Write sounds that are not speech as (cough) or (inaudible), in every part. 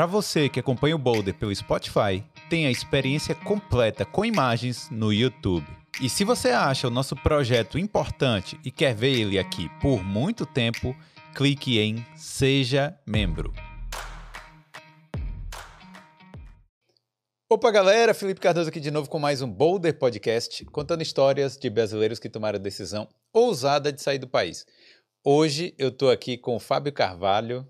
Para você que acompanha o Boulder pelo Spotify, tem a experiência completa com imagens no YouTube. E se você acha o nosso projeto importante e quer ver ele aqui por muito tempo, clique em Seja Membro. Opa, galera! Felipe Cardoso aqui de novo com mais um Boulder Podcast, contando histórias de brasileiros que tomaram a decisão ousada de sair do país. Hoje eu tô aqui com o Fábio Carvalho.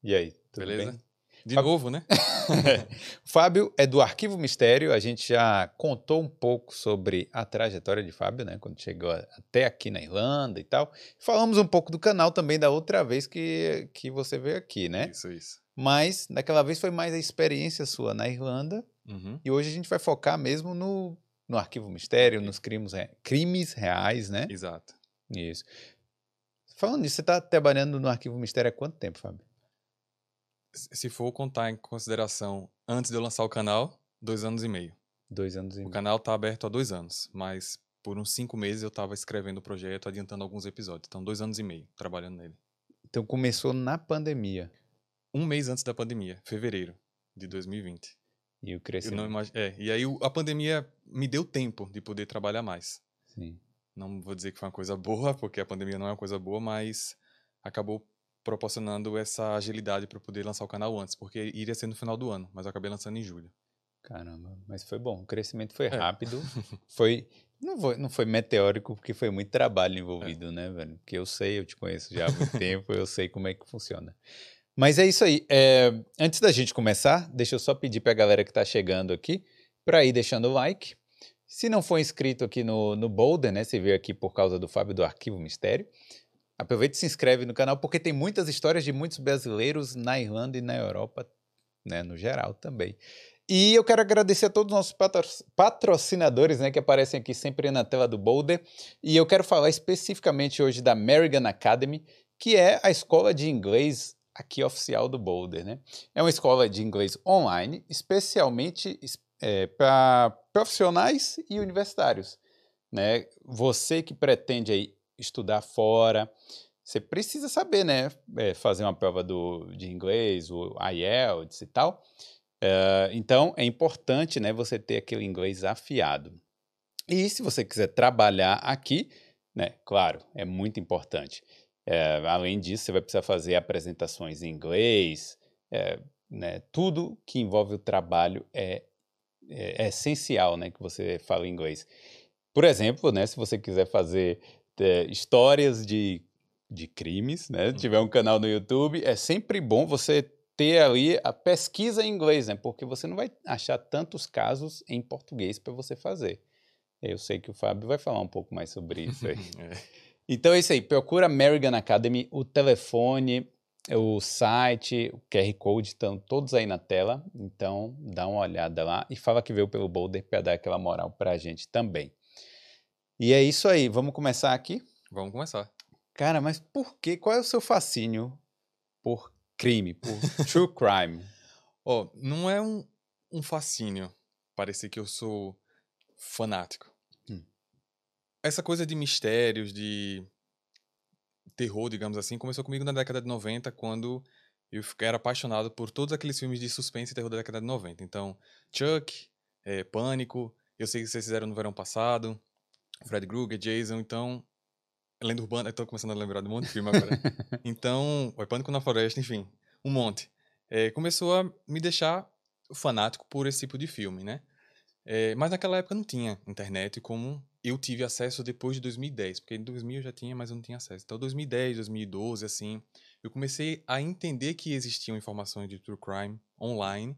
E aí, tudo Beleza? bem? De Fábio- novo, né? (laughs) Fábio é do Arquivo Mistério. A gente já contou um pouco sobre a trajetória de Fábio, né? Quando chegou até aqui na Irlanda e tal. Falamos um pouco do canal também da outra vez que, que você veio aqui, né? Isso, isso. Mas daquela vez foi mais a experiência sua na Irlanda. Uhum. E hoje a gente vai focar mesmo no, no Arquivo Mistério, nos crimes, crimes reais, né? Exato. Isso. Falando nisso, você está trabalhando no Arquivo Mistério há quanto tempo, Fábio? Se for contar em consideração antes de eu lançar o canal, dois anos e meio. Dois anos e O meio. canal tá aberto há dois anos, mas por uns cinco meses eu tava escrevendo o projeto, adiantando alguns episódios. Então, dois anos e meio trabalhando nele. Então começou na pandemia. Um mês antes da pandemia, fevereiro de 2020. E o Eu crescimento. não imag... é, e aí o- a pandemia me deu tempo de poder trabalhar mais. Sim. Não vou dizer que foi uma coisa boa, (laughs) porque a pandemia não é uma coisa boa, mas acabou proporcionando essa agilidade para poder lançar o canal antes, porque iria ser no final do ano, mas eu acabei lançando em julho. Caramba, mas foi bom. O crescimento foi É. rápido. (laughs) Foi. Não foi, não foi meteórico, porque foi muito trabalho envolvido, né, velho? Porque eu sei, eu te conheço já há muito (laughs) tempo, eu sei como é que funciona. Mas é isso aí. É, antes da gente começar, deixa eu só pedir pra galera que tá chegando aqui pra ir deixando o like. Se não for inscrito aqui no, no Boulder, né? Você veio aqui por causa do Fábio do Arquivo Mistério. Aproveita e se inscreve no canal, porque tem muitas histórias de muitos brasileiros na Irlanda e na Europa, né? No geral também. E eu quero agradecer a todos os nossos patro- patrocinadores, né, que aparecem aqui sempre na tela do Boulder. E eu quero falar especificamente hoje da American Academy, que é a escola de inglês aqui oficial do Boulder, né? É uma escola de inglês online, especialmente para profissionais e universitários, né? Você que pretende aí estudar fora, você precisa saber, né, é, fazer uma prova do, de inglês, o IELTS e tal. Eh, então, é importante né, você ter aquele inglês afiado. E se você quiser trabalhar aqui, né, claro, é muito importante. Eh, além disso, você vai precisar fazer apresentações em inglês, eh, né, tudo que envolve o trabalho é, é- é essencial né, que você fale inglês. Por exemplo, né, se você quiser fazer eh, histórias de, de crimes, né, Uhum. tiver um canal no YouTube, é sempre bom você ter ali a pesquisa em inglês, né? Porque você não vai achar tantos casos em português para você fazer. Eu sei que o Fábio vai falar um pouco mais sobre isso aí. (laughs) É. Então é isso aí, procura American Academy, o telefone, o site, o QR Code estão todos aí na tela, então dá uma olhada lá e fala que veio pelo Boulder para dar aquela moral pra gente também. E é isso aí, vamos começar aqui? Vamos começar. Cara, mas por que? Qual é o seu fascínio por crime, por (laughs) true crime? Ó, não é um, um fascínio parecer que eu sou fanático. Hum. Essa coisa de mistérios, de terror, digamos assim, começou comigo na década de 90, quando eu era apaixonado por todos aqueles filmes de suspense e terror da década de 90. Então, Chuck, eh, Pânico, eu sei que vocês fizeram no verão passado, Fred Krueger, Jason, então... Lenda Urbana, eu tô começando a lembrar de um monte de filme agora. (laughs) então, o Pânico na Floresta, enfim, um monte. Eh, começou a me deixar fanático por esse tipo de filme, né? Eh, mas naquela época não tinha internet como eu tive acesso depois de 2010, porque em 2000 eu já tinha, mas eu não tinha acesso. Então, 2010, 2012, assim, eu comecei a entender que existiam informações de true crime online.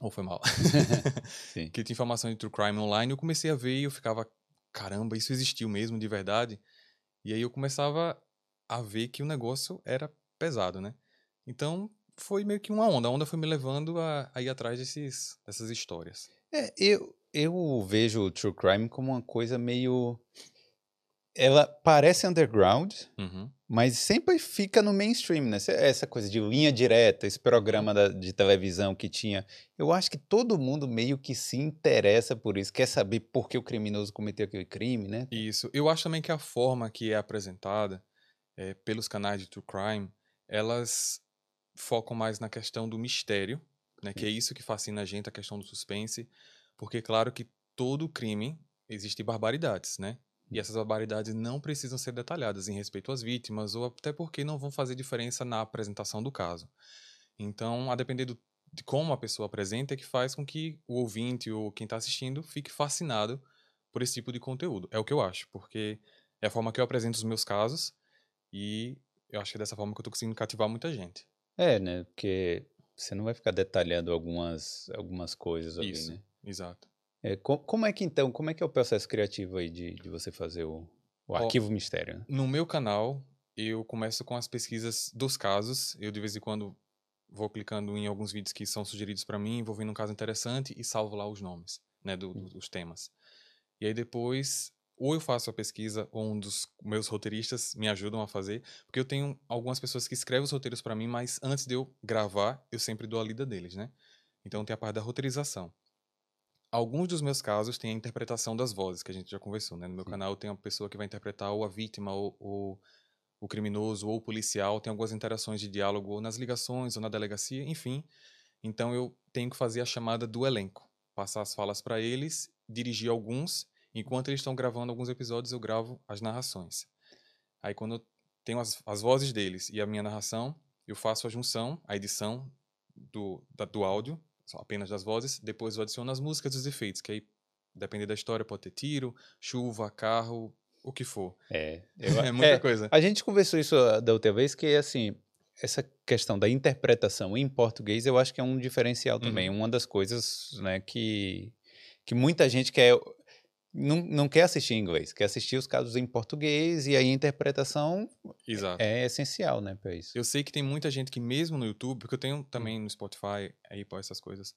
Ou foi mal? (laughs) (laughs) Sim. que tinha informações de true crime online, eu comecei a ver e eu ficava, caramba, isso existiu mesmo de verdade. E aí eu começava a ver que o negócio era pesado, né? Então foi meio que uma onda. A onda foi me levando a, a ir atrás desses, dessas histórias. É, eu, eu vejo o true crime como uma coisa meio. Ela parece underground, Uhum. Mas sempre fica no mainstream, né? Essa- coisa de linha direta, esse programa da- de televisão que tinha. Eu acho que todo mundo meio que se interessa por isso, quer saber por que o criminoso cometeu aquele crime, né? Isso. Eu acho também que a forma que é apresentada eh, pelos canais de true crime, elas focam mais na questão do mistério, né? Que é isso que fascina a gente, a questão do suspense. Porque, claro que todo crime existe barbaridades, né? E essas barbaridades não precisam ser detalhadas em respeito às vítimas, ou até porque não vão fazer diferença na apresentação do caso. Então, a depender do, de como a pessoa apresenta, é que faz com que o ouvinte ou quem está assistindo fique fascinado por esse tipo de conteúdo. É o que eu acho, porque é a forma que eu apresento os meus casos e eu acho que é dessa forma que eu estou conseguindo cativar muita gente. É, né? Porque você não vai ficar detalhando algumas, algumas coisas ali, Isso, né? exato. É, co- como é que então, como é que é o processo criativo aí de, de você fazer o, o Ó, arquivo mistério? né? No meu canal, eu começo com as pesquisas dos casos. Eu, de vez em quando, vou clicando em alguns vídeos que são sugeridos para mim, vou vendo um caso interessante e salvo lá os nomes, né, do- do- dos temas. E aí depois, ou eu faço a pesquisa, ou um dos meus roteiristas me ajudam a fazer, porque eu tenho algumas pessoas que escrevem os roteiros para mim, mas antes de eu gravar, eu sempre dou a lida deles, né? Então tem a parte da roteirização. Alguns dos meus casos têm a interpretação das vozes, que a gente já conversou, né? No meu Sim. canal tem uma pessoa que vai interpretar ou a vítima, ou, ou o criminoso, ou o policial. Tem algumas interações de diálogo ou nas ligações, ou na delegacia, enfim. Então eu tenho que fazer a chamada do elenco. Passar as falas para eles, dirigir alguns. Enquanto eles estão gravando alguns episódios, eu gravo as narrações. Aí quando eu tenho as, as vozes deles e a minha narração, eu faço a junção, a edição do, da- do áudio, apenas das vozes. Depois eu adiciono as músicas e os efeitos, que aí, dependendo da história, pode ter tiro, chuva, carro, o que for. É, (laughs) É muita é, coisa. A gente conversou isso ah, da outra vez, que assim, essa questão da interpretação em português, eu acho que é um diferencial também. Uhum. Uma das coisas, né, que, que muita gente quer. Não, não quer assistir em inglês, quer assistir os casos em português, e aí a interpretação Exato. é essencial, né, para isso. Eu sei que tem muita gente que mesmo no YouTube, porque eu tenho também no Spotify, Apple, essas coisas.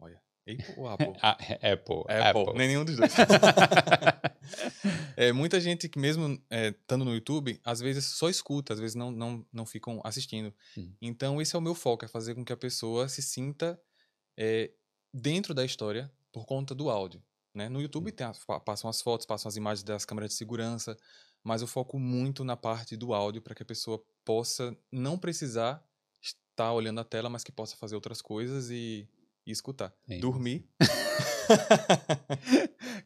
Olha, Apple ou Apple? (laughs) Ah, Apple. Apple, Apple. nem nenhum dos dois. (laughs) é, muita gente que mesmo estando no YouTube, às vezes só escuta, às vezes não, não, não ficam assistindo. Hum. Então esse é o meu foco, é fazer com que a pessoa se sinta é, dentro da história por conta do áudio. Né? No YouTube tem as- pa- passam as fotos, passam as imagens das câmeras de segurança, mas eu foco muito na parte do áudio para que a pessoa possa não precisar estar olhando a tela, mas que possa fazer outras coisas e, e escutar. Sim. Dormir. (laughs)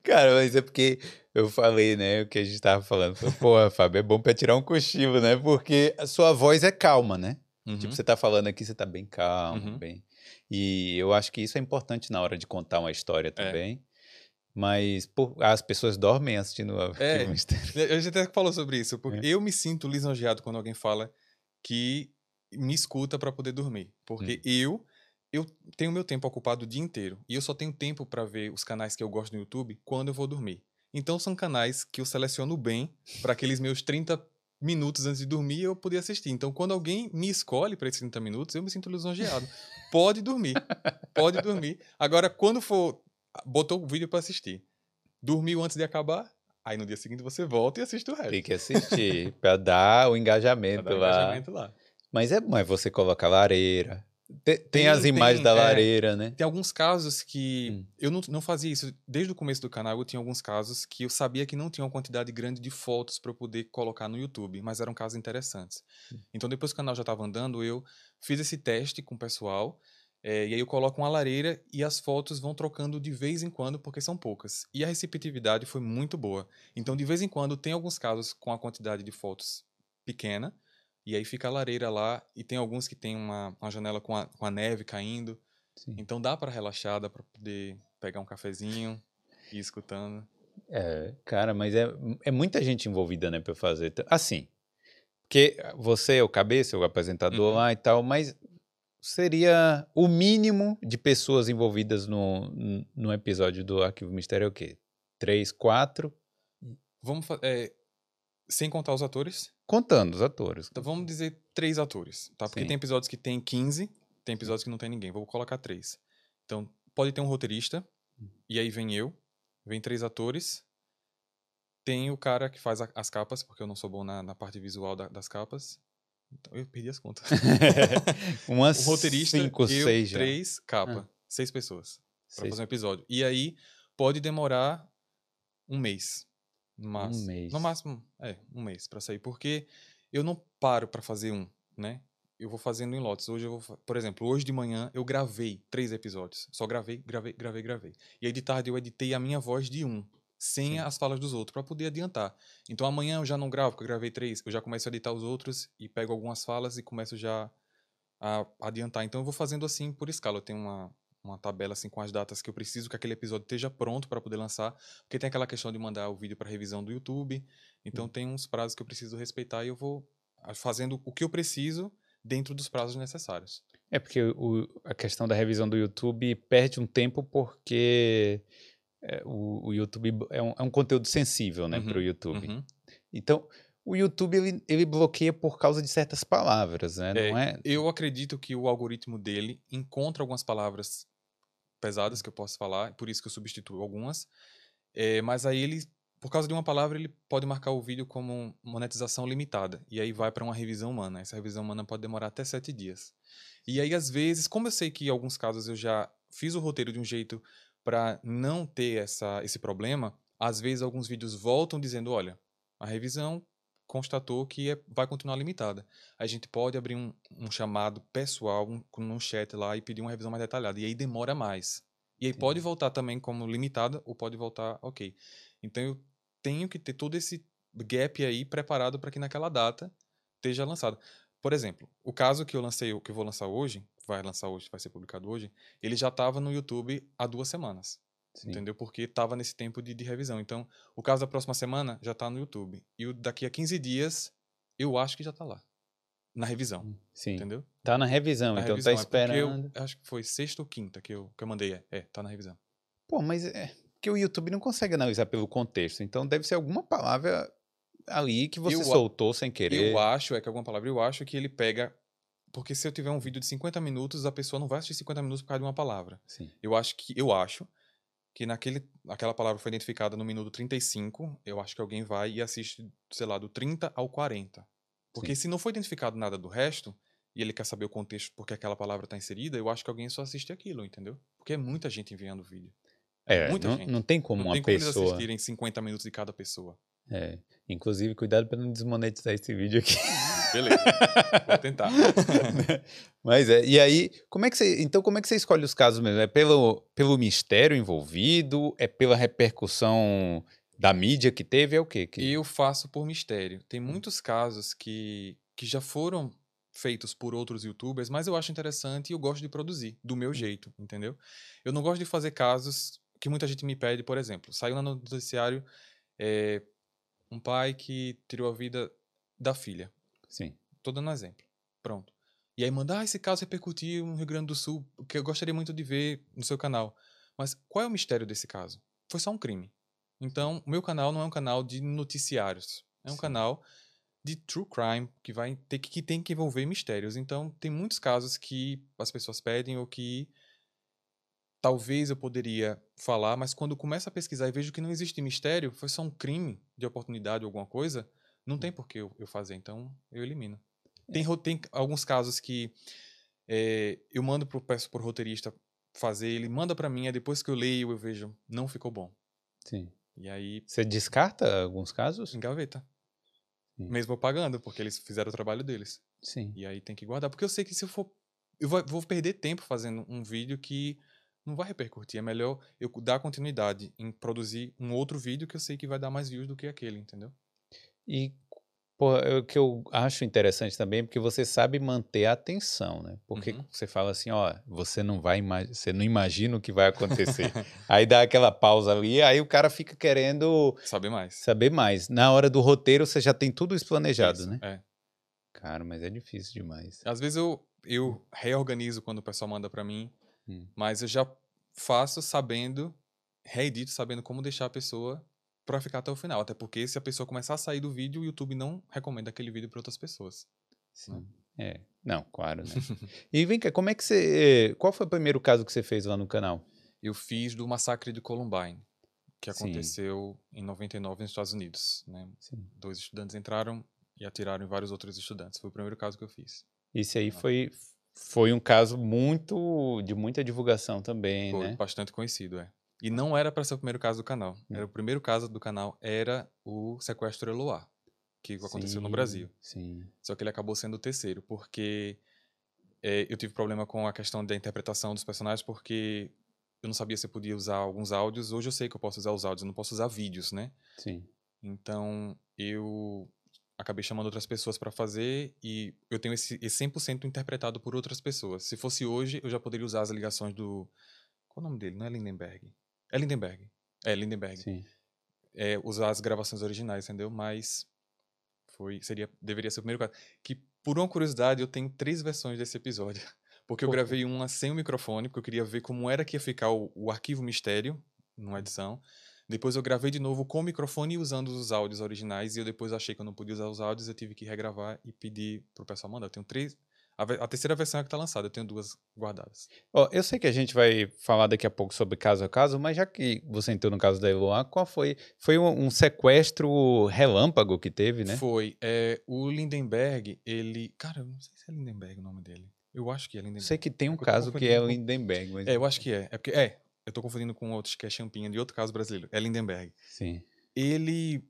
Cara, mas é porque eu falei, né, o que a gente tava falando. Falei, Pô, Fábio, é bom pra tirar um cochilo, né? Porque a sua voz é calma, né? Uhum. Tipo, você tá falando aqui, você tá bem calmo, Uhum. bem. E eu acho que isso é importante na hora de contar uma história também. Mas as pessoas dormem assistindo a É. Mistério. (laughs) A gente até falou sobre isso, porque É. eu me sinto lisonjeado quando alguém fala que me escuta para poder dormir. Porque eu eu tenho meu tempo ocupado o dia inteiro e eu só tenho tempo para ver os canais que eu gosto no YouTube quando eu vou dormir. Então são canais que eu seleciono bem para aqueles meus 30 minutos antes de dormir eu poder assistir. Então quando alguém me escolhe para esses 30 minutos, eu me sinto lisonjeado. (laughs) Pode dormir. Pode dormir. Agora quando for botou o vídeo para assistir, dormiu antes de acabar, aí no dia seguinte você volta e assiste o resto. Tem que assistir (laughs) pra dar o engajamento dar lá. engajamento lá. Mas é é você coloca a lareira. Tem, tem Tem- as imagens tem, da é. lareira, né? Tem alguns casos que Hum. eu não, não fazia isso. Desde o começo do canal, eu tinha alguns casos que eu sabia que não tinha uma quantidade grande de fotos para eu poder colocar no YouTube, mas eram casos interessantes. Hum. Então, depois que o canal já estava andando, eu fiz esse teste com o pessoal. Eh, e aí eu coloco uma lareira e as fotos vão trocando de vez em quando, porque são poucas. E a receptividade foi muito boa. Então, de vez em quando, tem alguns casos com a quantidade de fotos pequena, e aí fica a lareira lá, e tem alguns que tem uma, uma janela com a, com a neve caindo. Sim. Então dá para relaxar, dá para poder pegar um cafezinho e ir escutando. É, cara, mas é, é muita gente envolvida, né, pra fazer. Assim, porque você é o cabeça, o apresentador Uhum. lá e tal, mas seria o mínimo de pessoas envolvidas no, no episódio do Arquivo Mistério é o quê? Três, quatro? Vamos é, sem contar os atores, Contando os atores. então vamos dizer três atores, tá? Porque Sim. tem episódios que tem 15, tem episódios que não tem ninguém. Vou colocar três. Então pode ter um roteirista e aí vem eu, vem três atores. Tem o cara que faz a- as capas, porque eu não sou bom na, na parte visual da- das capas. Então eu perdi as contas. (laughs) Umas o roteirista, cinco, eu, seis já. três, capa. Seis pessoas. para fazer um episódio. E aí pode demorar um mês. No máximo. Um mês. No máximo, é, um mês para sair. Porque eu não paro para fazer um, né? eu vou fazendo em lotes. Hoje eu vou, por exemplo, hoje de manhã eu gravei três episódios. Só gravei, gravei, gravei, gravei. E aí de tarde eu editei a minha voz de um, sem Sim. as falas dos outros, para poder adiantar. Então amanhã eu já não gravo, porque eu gravei três, eu já começo a editar os outros e pego algumas falas e começo já a adiantar. Então eu vou fazendo assim por escala. Eu tenho uma, uma tabela assim com as datas que eu preciso que aquele episódio esteja pronto para poder lançar, porque tem aquela questão de mandar o vídeo para revisão do YouTube. Então tem uns prazos que eu preciso respeitar e eu vou fazendo o que eu preciso dentro dos prazos necessários. É porque o, a questão da revisão do YouTube perde um tempo porque é, o, o, YouTube é um, é um, conteúdo sensível, né, uhum, para o YouTube. Uhum. Então, o YouTube ele, ele, bloqueia por causa de certas palavras, né? É, Não é? Eu acredito que o algoritmo dele encontra algumas palavras pesadas que eu posso falar, por isso que eu substituo algumas. É, mas aí ele por causa de uma palavra, ele pode marcar o vídeo como monetização limitada. E aí vai para uma revisão humana. Essa revisão humana pode demorar até sete dias. E aí, às vezes, como eu sei que em alguns casos eu já fiz o roteiro de um jeito para não ter essa, esse problema, às vezes alguns vídeos voltam dizendo: olha, a revisão constatou que é, vai continuar limitada. A gente pode abrir um, um chamado pessoal um, num chat lá e pedir uma revisão mais detalhada. E aí demora mais. E aí Sim. pode voltar também como limitada ou pode voltar ok. Então eu tenho que ter todo esse gap aí preparado para que naquela data esteja lançado. Por exemplo, o caso que eu lancei, que eu vou lançar hoje, vai lançar hoje, vai ser publicado hoje, ele já estava no YouTube há duas semanas. Sim. Entendeu? Porque estava nesse tempo de, de, revisão. Então, o caso da próxima semana já está no YouTube. E o daqui a 15 dias, eu acho que já está lá. Na revisão. Hum, sim. Entendeu? Tá na revisão, na então tá revisão, tá esperando. É eu, acho que foi sexta ou quinta que eu, que eu mandei. É, é, tá na revisão. Pô, mas é, porque o YouTube não consegue analisar pelo contexto. Então deve ser alguma palavra ali que você eu, soltou sem querer. Eu acho, é que alguma palavra, eu acho que ele pega. Porque se eu tiver um vídeo de 50 minutos, a pessoa não vai assistir 50 minutos por causa de uma palavra. Sim. Eu acho que eu acho que naquele aquela palavra foi identificada no minuto 35, eu acho que alguém vai e assiste, sei lá, do 30 ao 40. Porque Sim. se não foi identificado nada do resto, e ele quer saber o contexto porque aquela palavra está inserida, eu acho que alguém só assiste aquilo, entendeu? Porque é muita gente enviando vídeo. É, Muita não, gente. não tem como não uma tem pessoa. Como eles assistirem 50 minutos de cada pessoa. É. Inclusive, cuidado para não desmonetizar esse vídeo aqui. (laughs) Beleza. Vou tentar. (laughs) Mas é. E aí, como é que você. Então, como é que você escolhe os casos mesmo? É pelo, pelo mistério envolvido? É pela repercussão da mídia que teve? É o quê? Que... Eu faço por mistério. Tem muitos casos que, que já foram feitos por outros youtubers, mas eu acho interessante e eu gosto de produzir do meu jeito, entendeu? Eu não gosto de fazer casos que muita gente me pede, por exemplo, saiu no noticiário é, um pai que tirou a vida da filha. Sim. Tô dando um exemplo. Pronto. E aí manda, ah, esse caso repercutiu no Rio Grande do Sul, que eu gostaria muito de ver no seu canal. Mas qual é o mistério desse caso? Foi só um crime. Então, o meu canal não é um canal de noticiários. É um Sim. canal de true crime que vai ter que, que tem que envolver mistérios. Então, tem muitos casos que as pessoas pedem ou que talvez eu poderia falar, mas quando começo a pesquisar e vejo que não existe mistério, foi só um crime de oportunidade ou alguma coisa, não tem por que eu, eu fazer, então eu elimino. Tem, é. tem alguns casos que é, eu mando pro, peço pro roteirista fazer, ele manda para mim, aí depois que eu leio eu vejo, não ficou bom. Sim. E aí... Você descarta alguns casos? Em gaveta. Sim. Mesmo pagando, porque eles fizeram o trabalho deles. Sim. E aí tem que guardar, porque eu sei que se eu for... Eu vou, vou perder tempo fazendo um vídeo que não vai repercutir. É melhor eu dar continuidade em produzir um outro vídeo que eu sei que vai dar mais views do que aquele, entendeu? E pô, o que eu acho interessante também é porque você sabe manter a atenção, né? Porque uhum. você fala assim, ó, você não vai você não imagina o que vai acontecer. (laughs) aí dá aquela pausa ali, aí o cara fica querendo saber mais. Saber mais. Na hora do roteiro você já tem tudo isso planejado, isso, né? É. Cara, mas é difícil demais. Às vezes eu eu reorganizo quando o pessoal manda para mim Hum. Mas eu já faço sabendo, reedito sabendo como deixar a pessoa para ficar até o final. Até porque se a pessoa começar a sair do vídeo, o YouTube não recomenda aquele vídeo para outras pessoas. Sim. É, não, claro, né? (laughs) e vem cá, como é que você. Qual foi o primeiro caso que você fez lá no canal? Eu fiz do massacre de Columbine, que aconteceu Sim. em 99 nos Estados Unidos. Né? Sim. Dois estudantes entraram e atiraram em vários outros estudantes. Foi o primeiro caso que eu fiz. Esse aí foi, foi um caso muito de muita divulgação também, Foi né? bastante conhecido, é. E não era para ser o primeiro caso do canal. Hum. Era o primeiro caso do canal era o sequestro Eloá, que aconteceu sim, no Brasil. Sim. Só que ele acabou sendo o terceiro, porque é, eu tive problema com a questão da interpretação dos personagens porque eu não sabia se eu podia usar alguns áudios. Hoje eu sei que eu posso usar os áudios, eu não posso usar vídeos, né? Sim. Então eu acabei chamando outras pessoas para fazer e eu tenho esse, esse 100% interpretado por outras pessoas. Se fosse hoje, eu já poderia usar as ligações do. Qual o nome dele? Não é Lindenberg? É Lindenberg. É Lindenberg. Sim. É, usar as gravações originais, entendeu? Mas foi seria deveria ser o primeiro caso. Que por uma curiosidade eu tenho três versões desse episódio, (laughs) porque eu Pô. gravei uma sem o microfone, porque eu queria ver como era que ia ficar o, o arquivo mistério numa edição. Depois eu gravei de novo com o microfone e usando os áudios originais. E eu depois achei que eu não podia usar os áudios, eu tive que regravar e pedir pro pessoal mandar. Eu tenho três. A, terceira versão é que tá lançada, eu tenho duas guardadas. Ó, eu sei que a gente vai falar daqui a pouco sobre caso a caso, mas já que você entrou no caso da Eloá, qual foi? Foi um, um sequestro relâmpago que teve, né? Foi. É, o Lindenberg, ele. Cara, eu não sei se é Lindenberg o nome dele. Eu acho que é Eu Lindenberg. sei que tem um caso que é Lindenberg, mas... É, eu acho que é. É porque. É, eu tô confundindo com outros que é Champinha de outro caso brasileiro. É Lindenberg. Sim. Ele.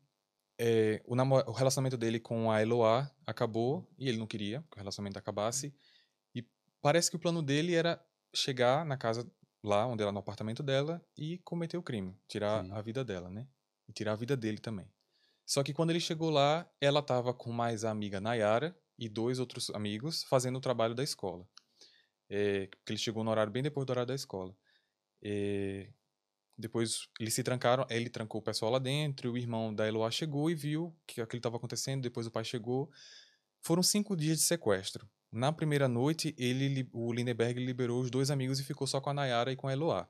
é, o, namo- o relacionamento dele com a Eloá acabou e ele não queria que o relacionamento acabasse. E parece que o plano dele era chegar na casa lá, onde ela no apartamento dela, e cometer o crime, tirar Sim. a vida dela, né? E tirar a vida dele também. Só que quando ele chegou lá, ela estava com mais a amiga Nayara e dois outros amigos fazendo o trabalho da escola. É, ele chegou no horário bem depois do horário da escola. É, depois eles se trancaram, ele trancou o pessoal lá dentro, e o irmão da Eloá chegou e viu que aquilo estava acontecendo, depois o pai chegou. Foram cinco dias de sequestro. Na primeira noite, ele, o Lindenberg liberou os dois amigos e ficou só com a Nayara e com a Eloá.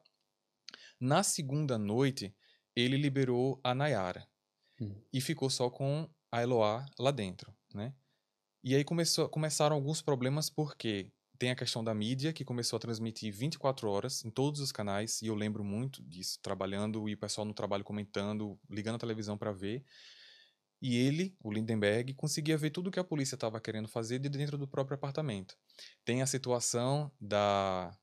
Na segunda noite, ele liberou a Nayara Hum. e ficou só com a Eloá lá dentro, né? E aí começou, começaram alguns problemas porque tem a questão da mídia que começou a transmitir 24 horas em todos os canais e eu lembro muito disso, trabalhando e o pessoal no trabalho comentando, ligando a televisão para ver. E ele, o Lindenberg, conseguia ver tudo que a polícia estava querendo fazer de dentro do próprio apartamento. Tem a situação da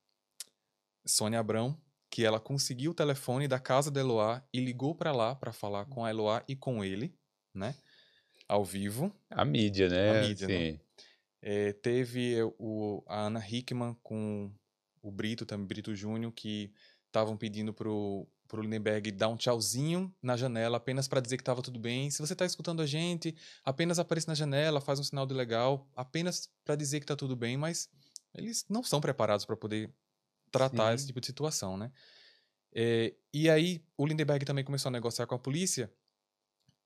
Sônia Abrão, que ela conseguiu o telefone da casa da Eloá e ligou para lá para falar com a Eloá e com ele, né? Ao vivo. A mídia, né? A mídia, né? É, teve o, a Ana Hickman com o Brito, também Brito Júnior, que estavam pedindo pro, pro Lindenberg dar um tchauzinho na janela apenas para dizer que estava tudo bem. Se você está escutando a gente, apenas apareça na janela, faz um sinal de legal, apenas para dizer que está tudo bem, mas eles não são preparados para poder tratar Sim. esse tipo de situação, né? É, e aí o Lindenberg também começou a negociar com a polícia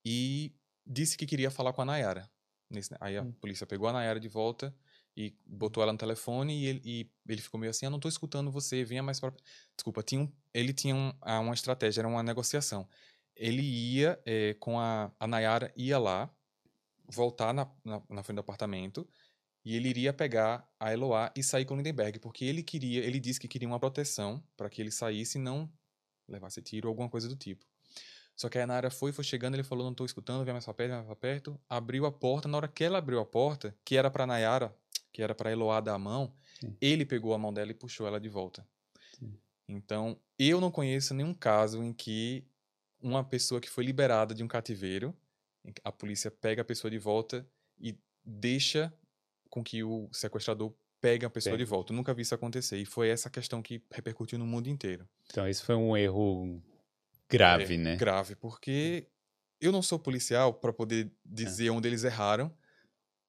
e disse que queria falar com a Nayara. Nesse- aí a Hum. polícia pegou a Nayara de volta e botou ela no telefone e ele, e ele ficou meio assim, ah, não tô escutando você, venha mais para... Desculpa, tinha um- ele tinha um- ah, uma estratégia, era uma negociação. Ele ia eh, com a, a Nayara, ia lá, voltar na, na, na frente do apartamento e ele iria pegar a Eloá e sair com o Lindenberg, porque ele queria, ele disse que queria uma proteção para que ele saísse e não levasse tiro ou alguma coisa do tipo. Só que a Nayara foi, foi chegando, ele falou, não tô escutando, vem mais pra perto, vem mais pra perto. Abriu a porta, na hora que ela abriu a porta, que era pra Nayara, que era pra Eloá dar a mão, Sim. ele pegou a mão dela e puxou ela de volta. Sim. Então, eu não conheço nenhum caso em que uma pessoa que foi liberada de um cativeiro, a polícia pega a pessoa de volta e deixa com que o sequestrador pegue a pessoa de volta. Eu nunca vi isso acontecer. E foi essa questão que repercutiu no mundo inteiro. Então, isso foi um erro grave, É, né? Grave, porque eu não sou policial para poder dizer onde eles erraram,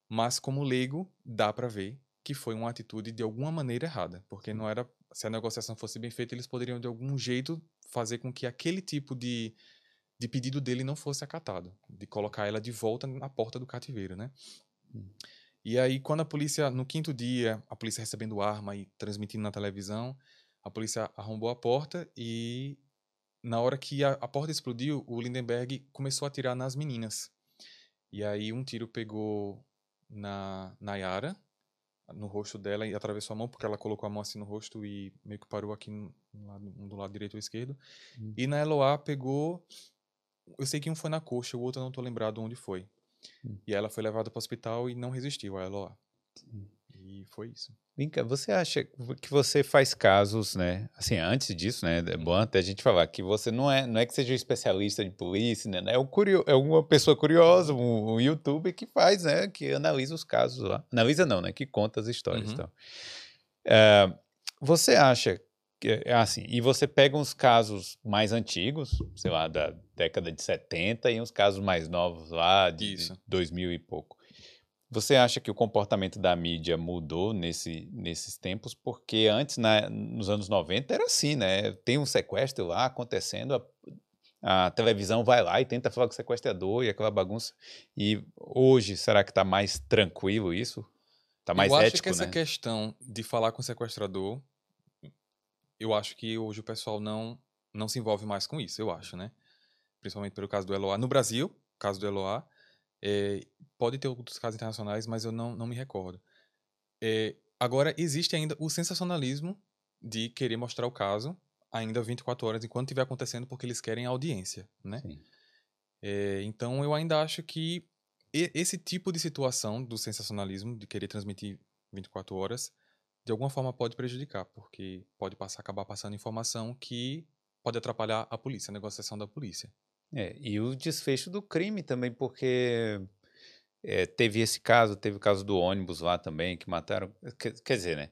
mas como leigo dá para ver que foi uma atitude de alguma maneira errada, porque não era se a negociação fosse bem feita, eles poderiam de algum jeito fazer com que aquele tipo de, de pedido dele não fosse acatado, de colocar ela de volta na porta do cativeiro, né? Hum. E aí quando a polícia no quinto dia, a polícia recebendo arma e transmitindo na televisão, a polícia arrombou a porta e na hora que a, a porta explodiu, o Lindenberg começou a atirar nas meninas. E aí um tiro pegou na Nayara, no rosto dela, e atravessou a mão, porque ela colocou a mão assim no rosto e meio que parou aqui no, lado, um do lado direito ou esquerdo. Hum. E na Eloá pegou. Eu sei que um foi na coxa, o outro eu não tô lembrado onde foi. Hum. E ela foi levada para o hospital e não resistiu a Eloá. Sim. E foi isso. Vem cá, você acha que você faz casos, né? Assim, antes disso, né? É bom até a gente falar que você não é, não é que seja um especialista de polícia, né? É, um curio, é uma pessoa curiosa, um, um youtuber que faz, né? Que analisa os casos lá. Analisa não, né? Que conta as histórias. Uhum. Então. É, você acha que, assim, e você pega uns casos mais antigos, sei lá, da década de 70 e uns casos mais novos lá de, de 2000 e pouco. Você acha que o comportamento da mídia mudou nesse, nesses tempos? Porque antes, na, nos anos 90, era assim, né? Tem um sequestro lá acontecendo, a, a televisão vai lá e tenta falar com o sequestrador e aquela bagunça. E hoje, será que está mais tranquilo isso? Está mais eu ético, acho que essa né? questão de falar com o sequestrador, eu acho que hoje o pessoal não, não se envolve mais com isso, eu acho, né? Principalmente pelo caso do Eloá. No Brasil, caso do Eloá, é, pode ter outros casos internacionais, mas eu não, não me recordo. É, agora, existe ainda o sensacionalismo de querer mostrar o caso ainda 24 horas enquanto estiver acontecendo, porque eles querem audiência, né? É, então, eu ainda acho que esse tipo de situação do sensacionalismo, de querer transmitir 24 horas, de alguma forma pode prejudicar, porque pode passar, acabar passando informação que pode atrapalhar a polícia, a negociação da polícia. É, e o desfecho do crime também, porque é, teve esse caso, teve o caso do ônibus lá também, que mataram. Quer, quer, dizer, né?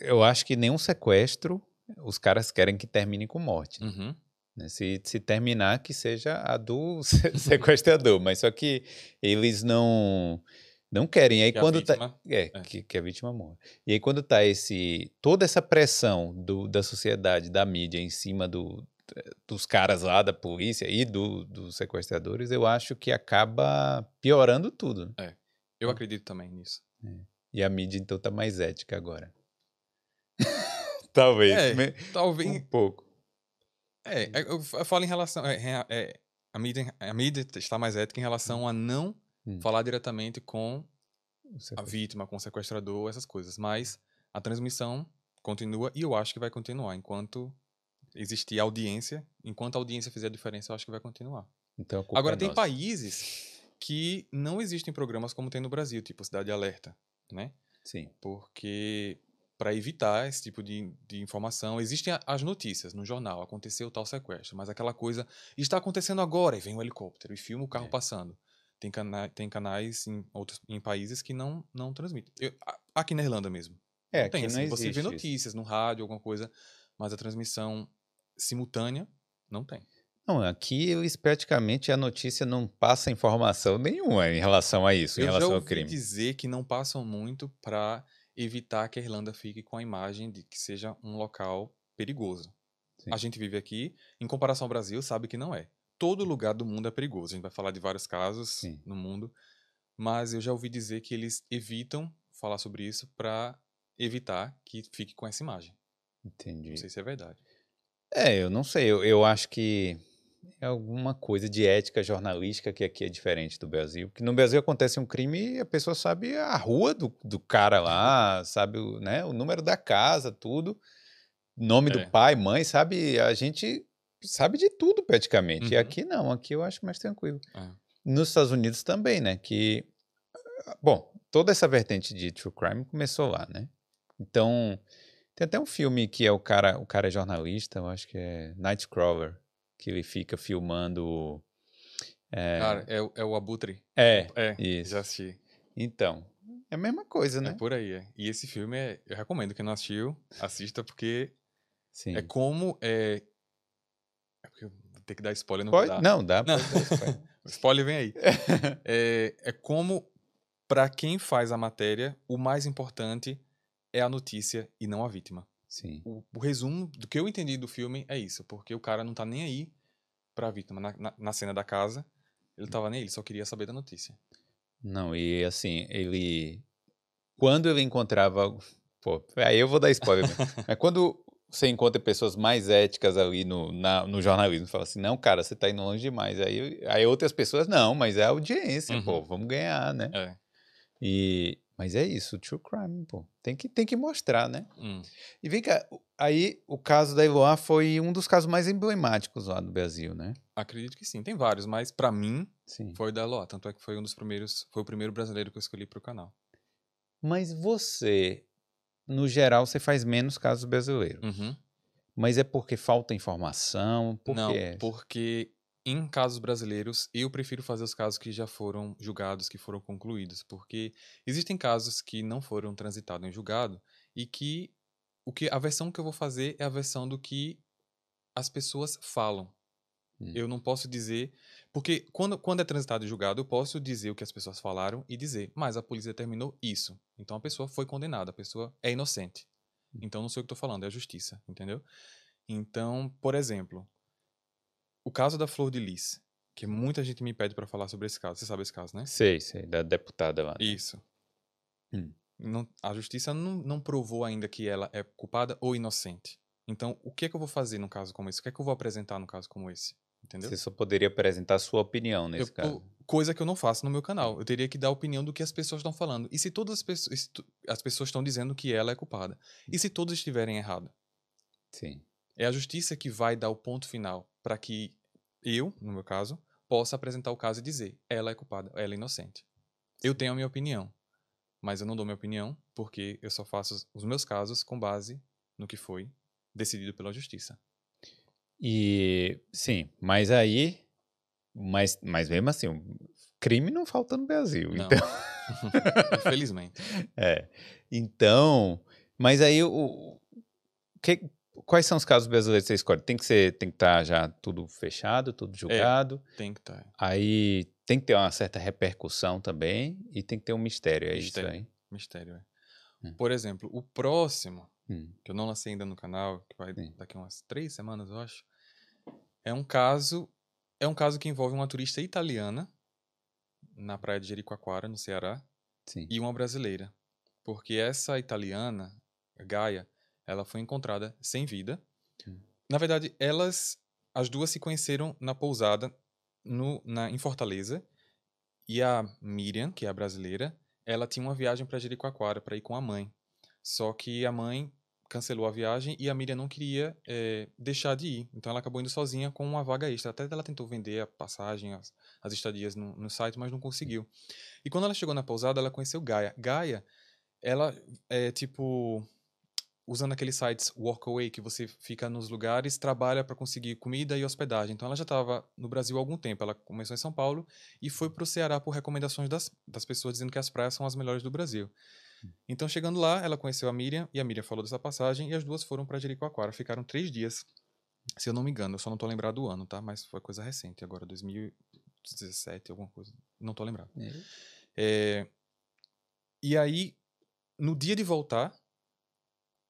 Eu acho que nenhum sequestro os caras querem que termine com morte. Né? Uhum. Né? Se, se terminar, que seja a do (laughs) sequestrador, mas só que eles não não querem. Aí que quando tá, vítima, é, é. Que, que, a vítima morre. E aí quando tá esse toda essa pressão do, da sociedade, da mídia em cima do, dos caras lá da polícia e do, dos sequestradores, eu acho que acaba piorando tudo. É, eu acredito também nisso. É. E a mídia, então, tá mais ética agora. (laughs) talvez. É, talvez. Um pouco. É, é eu falo em relação. É, é, a, mídia, a mídia está mais ética em relação a não hum. falar diretamente com a vítima, com o sequestrador, essas coisas. Mas a transmissão continua e eu acho que vai continuar enquanto existir audiência, enquanto a audiência fizer a diferença, eu acho que vai continuar. Então, Agora, é tem nossa. países que não existem programas como tem no Brasil, tipo Cidade Alerta, né? Sim. Porque para evitar esse tipo de, de informação, existem as notícias no jornal, aconteceu tal sequestro, mas aquela coisa está acontecendo agora, e vem um helicóptero e filma o carro é. passando. Tem, cana tem canais em outros em países que não, não transmitem. Eu, aqui na Irlanda mesmo. É, não tem, aqui assim, não Você vê isso. notícias no rádio, alguma coisa, mas a transmissão simultânea, não tem. Não, aqui praticamente a notícia não passa informação nenhuma em relação a isso, Eu em relação já ao ouvi crime. dizer que não passam muito para evitar que a Irlanda fique com a imagem de que seja um local perigoso. Sim. A gente vive aqui, em comparação ao Brasil, sabe que não é. Todo lugar do mundo é perigoso. A gente vai falar de vários casos Sim. no mundo, mas eu já ouvi dizer que eles evitam falar sobre isso para evitar que fique com essa imagem. Entendi. Não sei se é verdade. É, eu não sei. Eu, eu acho que é alguma coisa de ética jornalística que aqui é diferente do Brasil. Porque no Brasil acontece um crime e a pessoa sabe a rua do, do cara lá, sabe o, né, o número da casa, tudo, nome É. do pai, mãe, sabe? A gente sabe de tudo praticamente. E Uhum. aqui não, aqui eu acho mais tranquilo. É. Nos Estados Unidos também, né? Que, bom, toda essa vertente de true crime começou lá, né? Então, tem até um filme que é o cara, o cara é jornalista, eu acho que é Nightcrawler, que ele fica filmando. É, Cara, é, o- é o Abutre. é, É, isso. já assisti. Então, é a mesma coisa, É né? por aí, é. E esse filme, é, eu recomendo. Quem não assistiu, assista, porque Sim. é como... É, é porque ter que dar spoiler, não Pode? dar. Não, dá Não. spoiler. (laughs) Spoiler vem aí. (laughs) é, é como, para quem faz a matéria, o mais importante é a notícia e não a vítima. Sim. O, o resumo do que eu entendi do filme é isso, porque o cara não tá nem aí pra vítima. Na, na, na cena da casa, ele tava nem aí, ele só queria saber da notícia. Não, e assim, ele. Quando ele encontrava. Pô, aí eu vou dar spoiler mesmo. (laughs) Mas quando você encontra pessoas mais éticas ali no, na- no jornalismo, fala assim: não, cara, você tá indo longe demais. Aí, aí outras pessoas, não, mas é audiência, Uhum. pô, vamos ganhar, né? É. E, mas é isso, true crime, pô. Tem que, tem que mostrar, né? Hum. E vem cá, o- aí o caso da Eloá foi um dos casos mais emblemáticos lá no Brasil, né? Acredito que sim, tem vários, mas pra mim Sim. foi o da Eloá. Tanto é que foi um dos primeiros, foi o primeiro brasileiro que eu escolhi pro canal. Mas você, no geral, você faz menos casos brasileiros. Uhum. Mas é porque falta informação? Por Não, é? porque em casos brasileiros eu prefiro fazer os casos que já foram julgados, que foram concluídos, porque existem casos que não foram transitados em julgado e que o que a versão que eu vou fazer é a versão do que as pessoas falam. Hum. Eu não posso dizer. Porque quando, quando é transitado em julgado, eu posso dizer o que as pessoas falaram e dizer, mas a polícia determinou isso. Então a pessoa foi condenada, a pessoa é inocente. Então não sei o que estou falando, é a justiça, entendeu? Então, por exemplo, o caso da Flor de Lis, que muita gente me pede para falar sobre esse caso. Você sabe esse caso, né? Sei, sei, da deputada lá. né? Isso. Hum. Não- a justiça não, não provou ainda que ela é culpada ou inocente. Então, o que é que eu vou fazer num caso como esse? O que é que eu vou apresentar num caso como esse? Entendeu? Você só poderia apresentar a sua opinião nesse Eu- caso. Coisa que eu não faço no meu canal. Eu teria que dar a opinião do que as pessoas estão falando. E se todas as pessoas, se as pessoas estão dizendo que ela é culpada? E se todos estiverem errados? Sim. É a justiça que vai dar o ponto final para que eu, no meu caso, possa apresentar o caso e dizer: ela é culpada, ela é inocente. Eu tenho a minha opinião, mas eu não dou minha opinião porque eu só faço os meus casos com base no que foi decidido pela justiça. E sim, mas aí. Mas, mas mesmo assim, crime não falta no Brasil. Não. Então, (laughs) Infelizmente. (laughs) é. Então, mas aí o. o que, quais são os casos brasileiros que você escolhe? Tem que ser, tem que estar já tudo fechado, tudo julgado. Tem que estar. Aí tem que ter uma certa repercussão também e tem que ter um mistério, é Mistério. isso aí. Mistério, é. Hum. Por exemplo, o próximo, Hum, que eu não lancei ainda no canal, que vai Sim. daqui umas três semanas, eu acho. É um caso. É um caso que envolve uma turista italiana na praia de Jericoacoara, no Ceará, sim. e uma brasileira. Porque essa italiana, Gaia, ela foi encontrada sem vida. Hum. Na verdade, elas, as duas se conheceram na pousada no, na, em Fortaleza. E a Miriam, que é a brasileira, ela tinha uma viagem para Jericoacoara para ir com a mãe. Só que a mãe cancelou a viagem e a Miriam não queria eh, deixar de ir. Então ela acabou indo sozinha com uma vaga extra. Até ela tentou vender a passagem, as, as estadias no, no site, mas não conseguiu. E quando ela chegou na pousada, ela conheceu Gaia. Gaia, ela é tipo usando aqueles sites Workaway que você fica nos lugares, trabalha para conseguir comida e hospedagem. Então ela já estava no Brasil há algum tempo. Ela começou em São Paulo e foi para o Ceará por recomendações das, das pessoas dizendo que as praias são as melhores do Brasil. Então chegando lá, ela conheceu a Miriam e a Miriam falou dessa passagem e as duas foram para Jericoacoara. Ficaram três dias, se eu não me engano. Eu só não tô lembrado do ano, tá? Mas foi coisa recente, agora 2017, alguma coisa. Não tô lembrado. É, e aí, no dia de voltar,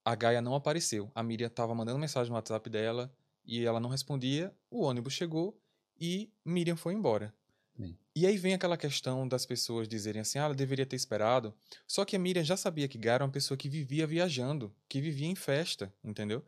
a Gaia não apareceu. A Miriam estava mandando mensagem no WhatsApp dela e ela não respondia. O ônibus chegou e Miriam foi embora. Sim. E aí vem aquela questão das pessoas dizerem assim: ah, ela deveria ter esperado. Só que a Miriam já sabia que Gaia era uma pessoa que vivia viajando, que vivia em festa, entendeu?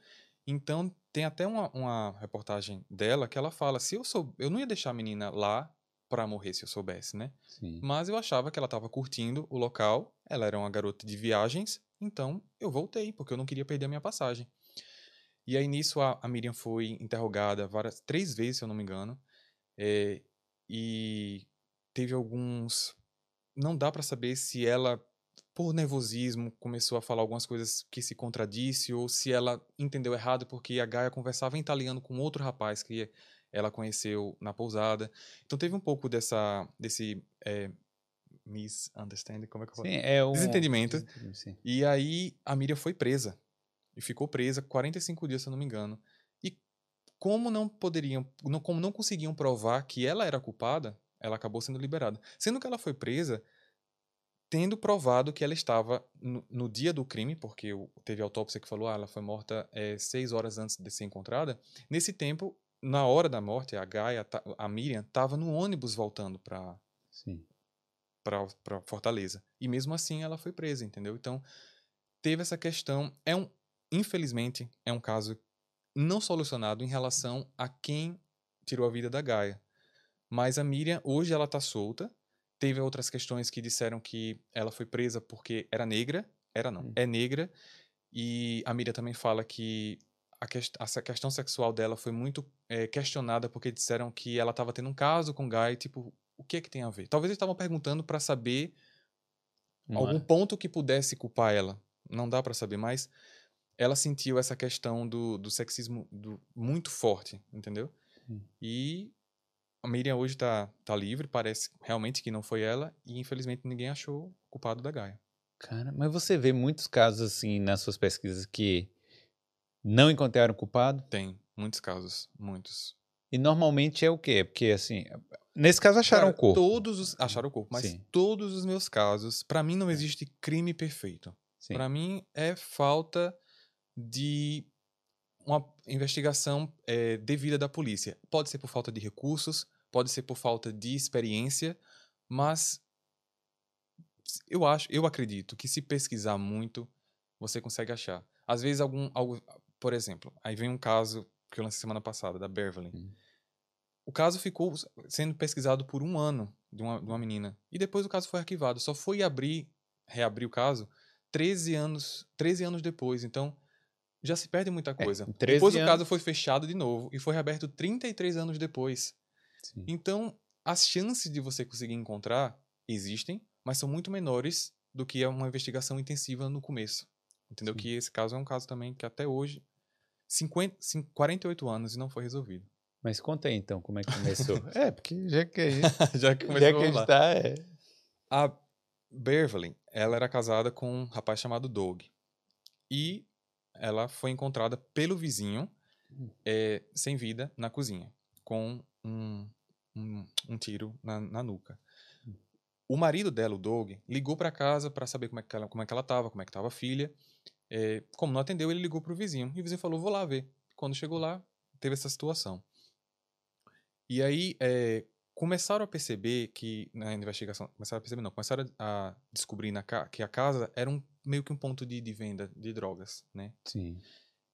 Então tem até uma, uma reportagem dela que ela fala: se eu sou, eu não ia deixar a menina lá para morrer se eu soubesse, né? sim. Mas eu achava que ela estava curtindo o local, ela era uma garota de viagens, então eu voltei, porque eu não queria perder a minha passagem. E aí nisso a, a Miriam foi interrogada várias, três vezes, se eu não me engano, é, e teve alguns. Não dá para saber se ela, por nervosismo, começou a falar algumas coisas que se contradisse, ou se ela entendeu errado, porque a Gaia conversava em italiano com outro rapaz que ela conheceu na pousada. Então teve um pouco dessa, desse é, misunderstanding, como é que eu falo? Sim, é um... Desentendimento. Sim. E aí a Miriam foi presa. E ficou presa 45 dias, se eu não me engano. E como não poderiam, não, como não conseguiam provar que ela era culpada, ela acabou sendo liberada. Sendo que ela foi presa tendo provado que ela estava no, no dia do crime, porque teve autópsia que falou, ah, ela foi morta eh, seis horas antes de ser encontrada. Nesse tempo, na hora da morte, a Gaia, a Miriam, estava no ônibus voltando para Sim. Para Fortaleza. E mesmo assim ela foi presa, entendeu? Então, teve essa questão. É um, infelizmente, é um caso não solucionado em relação a quem tirou a vida da Gaia. Mas a Miriam, hoje ela tá solta. Teve outras questões que disseram que ela foi presa porque era negra. Era não, Hum. é negra. E a Miriam também fala que a, quest essa questão sexual dela foi muito eh, questionada porque disseram que ela estava tendo um caso com o Guy, tipo, o que é que tem a ver? Talvez eles estavam perguntando para saber algum é? ponto que pudesse culpar ela. Não dá pra saber, mas ela sentiu essa questão do, do sexismo do- muito forte, entendeu? Hum. E a Miriam hoje tá, tá livre, parece realmente que não foi ela, e infelizmente ninguém achou o culpado da Gaia. Cara, mas você vê muitos casos assim nas suas pesquisas que não encontraram culpado? Tem muitos casos, muitos. E normalmente é o quê? Porque assim, nesse caso acharam Cara, o corpo. Todos os, acharam o corpo, mas Sim. todos os meus casos, pra mim não existe crime perfeito. Pra mim é falta de uma investigação eh, devida da polícia. Pode ser por falta de recursos, pode ser por falta de experiência, mas eu acho, eu acredito que se pesquisar muito, você consegue achar. Às vezes algum, algo, por exemplo, aí vem um caso que eu lancei semana passada da Beverly. Hum. O caso ficou sendo pesquisado por um ano de uma, de uma menina e depois o caso foi arquivado. Só foi abrir, reabrir o caso 13 anos, 13 anos depois. Então, já se perde muita coisa. em 13 depois o caso anos- foi fechado de novo e foi reaberto 33 anos depois. Sim. Então, as chances de você conseguir encontrar existem, mas são muito menores do que uma investigação intensiva no começo. Entendeu? Sim. Que esse caso é um caso também que até hoje, 50, cin- 48 anos e não foi resolvido. Mas conta aí então como é que começou. (laughs) é, porque já que a gente, (laughs) Já que já começou, que a gente tá, é. A Beverly, ela era casada com um rapaz chamado Doug. E ela foi encontrada pelo vizinho, eh, sem vida, na cozinha, com um, um, um tiro na, na nuca. O marido dela, o Doug, ligou para casa para saber como é, que ela, como é que ela tava, como é que tava a filha. Eh, como não atendeu, ele ligou pro vizinho. E o vizinho falou, vou lá ver. Quando chegou lá, teve essa situação. E aí, eh, começaram a perceber que, na investigação, começaram a perceber não, começaram a descobrir na, que a casa era um, meio que um ponto de, de venda de drogas, né? Sim.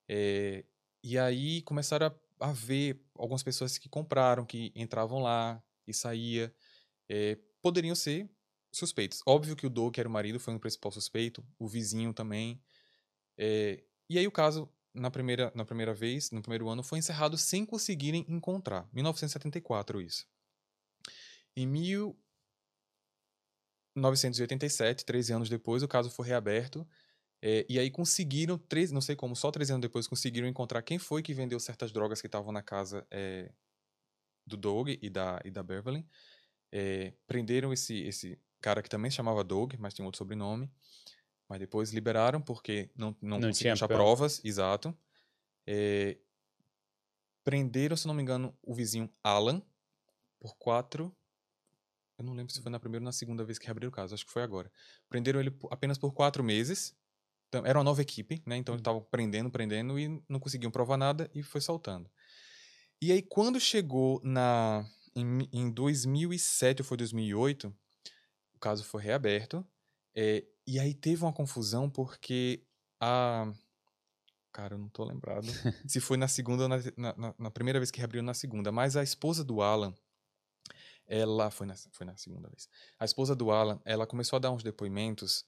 É, e aí começaram a, a ver algumas pessoas que compraram, que entravam lá e saía, é, poderiam ser suspeitos. Óbvio que o Doug, que era o marido, foi o principal suspeito, o vizinho também. É, e aí o caso, na primeira, na primeira vez, no primeiro ano, foi encerrado sem conseguirem encontrar. 1974 isso. Em 1987, 13 anos depois, o caso foi reaberto é, e aí conseguiram, 13, não sei como, só 13 anos depois, conseguiram encontrar quem foi que vendeu certas drogas que estavam na casa é, do Doug e da, e da Beverly. É, prenderam esse, esse cara que também se chamava Doug, mas tinha outro sobrenome. Mas depois liberaram porque não, não, Não tinha achar prova. provas. Exato. É, prenderam, se não me engano, o vizinho Alan por quatro. Eu não lembro se foi na primeira ou na segunda vez que reabriram o caso, acho que foi agora. Prenderam ele apenas por quatro meses. Então, era uma nova equipe, né? Então eles estavam prendendo, prendendo e não conseguiam provar nada e foi soltando. E aí, quando chegou na em, em 2007 ou foi 2008, o caso foi reaberto. É, e aí teve uma confusão porque a. Cara, eu não tô lembrado (laughs) se foi na segunda ou na, na, na- primeira vez que reabriu na segunda, mas a esposa do Alan, ela. Foi na, foi na segunda vez. A esposa do Alan, ela começou a dar uns depoimentos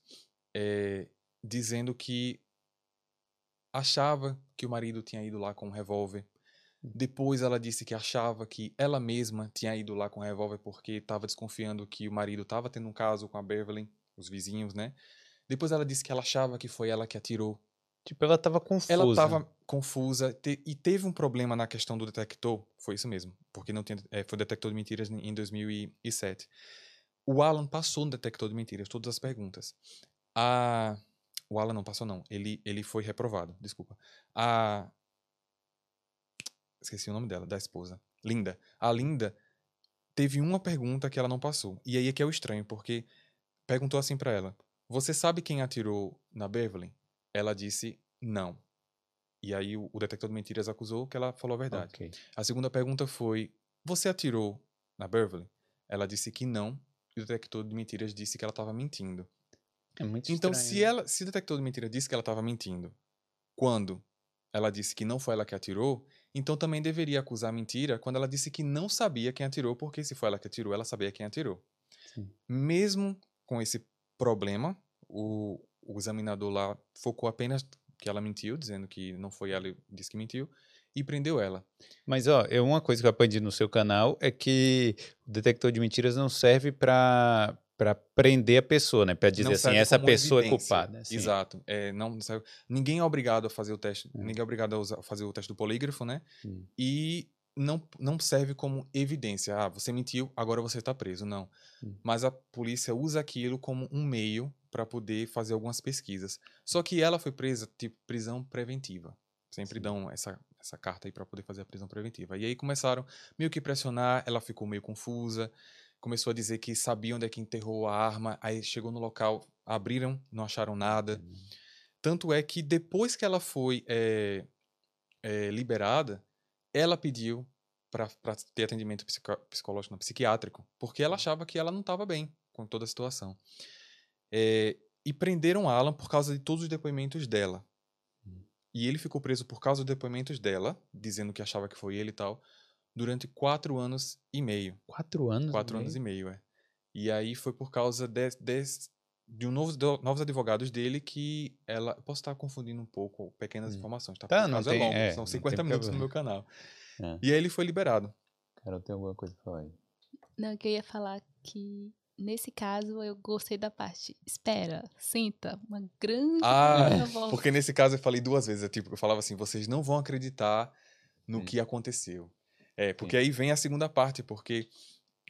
é, dizendo que achava que o marido tinha ido lá com um revólver. Depois ela disse que achava que ela mesma tinha ido lá com o revólver porque estava desconfiando que o marido estava tendo um caso com a Beverly, os vizinhos, né? Depois ela disse que ela achava que foi ela que atirou. Tipo, ela tava confusa. Ela estava confusa te- e teve um problema na questão do detector. Foi isso mesmo, porque não tinha, é, foi detector de mentiras em em 2007. O Alan passou no detector de mentiras, todas as perguntas. A, o Alan não passou, não. Ele, ele foi reprovado, desculpa. A. Esqueci o nome dela, da esposa. Linda. A Linda teve uma pergunta que ela não passou. E aí é que é o estranho, porque perguntou assim pra ela: Você sabe quem atirou na Beverly? Ela disse não. E aí o, o detector de mentiras acusou que ela falou a verdade. Ok. A segunda pergunta foi: Você atirou na Beverly? Ela disse que não. E o detector de mentiras disse que ela estava mentindo. É muito Então, estranho, se né? ela, se o detector de mentiras disse que ela estava mentindo, quando ela disse que não foi ela que atirou, então também deveria acusar mentira quando ela disse que não sabia quem atirou, porque se foi ela que atirou, ela sabia quem atirou. Sim. Mesmo com esse problema, o, o examinador lá focou apenas que ela mentiu, dizendo que não foi ela disse que mentiu, e prendeu ela. Mas, ó, é uma coisa que eu aprendi no seu canal é que o detector de mentiras não serve pra para prender a pessoa, né? Para dizer assim, essa pessoa é evidência. culpada. Sim. Exato. É, não, não serve- ninguém é obrigado a fazer o teste. Hum. Ninguém é obrigado a usar- fazer o teste do polígrafo, né? Hum. E não, não serve como evidência. Ah, você mentiu, agora você está preso. Não. Hum. Mas a polícia usa aquilo como um meio para poder fazer algumas pesquisas. Só que ela foi presa, tipo, prisão preventiva. Sempre Sim. dão essa, essa carta aí para poder fazer a prisão preventiva. E aí começaram meio que pressionar, ela ficou meio confusa, começou a dizer que sabia onde é que enterrou a arma, aí chegou no local, abriram, não acharam nada. Hum. Tanto é que depois que ela foi eh, eh, liberada, ela pediu para ter atendimento psico- psicológico, não, psiquiátrico, porque ela achava que ela não estava bem com toda a situação. Eh, e prenderam Alan por causa de todos os depoimentos dela. Hum. E ele ficou preso por causa dos depoimentos dela, dizendo que achava que foi ele e tal, durante quatro anos e meio. Quatro anos. Quatro anos e meio, é. E aí foi por causa de, des- de um novo, do- novos advogados dele que ela. Posso estar confundindo um pouco pequenas Hum. informações, tá? Tá, Porque não caso tem- é longo, é, são não 50 tem minutos no problema. meu canal. (laughs) É. E aí ele foi liberado. Cara, tem alguma coisa pra falar aí. Não, que eu ia falar que nesse caso eu gostei da parte. Espera, sinta, uma grande Ah. Porque nesse caso eu falei duas vezes, é tipo, eu falava assim, vocês não vão acreditar no Hum. que aconteceu. É, porque aí vem a segunda parte, porque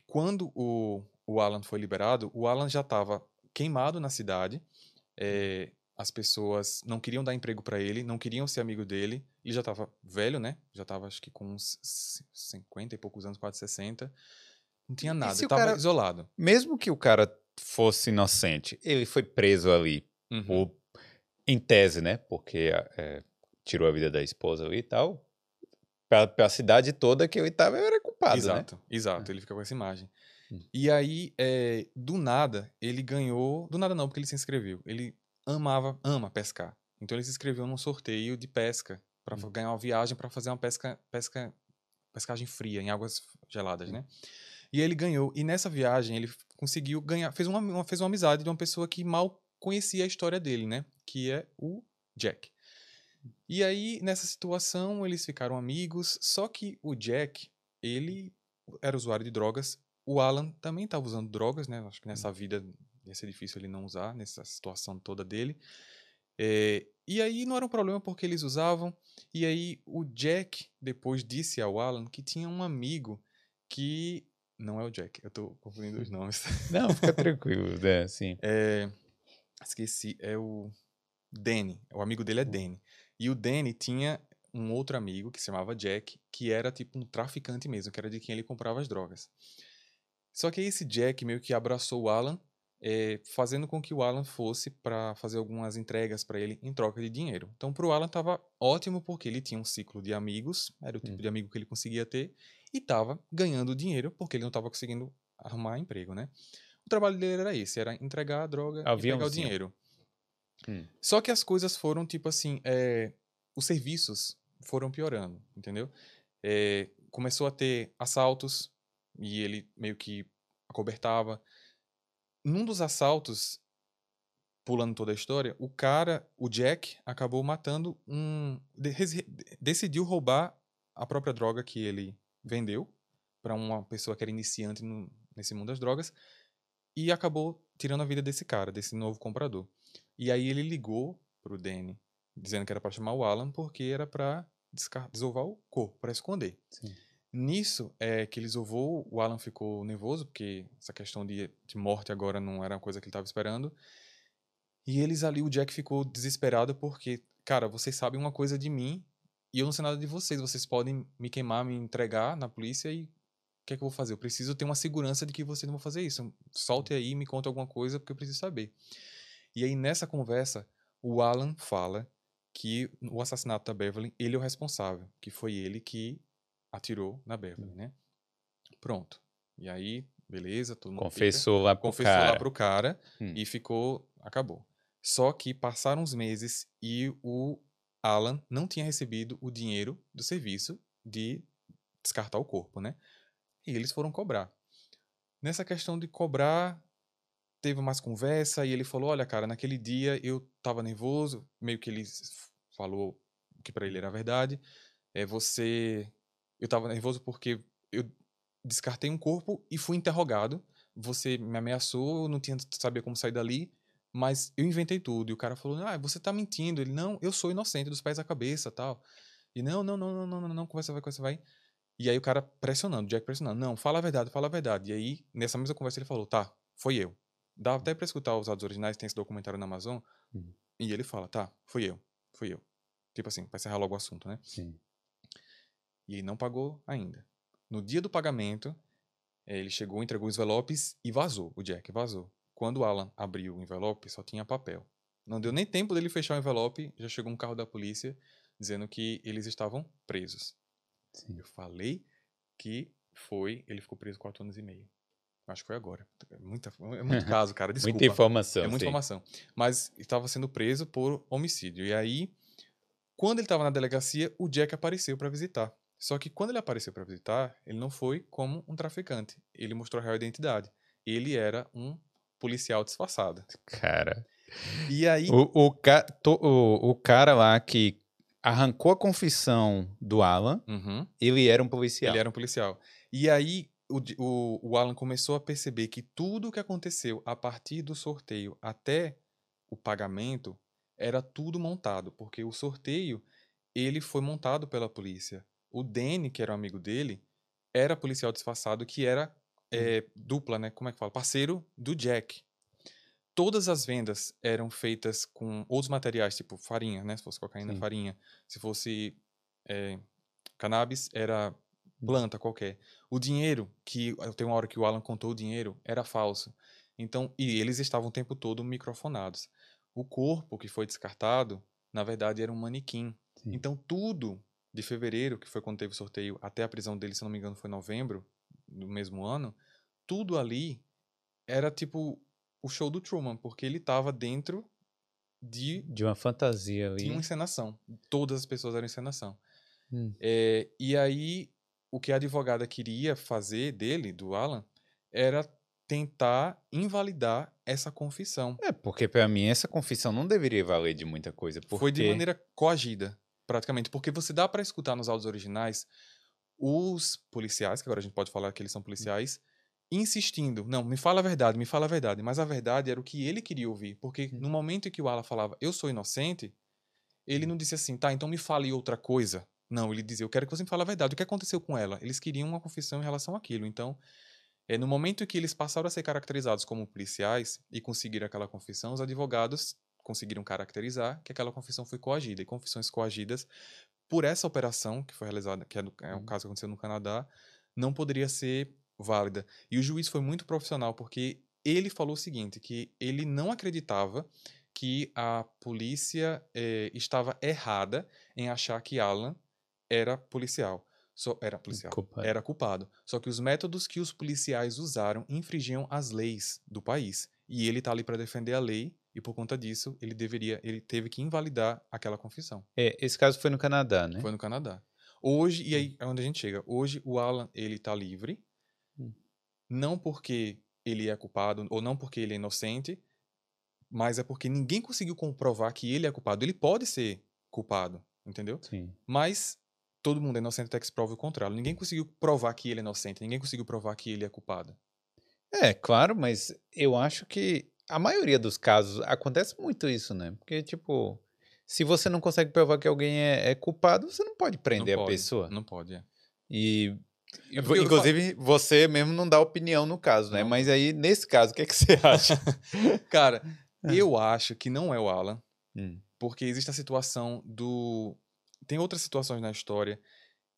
quando o, o Alan foi liberado, o Alan já estava queimado na cidade, é, as pessoas não queriam dar emprego para ele, não queriam ser amigo dele, ele já estava velho, né? Já estava acho que com uns c- 50 e poucos anos, quase 60. Não tinha nada, estava cara- isolado. Mesmo que o cara fosse inocente, ele foi preso ali Uhum. por, em tese, né? Porque é, tirou a vida da esposa ali e tal. Pra, pra cidade toda que ele tava, ele era culpado, né? Exato, exato. Ele fica com essa imagem. Hum. E aí, é, do nada, ele ganhou. Do nada não, porque ele se inscreveu. Ele amava, ama pescar. Então ele se inscreveu num sorteio de pesca para Hum. ganhar uma viagem para fazer uma pesca, pesca, pescagem fria em águas geladas, Hum. né? E ele ganhou. E nessa viagem ele conseguiu ganhar, fez uma, uma- fez uma amizade de uma pessoa que mal conhecia a história dele, né? Que é o Jack. E aí, nessa situação, eles ficaram amigos, só que o Jack, ele era usuário de drogas, o Alan também estava usando drogas, né? Acho que nessa vida ia ser difícil ele não usar, nessa situação toda dele. É, e aí não era um problema porque eles usavam, e aí o Jack depois disse ao Alan que tinha um amigo que. Não é o Jack, eu tô confundindo os nomes. (laughs) Não, fica tranquilo, né? Assim. É, esqueci, é o Danny. O amigo dele é Danny. E o Danny tinha um outro amigo que se chamava Jack, que era tipo um traficante mesmo, que era de quem ele comprava as drogas. Só que aí esse Jack meio que abraçou o Alan, é, fazendo com que o Alan fosse para fazer algumas entregas para ele em troca de dinheiro. Então pro Alan tava ótimo porque ele tinha um ciclo de amigos, era o tipo Hum. de amigo que ele conseguia ter, e tava ganhando dinheiro porque ele não tava conseguindo arrumar emprego, né? O trabalho dele era esse, era entregar a droga e pegar o Aviãozinho. dinheiro. Hum. Só que as coisas foram, tipo assim, é, os serviços foram piorando, entendeu? É, começou a ter assaltos e ele meio que acobertava. Num dos assaltos, pulando toda a história, o cara, o Jack, acabou matando um. decidiu roubar a própria droga que ele vendeu para uma pessoa que era iniciante no- nesse mundo das drogas e acabou tirando a vida desse cara, desse novo comprador. E aí ele ligou pro Danny, dizendo que era para chamar o Alan porque era para desovar o corpo, para esconder. Sim. Nisso é que ele desovou, o Alan ficou nervoso, porque essa questão de, de morte agora não era uma coisa que ele estava esperando. E eles ali, o Jack ficou desesperado porque, cara, vocês sabem uma coisa de mim e eu não sei nada de vocês. Vocês podem me queimar, me entregar na polícia e o que é que eu vou fazer? Eu preciso ter uma segurança de que vocês não vão fazer isso. Solte aí, me conta alguma coisa porque eu preciso saber. E aí nessa conversa, o Alan fala que o assassinato da Beverly, ele é o responsável, que foi ele que atirou na Beverly, né? Pronto. E aí, beleza, todo mundo fica- Confessou lá pro confessou cara. lá pro cara Hum. e ficou, acabou. Só que passaram uns meses e o Alan não tinha recebido o dinheiro do serviço de descartar o corpo, né? E eles foram cobrar. Nessa questão de cobrar, teve mais conversa e ele falou: Olha, cara, naquele dia eu tava nervoso, meio que ele falou que pra ele era verdade. É você. Eu tava nervoso porque eu descartei um corpo e fui interrogado. você me ameaçou, eu não tinha sabia como sair dali, mas eu inventei tudo. E o cara falou: "Ah, você tá mentindo". Ele: "Não, eu sou inocente dos pés à cabeça, tal". E não, não, não, não, não, não, não, conversa vai, conversa vai. E aí o cara pressionando, Jack pressionando: "Não, fala a verdade, fala a verdade". E aí, nessa mesma conversa ele falou: "Tá, foi eu". Dá até pra escutar os áudios originais, tem esse documentário na Amazon. Uhum. E ele fala: "Tá, fui eu. Fui eu". Tipo assim, pra encerrar logo o assunto, né? Sim. E ele não pagou ainda. No dia do pagamento, ele chegou, entregou os envelopes e vazou. O Jack vazou. Quando o Alan abriu o envelope, só tinha papel. Não deu nem tempo dele fechar o envelope, já chegou um carro da polícia dizendo que eles estavam presos. Sim. Eu falei que foi, ele ficou preso quatro anos e meio. Acho que foi agora. É, muita, é muito (laughs) caso, cara. Desculpa. Muita informação. É muita sim. informação. Mas estava sendo preso por homicídio. E aí, quando ele estava na delegacia, o Jack apareceu para visitar. Só que quando ele apareceu para visitar, ele não foi como um traficante. Ele mostrou a real identidade. Ele era um policial disfarçado. Cara. E aí, O, o, ca- o, o cara lá que arrancou a confissão do Alan, Uhum, ele era um policial. ele era um policial. E aí, o, o, o Alan começou a perceber que tudo o que aconteceu a partir do sorteio até o pagamento era tudo montado, porque o sorteio ele foi montado pela polícia. O Danny, que era um amigo dele, era policial disfarçado que era é, dupla, né? Como é que fala? Parceiro do Jack. Todas as vendas eram feitas com outros materiais, tipo farinha, né? Se fosse cocaína, Sim. farinha. Se fosse é, cannabis, era planta qualquer. O dinheiro, que tem uma hora que o Alan contou o dinheiro, era falso. Então, e eles estavam o tempo todo microfonados. O corpo que foi descartado, na verdade, era um manequim. Sim. Então, tudo de fevereiro, que foi quando teve o sorteio, até a prisão dele, se não me engano, foi novembro do mesmo ano, tudo ali era tipo o show do Truman, porque ele estava dentro de, De uma fantasia ali. de uma encenação. Todas as pessoas eram encenação. Hum. É, e aí, o que a advogada queria fazer dele, do Alan, era tentar invalidar essa confissão. É, porque pra mim essa confissão não deveria valer de muita coisa. Porque... Foi de maneira coagida, praticamente. Porque você dá para escutar nos áudios originais os policiais, que agora a gente pode falar que eles são policiais, insistindo. Não, me fala a verdade, me fala a verdade. Mas a verdade era o que ele queria ouvir. Porque Hum. no momento em que o Alan falava, eu sou inocente, ele não disse assim, tá, então me fale outra coisa. Não, ele dizia, eu quero que você me fale a verdade. O que aconteceu com ela? Eles queriam uma confissão em relação àquilo. Então, é, no momento em que eles passaram a ser caracterizados como policiais e conseguiram aquela confissão, os advogados conseguiram caracterizar que aquela confissão foi coagida. E confissões coagidas, por essa operação que foi realizada, que é, é um Hum. caso que aconteceu no Canadá, não poderia ser válida. E o juiz foi muito profissional, porque ele falou o seguinte, que ele não acreditava que a polícia eh, estava errada em achar que Alan era policial. Só, era policial. Culpado. Era culpado. Só que os métodos que os policiais usaram infringiam as leis do país. E ele tá ali para defender a lei e por conta disso ele deveria, ele teve que invalidar aquela confissão. É, esse caso foi no Canadá, né? Foi no Canadá. Hoje, e aí é onde a gente chega. Hoje o Alan, ele tá livre. Hum. Não porque ele é culpado ou não porque ele é inocente, mas é porque ninguém conseguiu comprovar que ele é culpado. Ele pode ser culpado, entendeu? Sim. Mas todo mundo é inocente até que se prove o contrário. Ninguém conseguiu provar que ele é inocente, ninguém conseguiu provar que ele é culpado. É, claro, mas eu acho que a maioria dos casos acontece muito isso, né? Porque, tipo, se você não consegue provar que alguém é, é culpado, você não pode prender não a pode, pessoa. Não pode, é. E, É inclusive, você mesmo não dá opinião no caso, né? Não. Mas aí, nesse caso, o que, é que você (laughs) acha? Cara, É. eu acho que não é o Alan, Hum. porque existe a situação do. Tem outras situações na história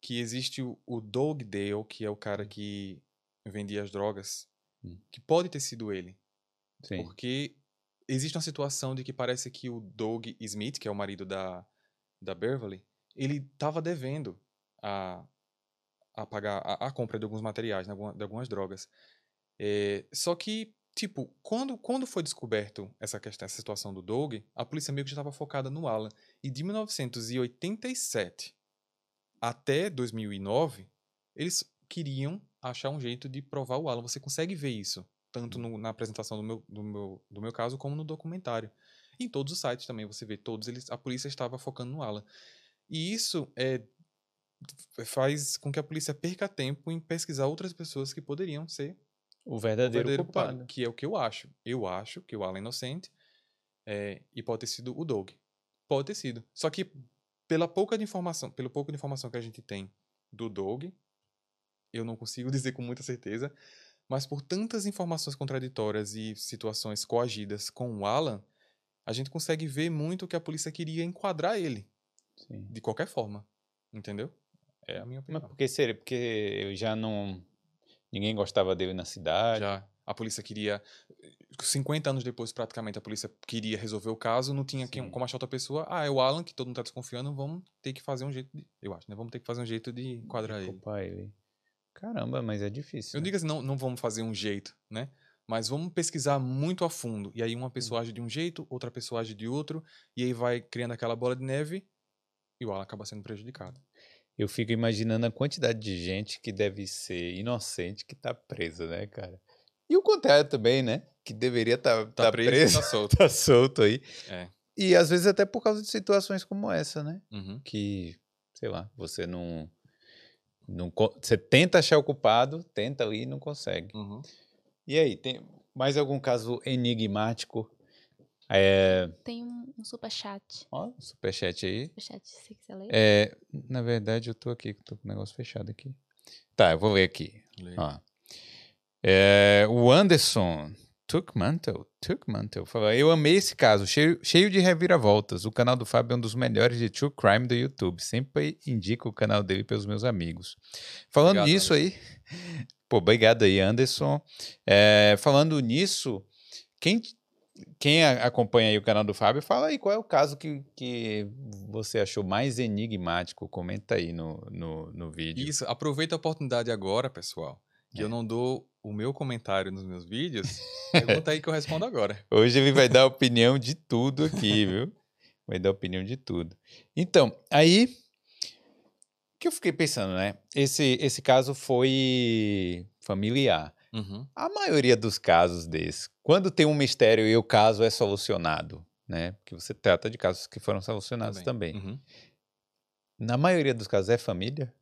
que existe o, o Doug Dale, que é o cara que vendia as drogas, Hum. que pode ter sido ele. Sim. Porque existe uma situação de que parece que o Doug Smith, que é o marido da, da Beverly, ele estava devendo a, a pagar a, a compra de alguns materiais, né, de algumas drogas. É, só que, tipo, quando, quando foi descoberto essa questão, essa situação do Doug, a polícia meio que já estava focada no Alan. E de 1987 até 2009, eles queriam achar um jeito de provar o Alan. Você consegue ver isso, tanto no- na apresentação do meu, do, meu, do meu caso, como no documentário. Em todos os sites também você vê, todos eles, a polícia estava focando no Alan. E isso é, faz com que a polícia perca tempo em pesquisar outras pessoas que poderiam ser O o verdadeiro, verdadeiro culpado. culpado, que é o que eu acho. Eu acho que o Alan é inocente é, e pode ter sido o Doug. Pode ter sido. Só que pela pouca informação, pelo pouco de informação que a gente tem do Doug, eu não consigo (laughs) dizer com muita certeza, mas por tantas informações contraditórias e situações coagidas com o Alan, a gente consegue ver muito que a polícia queria enquadrar ele Sim. de qualquer forma, entendeu? É a minha Mas opinião. por que seria? Porque eu já não. Ninguém gostava dele na cidade. Já a polícia queria 50 anos depois praticamente a polícia queria resolver o caso, não tinha quem, como achar outra pessoa. Ah, é o Alan que todo mundo tá desconfiando, vamos ter que fazer um jeito de, eu acho, né? Vamos ter que fazer um jeito de enquadrar ele. Ele. Caramba, mas é difícil. Eu né? digo assim, não, não vamos fazer um jeito, né? Mas vamos pesquisar muito a fundo. E aí uma pessoa age de um jeito, outra pessoa age de outro, e aí vai criando aquela bola de neve e o Alan acaba sendo prejudicado. Eu fico imaginando a quantidade de gente que deve ser inocente que tá presa, né, cara? E o contrário também, né? Que deveria estar tá, Tá, tá preso, preso, tá (laughs) solto. tá solto aí. É. E às vezes até por causa de situações como essa, né? Uhum. Que, sei lá, você não. Não você tenta achar o culpado, tenta ali e não consegue. Uhum. E aí, tem mais algum caso enigmático? É, Tem um, um superchat. ó, superchat aí. Superchat, se você quiser ler. É, na verdade, eu tô aqui, tô com o negócio fechado aqui. Tá, eu vou ler aqui. Ó. É, o Anderson Tuckmantle, Tuckmantle fala: Eu amei esse caso, cheio, cheio de reviravoltas. O canal do Fábio é um dos melhores de True Crime do YouTube. Sempre indico o canal dele pelos meus amigos. Falando Obrigado, nisso aí. (laughs) Pô, obrigado aí, Anderson. É, falando nisso, quem, quem acompanha aí o canal do Fábio, fala aí qual é o caso que, que você achou mais enigmático. Comenta aí no, no, no vídeo. Isso, aproveita a oportunidade agora, pessoal, que É. eu não dou o meu comentário nos meus vídeos. (laughs) Pergunta aí que eu respondo agora. Hoje ele vai dar opinião de tudo aqui, (laughs) viu? Vai dar opinião de tudo. Então, aí que eu fiquei pensando, né? Esse, esse caso foi familiar. Uhum. A maioria dos casos desses, quando tem um mistério e o caso é solucionado, né? Porque você trata de casos que foram solucionados também. Uhum. Na maioria dos casos é família?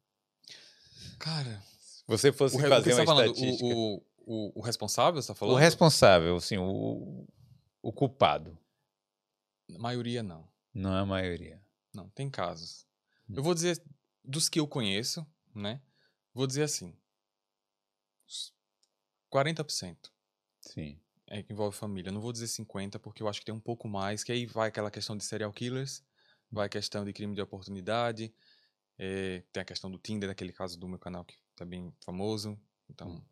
Cara, você fosse o, re- o fazer você uma tá falando? estatística. O, o, o, responsável, você tá falando? o responsável, assim, o, o culpado, A maioria não. não é a maioria. Não, tem casos. Hum. Eu vou dizer, dos que eu conheço, né? Vou dizer assim. uns 40% Sim. é que envolve família. Não vou dizer 50%, porque eu acho que tem um pouco mais, que aí vai aquela questão de serial killers, vai a questão de crime de oportunidade, eh, tem a questão do Tinder, aquele caso do meu canal que tá bem famoso. Então, Hum.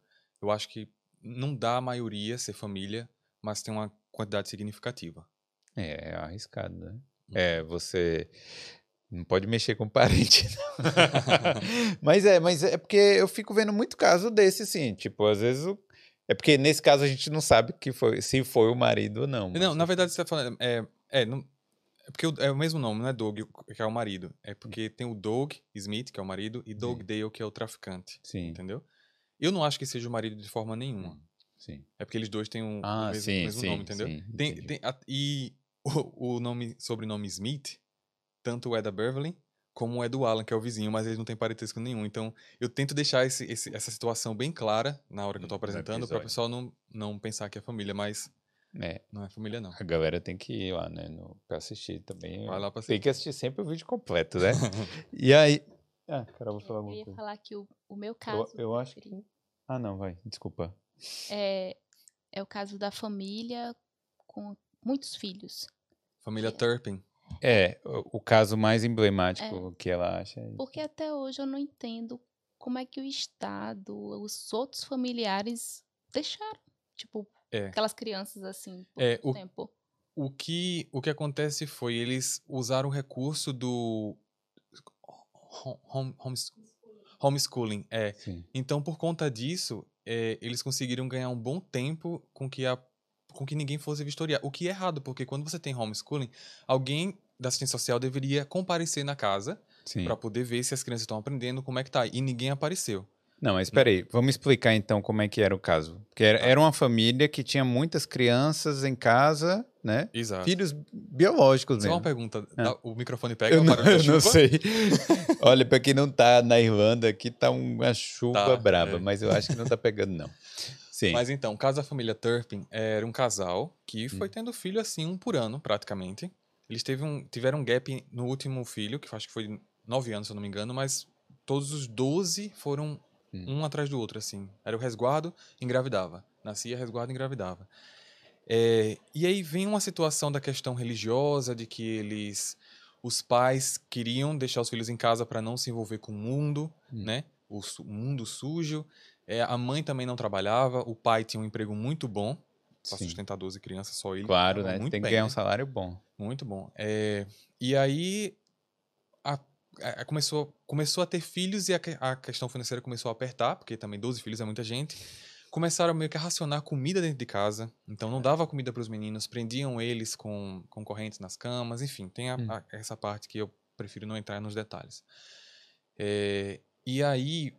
eu acho que não dá a maioria ser família, mas tem uma quantidade significativa. É, é arriscado, né? Uhum. É, você não pode mexer com (laughs) parente, não. (laughs) mas é, mas é porque eu fico vendo muito caso desse, assim, tipo, às vezes o... é porque nesse caso a gente não sabe que foi, se foi o marido ou não. Não, na verdade você tá falando. É, é, não, é porque o- é o mesmo nome, não é Doug, que é o marido. É porque tem o Doug Smith, que é o marido, e Doug Sim. Dale, que é o traficante. Sim, Entendeu? Eu não acho que seja o marido de forma nenhuma. sim. É porque eles dois têm um, o Ah, mesmo, sim, mesmo sim, nome, entendeu? sim, Tem, tem a- e (laughs) o, o nome, sobrenome Smith, tanto é da Beverly como é do Alan, que é o vizinho, mas eles não têm parentesco nenhum. Então, eu tento deixar esse, esse- essa situação bem clara na hora que eu tô No apresentando, para o pessoal não, não pensar que é família, mas É, não é família, não. a galera tem que ir lá, né, no, pra assistir também. Vai lá pra Tem que assistir sempre o vídeo completo, né? (laughs) e aí... Ah, Carol, vou falar Eu alguma ia coisa. falar que o, o meu caso. Eu, eu acho que... Ah, não, vai, desculpa. É, é o caso da família com muitos filhos. Família Turpin. É, o, o caso mais emblemático que ela acha. é Porque até hoje eu não entendo como é que o Estado, os outros familiares deixaram. Tipo, É. aquelas crianças assim, por É, o- tempo. O que, o que acontece foi eles usaram o recurso do home, home, homes- homeschooling. É. Sim. Então, por conta disso, é, eles conseguiram ganhar um bom tempo com que, a, com que ninguém fosse vistoriar. O que é errado, porque quando você tem homeschooling, alguém da assistência social deveria comparecer na casa para poder ver se as crianças estão aprendendo, como é que tá. E ninguém apareceu. Não, mas espera aí, vamos explicar então como é que era o caso. Porque era, Tá. era uma família que tinha muitas crianças em casa, né? Exato. Filhos biológicos Só uma pergunta. Ah. dá- O microfone pega Eu o não, eu não sei. Olha, pra quem não tá na Irlanda, aqui tá uma chuva Tá, braba, é. mas eu acho que não tá pegando, não. Sim. Mas então, o caso da família Turpin era um casal que Hum. foi tendo filho assim, um por ano, praticamente. Eles teve um, tiveram um gap no último filho, que acho que foi nove anos, se eu não me engano, mas todos os doze foram Hum. um atrás do outro, assim. Era o resguardo, engravidava. Nascia, resguardo, engravidava. É, e aí vem uma situação da questão religiosa, de que eles, os pais queriam deixar os filhos em casa para não se envolver com o mundo, Hum. né? O, su- mundo sujo. É, a mãe também não trabalhava, o pai tinha um emprego muito bom para sustentar 12 crianças, só ele. Claro, né? Muito Tem que bem, ganhar né? um salário bom. Muito bom. É, e aí a- começou, começou a ter filhos e a, a questão financeira começou a apertar, porque também 12 filhos é muita gente. Começaram meio que a racionar comida dentro de casa, então não dava comida para os meninos, prendiam eles com, com correntes nas camas, enfim, tem a- Hum. a- essa parte que eu prefiro não entrar nos detalhes. É, e aí,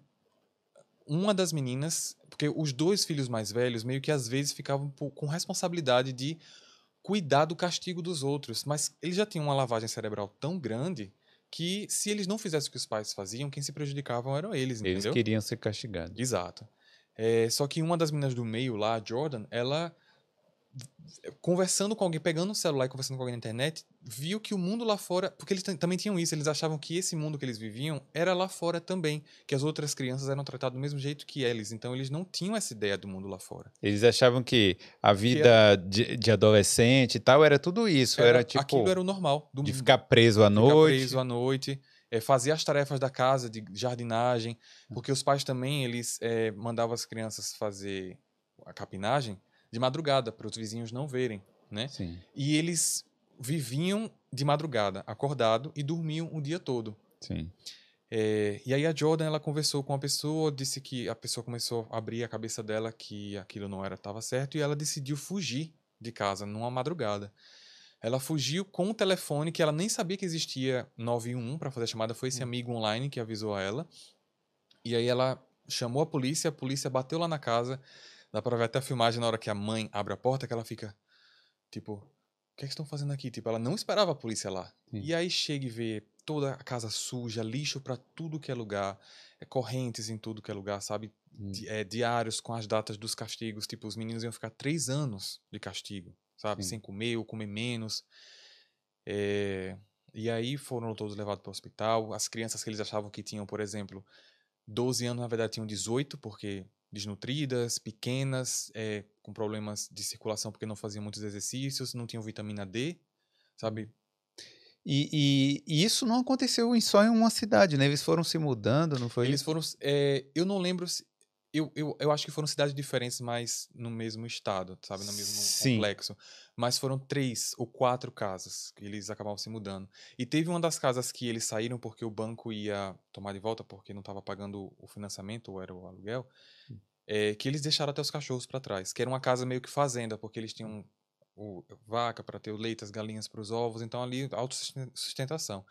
uma das meninas, porque os dois filhos mais velhos meio que às vezes ficavam com responsabilidade de cuidar do castigo dos outros, mas eles já tinham uma lavagem cerebral tão grande que se eles não fizessem o que os pais faziam, quem se prejudicavam eram eles, Eles entendeu? queriam ser castigados. Exato. É, só que uma das meninas do meio lá, a Jordan, ela conversando com alguém, pegando um celular e conversando com alguém na internet, viu que o mundo lá fora, porque eles tam- também tinham isso, eles achavam que esse mundo que eles viviam era lá fora também, que as outras crianças eram tratadas do mesmo jeito que eles, então eles não tinham essa ideia do mundo lá fora. Eles achavam que a vida de, de adolescente e tal era tudo isso. Era, tipo aquilo era o normal do de mundo. ficar preso à Ficar noite. preso à noite, é, fazer as tarefas da casa, de jardinagem, porque os pais também, eles é, mandavam as crianças fazer a capinagem de madrugada, para os vizinhos não verem, né? Sim, E eles viviam de madrugada, acordado, e dormiam o dia todo. sim. É, e aí a Jordan, ela conversou com uma pessoa, disse que a pessoa começou a abrir a cabeça dela que aquilo não era estava certo, e ela decidiu fugir de casa numa madrugada. Ela fugiu com o telefone que ela nem sabia que existia 911 para fazer a chamada, foi esse amigo online que avisou a ela. E aí ela chamou a polícia, a polícia bateu lá na casa. Dá pra ver até a filmagem na hora que a mãe abre a porta, que ela fica tipo, o que é que estão fazendo aqui? Tipo, ela não esperava a polícia lá. Sim. E aí chega e vê toda a casa suja, lixo pra tudo que é lugar, é, correntes em tudo que é lugar, sabe? Hum. Di- é, diários com as datas dos castigos. Tipo, os meninos iam ficar três anos de castigo, sabe? Sim. Sem comer ou comer menos. É, E aí foram todos levados para o hospital. As crianças que eles achavam que tinham, por exemplo, 12 anos, na verdade tinham 18, porque desnutridas, pequenas, é, com problemas de circulação porque não faziam muitos exercícios, não tinham vitamina D, sabe? E, e- e isso não aconteceu em- só em uma cidade, né? Eles foram se mudando, não foi? Eles foram. é, eu não lembro se. Eu, eu, eu acho que foram cidades diferentes, mas no mesmo estado, sabe? No mesmo Sim. complexo. Mas foram três ou quatro casas que eles acabavam se mudando. E teve uma das casas que eles saíram porque o banco ia tomar de volta, porque não estava pagando o financiamento, ou era o aluguel. é, que eles deixaram até os cachorros para trás. Que era uma casa meio que fazenda, porque eles tinham o, vaca para ter o leite, as galinhas para os ovos. Então ali, autossustentação.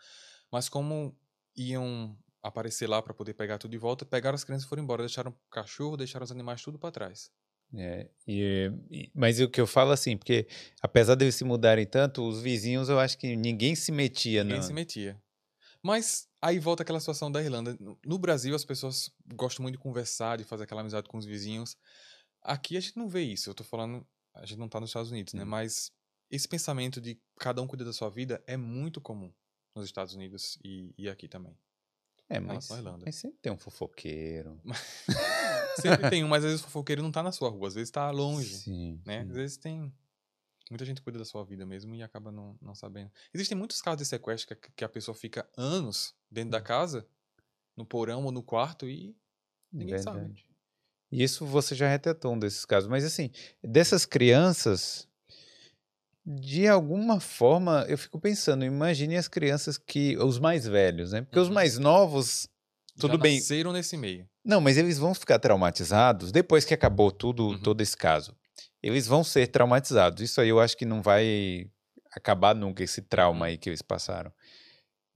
Mas como iam aparecer lá para poder pegar tudo de volta, pegaram as crianças e foram embora. Deixaram o cachorro, deixaram os animais tudo para trás. É, e- e- mas o que eu falo assim, porque apesar de eles se mudarem tanto, os vizinhos eu acho que ninguém se metia, Ninguém não. se metia. Mas aí volta aquela situação da Irlanda. No- Brasil, as pessoas gostam muito de conversar, de fazer aquela amizade com os vizinhos. Aqui a gente não vê isso. Eu tô falando, a gente não tá nos Estados Unidos, né? Hum. Mas esse pensamento de cada um cuida da sua vida é muito comum nos Estados Unidos e, e aqui também. É, mas, mas sempre tem um fofoqueiro. (laughs) Sempre tem um, mas às vezes o fofoqueiro não tá na sua rua, às vezes tá longe. Sim, né? Às vezes tem. Muita gente cuida da sua vida mesmo e acaba não, não sabendo. Existem muitos casos de sequestro que, a- que a pessoa fica anos dentro Hum. da casa, no porão ou no quarto e ninguém sabe. Verdade. Isso você já retratou um desses casos. Mas assim, dessas crianças, de alguma forma, eu fico pensando, imagine as crianças que. Os mais velhos, né? Porque os Uhum. mais novos. Tudo Já bem. nasceram nesse meio. Não, mas eles vão ficar traumatizados depois que acabou tudo, Uhum. todo esse caso. Eles vão ser traumatizados. Isso aí eu acho que não vai acabar nunca esse trauma Uhum. aí que eles passaram.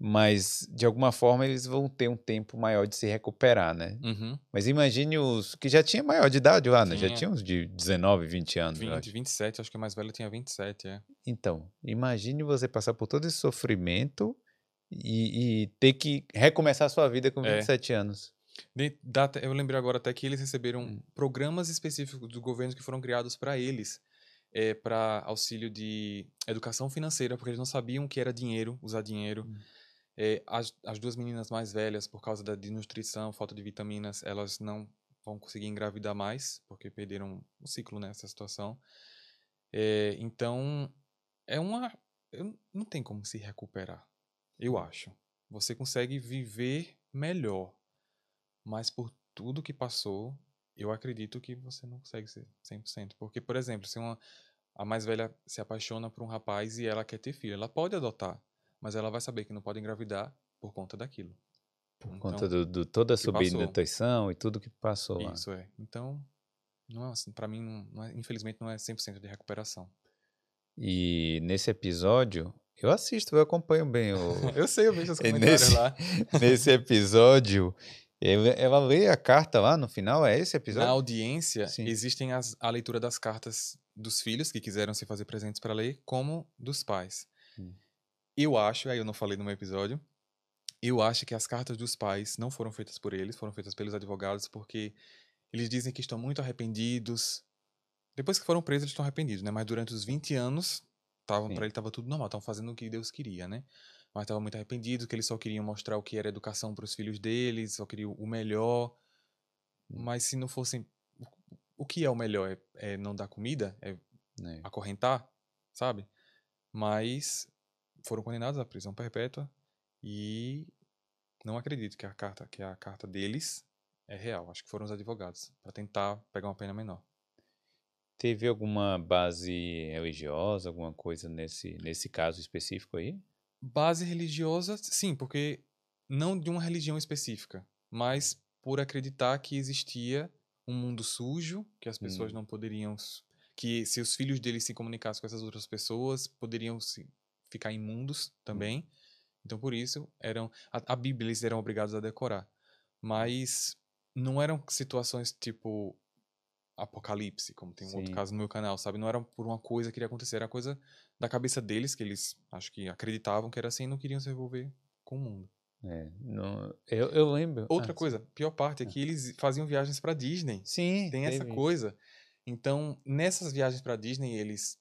Mas, de alguma forma, eles vão ter um tempo maior de se recuperar, né? Uhum. Mas imagine os que já tinha maior de idade, lá, né? Já Tinha. uns de 19, 20 anos. eu 20, acho. 27, acho que a mais velha tinha 27, é. Então, imagine você passar por todo esse sofrimento e, e ter que recomeçar a sua vida com É. 27 anos. De- até- eu lembrei agora até que eles receberam Hum. programas específicos do governo que foram criados para eles, é, para auxílio de educação financeira, porque eles não sabiam que era dinheiro, usar dinheiro. Hum. É, as, as duas meninas mais velhas, por causa da desnutrição, falta de vitaminas, elas não vão conseguir engravidar mais, porque perderam o ciclo nessa situação. É, então, é uma. Não tem como se recuperar, eu acho. Você consegue viver melhor, mas por tudo que passou, eu acredito que você não consegue ser 100%. Porque, por exemplo, se uma, a mais velha se apaixona por um rapaz e ela quer ter filho, ela pode adotar, mas ela vai saber que não pode engravidar por conta daquilo. Por Então, conta de do, do toda a subnutrição e tudo que passou lá. Isso é. Então, não é assim, para mim, não, é- infelizmente, não é 100% de recuperação. E nesse episódio, eu assisto, eu acompanho bem o, (laughs) Eu sei, eu vejo os (laughs) comentários nesse- lá. (laughs) nesse episódio. Ela, lê a carta lá no final, é esse Na episódio? audiência, Sim. existem as, a leitura das cartas dos filhos que quiseram se fazer presentes para ler, como dos pais. Hum. Eu acho, aí eu não falei no meu episódio, eu acho que as cartas dos pais não foram feitas por eles, foram feitas pelos advogados, porque eles dizem que estão muito arrependidos. Depois que foram presos, eles estão arrependidos, né? Mas durante os 20 anos, tavam, Sim. para ele estava tudo normal, estavam fazendo o que Deus queria, né? Mas estavam muito arrependidos, que eles só queriam mostrar o que era educação para os filhos deles, só queriam o melhor. Hum. Mas se não fossem. o- O que é o melhor? É, é não dar comida? É É. acorrentar? Sabe? Mas foram condenados à prisão perpétua e não acredito que a carta, que a carta deles é real. Acho que foram os advogados para tentar pegar uma pena menor. Teve alguma base religiosa, alguma coisa nesse, nesse caso específico aí? Base religiosa, sim, porque não de uma religião específica, mas por acreditar que existia um mundo sujo, que as pessoas Hum. não poderiam. que se os filhos deles se comunicassem com essas outras pessoas, poderiam se, ficar imundos também. Então, por isso, eram a, a Bíblia eles eram obrigados a decorar. Mas não eram situações tipo apocalipse, como tem um outro Sim. caso no meu canal, sabe? Não era por uma coisa que iria acontecer, era coisa da cabeça deles, que eles acho que acreditavam que era assim e não queriam se envolver com o mundo. É, não- eu, eu lembro. Outra Ah, coisa, pior parte é que eles faziam viagens pra Disney. Sim, Tem essa coisa. Então, nessas viagens pra Disney, eles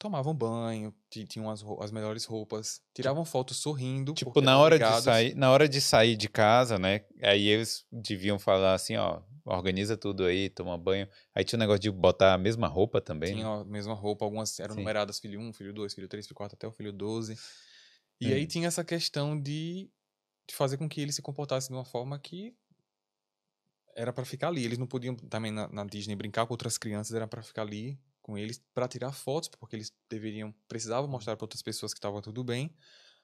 tomavam banho, ti- tinham as, as melhores roupas, tiravam fotos sorrindo. Tipo, na hora, de sair, na hora de sair de casa, né? Aí eles deviam falar assim, ó, organiza tudo aí, toma banho. Aí tinha o negócio de botar a mesma roupa também. né? Tinha a mesma roupa, algumas eram Sim. numeradas filho 1, filho 2, filho 3, filho 4, até o filho 12. E Hum. aí tinha essa questão de, de fazer com que ele se comportasse de uma forma que era pra ficar ali. Eles não podiam também na, na Disney brincar com outras crianças, era pra ficar ali com eles pra tirar fotos, porque eles deveriam, precisavam mostrar pra outras pessoas que estava tudo bem.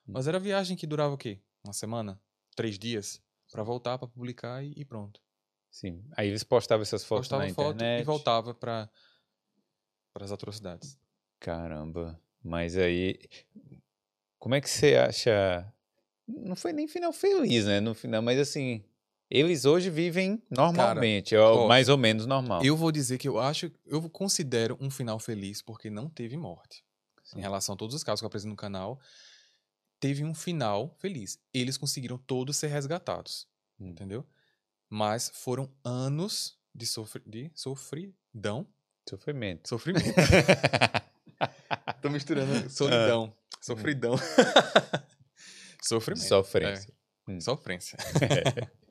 Hum. Mas era viagem que durava o quê? Uma semana? Três dias? Pra voltar, pra publicar e, e pronto. Sim. Aí eles postavam essas fotos Postava na foto internet. e voltava pra para as atrocidades. Caramba. Mas aí, como é que você acha? Não foi nem final feliz, né? No final, mas assim, eles hoje vivem normalmente, ou ó, mais ou menos normal. Eu vou dizer que eu acho, eu considero um final feliz porque não teve morte. Sim. Em relação a todos os casos que eu apresento no canal, teve um final feliz. Eles conseguiram todos ser resgatados, Hum. entendeu? Mas foram anos de, sofri de sofridão. Sofrimento. Sofrimento. (laughs) Tô misturando solidão. Sofridão. (laughs) Sofrimento. Sofrência. É. Sofrência. (laughs)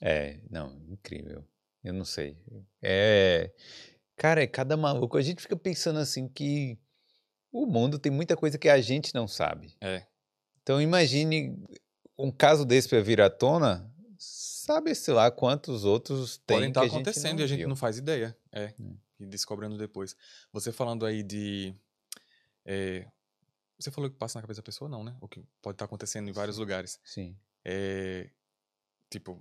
É, não, incrível. Eu não sei. É. Cara, é cada maluco. A gente fica pensando assim que o mundo tem muita coisa que a gente não sabe. É. Então imagine um caso desse para vir à tona, sabe-se lá quantos outros tem Podem que estar gente acontecendo e a gente viu. não faz ideia. É. Hum. E descobrindo depois. Você falando aí de. é, você falou que passa na cabeça da pessoa, não, né? O que pode estar acontecendo em vários lugares. Sim. É, tipo,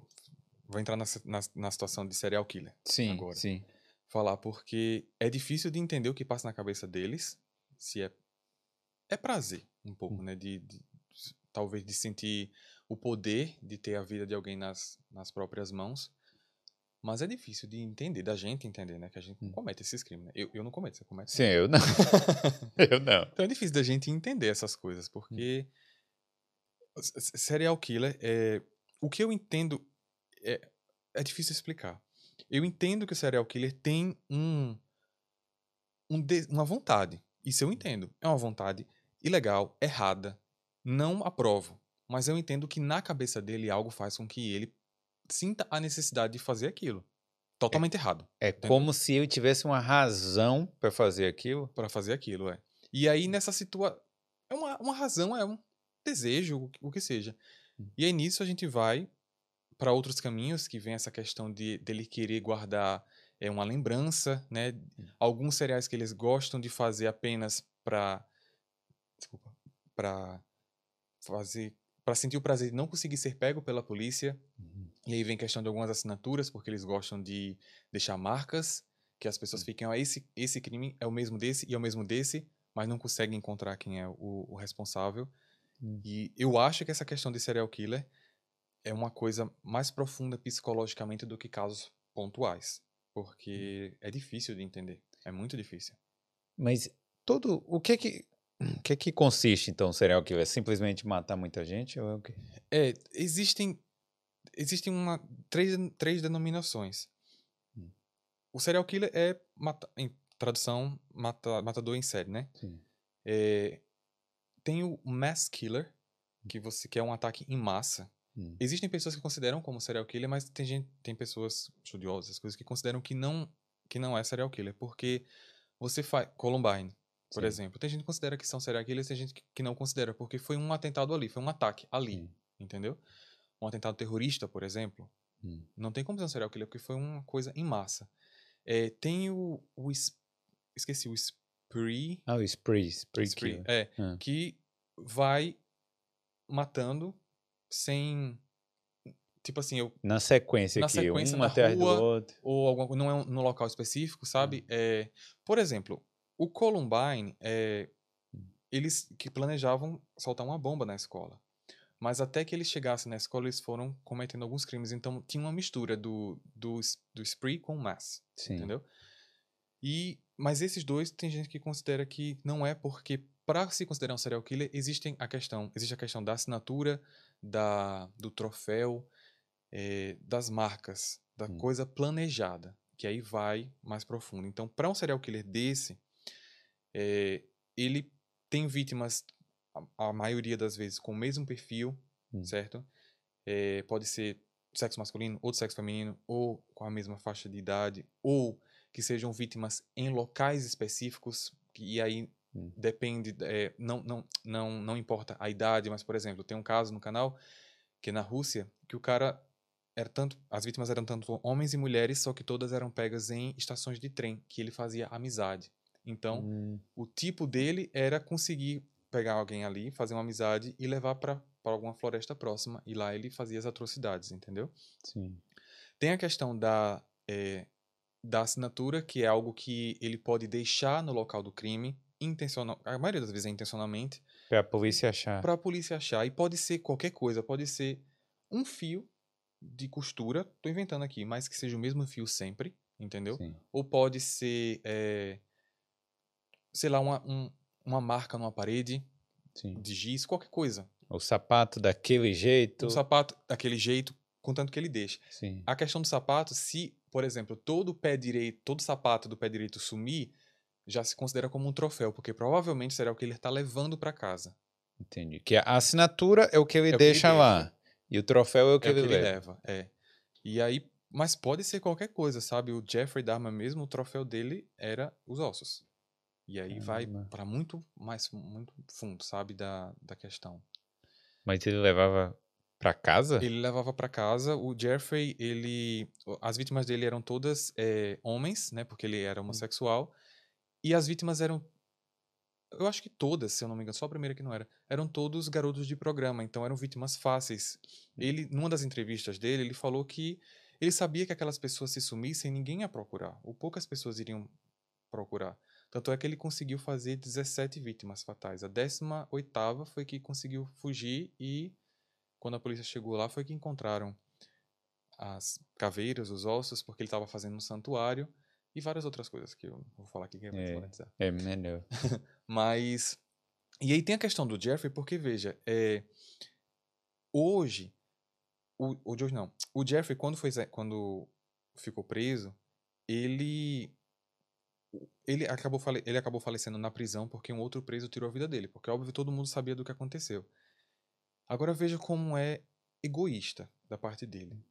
vou entrar na, na, na situação de serial killer. Sim, Agora. sim. Falar porque é difícil de entender o que passa na cabeça deles. Se é. É prazer, um pouco, Hum. né? De, de- talvez de sentir o poder de ter a vida de alguém nas, nas próprias mãos. Mas é difícil de entender, da gente entender, né? Que a gente não Hum. comete esses crimes, né? Eu, eu não cometo, você comete? Sim, eu não. (laughs) eu não. Então é difícil da gente entender essas coisas, porque s- serial killer é o que eu entendo é é difícil explicar. Eu entendo que o serial killer tem um, um de- uma vontade. Isso eu entendo. É uma vontade ilegal, errada. Não aprovo. Mas eu entendo que na cabeça dele algo faz com que ele sinta a necessidade de fazer aquilo. Totalmente errado. É como se eu tivesse uma razão para fazer aquilo. Para fazer aquilo, é. E aí nessa situação. É uma, uma razão, é um desejo, o que seja. E aí nisso a gente vai para outros caminhos, que vem essa questão de dele querer guardar é, uma lembrança, né? Alguns cereais que eles gostam de fazer apenas para para fazer para sentir o prazer de não conseguir ser pego pela polícia. E aí vem questão de algumas assinaturas, porque eles gostam de deixar marcas, que as pessoas fiquem, ó, esse, esse crime é o mesmo desse e é o mesmo desse, mas não conseguem encontrar quem é o, o responsável. Hum. E eu acho que essa questão de serial killer é uma coisa mais profunda psicologicamente do que casos pontuais. Porque é difícil de entender. É muito difícil. Mas todo. O que que. O que que consiste, então, o serial killer? É simplesmente matar muita gente? Ou é o quê? É, existem existem uma, três, três denominações. Hum. O serial killer é, mata, em tradução, mata, matador em série, né? Sim. É, tem o mass killer, que, você, que é um ataque em massa. Hum. Existem pessoas que consideram como serial killer, mas tem, gente, tem pessoas estudiosas, coisas que consideram que não, que não é serial killer, porque você faz... Columbine, por Sim. exemplo. Tem gente que considera que são serial killers, tem gente que, que não considera, porque foi um atentado ali, foi um ataque ali, Sim. entendeu? Um atentado terrorista, por exemplo, Hum. não tem como ser um serial killer, porque foi uma coisa em massa. É, tem o, o es- esqueci, o spree, Ah, o spree. Spree, spree, killer. é, Ah. que vai matando sem tipo assim, eu Na sequência Na aqui, sequência, um na atrás do outro. ou alguma, não é um, no local específico, sabe? É, por exemplo, o Columbine, é, eles que planejavam soltar uma bomba na escola. Mas até que eles chegassem na escola, eles foram cometendo alguns crimes. Então, tinha uma mistura do, do, do spree com mass, Sim. entendeu? E, mas esses dois, tem gente que considera que não é porque, para se considerar um serial killer, existem a questão, existe a questão da assinatura, da, do troféu, eh, das marcas, da Hum. coisa planejada, que aí vai mais profundo. Então, para um serial killer desse, eh, ele tem vítimas, a, a maioria das vezes, com o mesmo perfil, Hum. certo? Eh, pode ser sexo masculino ou sexo feminino, ou com a mesma faixa de idade, ou que sejam vítimas em locais específicos, e aí Hum. depende, eh, não, não, não, não importa a idade, mas, por exemplo, tem um caso no canal que é na Rússia, que o cara era tanto, as vítimas eram tanto homens e mulheres, só que todas eram pegas em estações de trem, que ele fazia amizade. Então, Hum, o tipo dele era conseguir pegar alguém ali, fazer uma amizade e levar para alguma floresta próxima, e lá ele fazia as atrocidades, entendeu? sim. Tem a questão da, eh, da assinatura, que é algo que ele pode deixar no local do crime, intencional, a maioria das vezes é intencionalmente, Pra a polícia achar. para a polícia achar. E pode ser qualquer coisa, pode ser um fio de costura, tô inventando aqui, mas que seja o mesmo fio sempre, entendeu? Sim. Ou pode ser, eh, sei lá, uma, um- uma marca numa parede Sim. de giz, qualquer coisa. O sapato daquele jeito. Um sapato daquele jeito, contanto que ele deixe. Sim. A questão do sapato, se, por exemplo, todo o pé direito, todo sapato do pé direito sumir, já se considera como um troféu, porque provavelmente será o que ele está levando para casa. Entendi. Que a assinatura é o que ele É o que ele deixa lá. E o troféu é o que, é ele, o que ele leva. leva, é. E aí, mas pode ser qualquer coisa, sabe? O Jeffrey Dahmer mesmo, o troféu dele era os ossos. E aí vai para muito mais muito fundo, sabe, da, da questão. Mas ele levava pra casa? Ele levava para casa. O Jeffrey, ele, as vítimas dele eram todas eh, homens, né? Porque ele era homossexual. E as vítimas eram, eu acho que todas, se eu não me engano, só a primeira que não era, eram todos garotos de programa. Então eram vítimas fáceis. Ele, numa das entrevistas dele, ele falou que ele sabia que aquelas pessoas se sumissem, ninguém ia procurar. Ou poucas pessoas iriam procurar. Tanto é que ele conseguiu fazer 17 vítimas fatais. A 18ª foi que conseguiu fugir e quando a polícia chegou lá foi que encontraram as caveiras, os ossos, porque ele estava fazendo um santuário e várias outras coisas que eu vou falar aqui que é muito É. É melhor. (laughs) Mas. E aí tem a questão do Jeffrey, porque veja, é, hoje o, o George não. O Jeffrey, quando, foi, quando ficou preso, ele. Ele acabou, ele acabou falecendo na prisão porque um outro preso tirou a vida dele. Porque, óbvio, todo mundo sabia do que aconteceu. Agora veja como é egoísta da parte dele.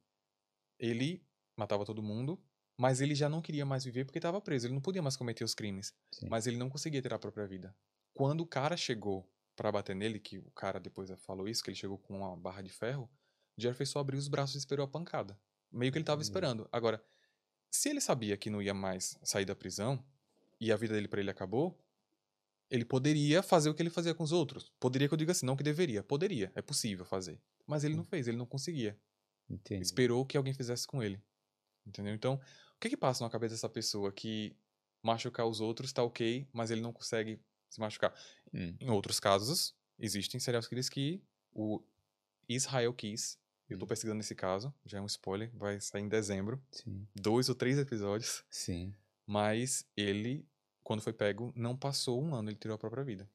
Ele matava todo mundo, mas ele já não queria mais viver porque estava preso. Ele não podia mais cometer os crimes. Sim. Mas ele não conseguia ter a própria vida. Quando o cara chegou pra bater nele, que o cara depois falou isso, que ele chegou com uma barra de ferro, Jeffrey só abriu os braços e esperou a pancada. Meio que ele tava Hum. esperando. Agora, se ele sabia que não ia mais sair da prisão e a vida dele pra ele acabou, ele poderia fazer o que ele fazia com os outros. Poderia que eu diga assim, não que deveria. Poderia, é possível fazer. Mas ele não fez, ele não conseguia. Entendi. Esperou que alguém fizesse com ele. Entendeu? Então, o que que passa na cabeça dessa pessoa que machucar os outros tá ok, mas ele não consegue se machucar? Hum, Em outros casos, existem serial killers que o Israel Keys, eu tô Hum. pesquisando nesse caso, já é um spoiler, vai sair em dezembro, sim, dois ou três episódios, sim. mas ele, quando foi pego, não passou um ano, ele tirou a própria vida.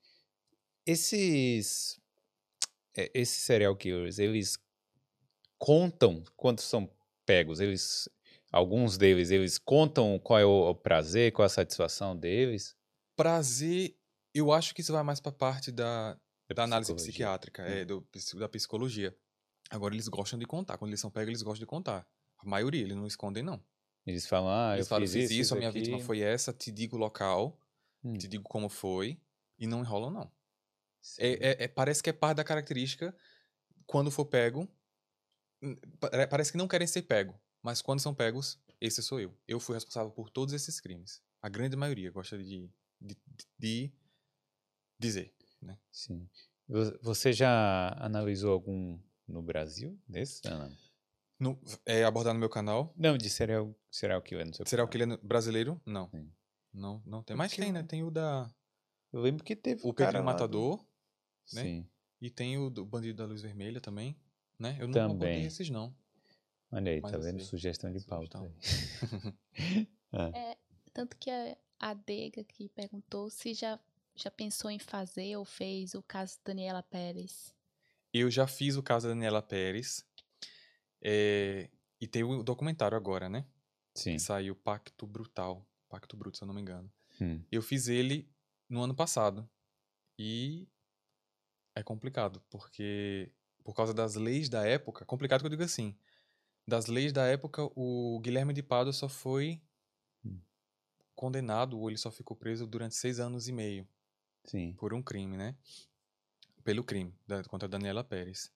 Esses, é, esses serial killers, eles contam quando são pegos, eles, alguns deles, eles contam qual é o, prazer, qual é a satisfação deles. Prazer, eu acho que isso vai mais pra parte da, Da da análise psiquiátrica, Hum. é, do, psi- da psicologia. Agora, eles gostam de contar. Quando eles são pegos, eles gostam de contar. A maioria, eles não escondem, não. Eles falam, ah, eles eu falam, fiz fiz isso, isso, a minha aqui. vítima foi essa, te digo o local, Hum, te digo como foi, e não enrolam, não. sim. É, é- é- parece que é parte da característica, quando for pego, hum, é, parece que não querem ser pego, mas quando são pegos, esse sou eu. Eu fui responsável por todos esses crimes. A grande maioria gosta de, de, de dizer. Sim. Vo- Você já analisou algum no Brasil desse? Ana? No, é abordar no meu canal. Não, de serial, serial killer no seu Serial canal. killer brasileiro? Não. Sim. Não, não tem. Mas Porque tem, né? eu- Tem o da. Eu lembro que teve O cara Pedro Matador, né? Sim. E tem o do Bandido da Luz Vermelha também, né? Eu não abordei Também. esses, não. Olha aí, Mas tá vendo? sei. Sugestão de pauta. Sugestão. aí. (laughs) (laughs) Tanto que a, a Dega que perguntou se já, já pensou em fazer ou fez o caso Daniela Pérez. Eu já fiz o caso da Daniela Pérez. É, e tem o documentário agora, né? Sim. Que saiu Pacto Brutal. Pacto Bruto, se eu não me engano. Hum. Eu fiz ele no ano passado. E é complicado, porque por causa das leis da época, complicado que eu digo assim, das leis da época, o Guilherme de Pádua só foi Hum. condenado, ou ele só ficou preso durante seis anos e meio Sim. por um crime, né? Pelo crime da, contra a Daniela Pérez.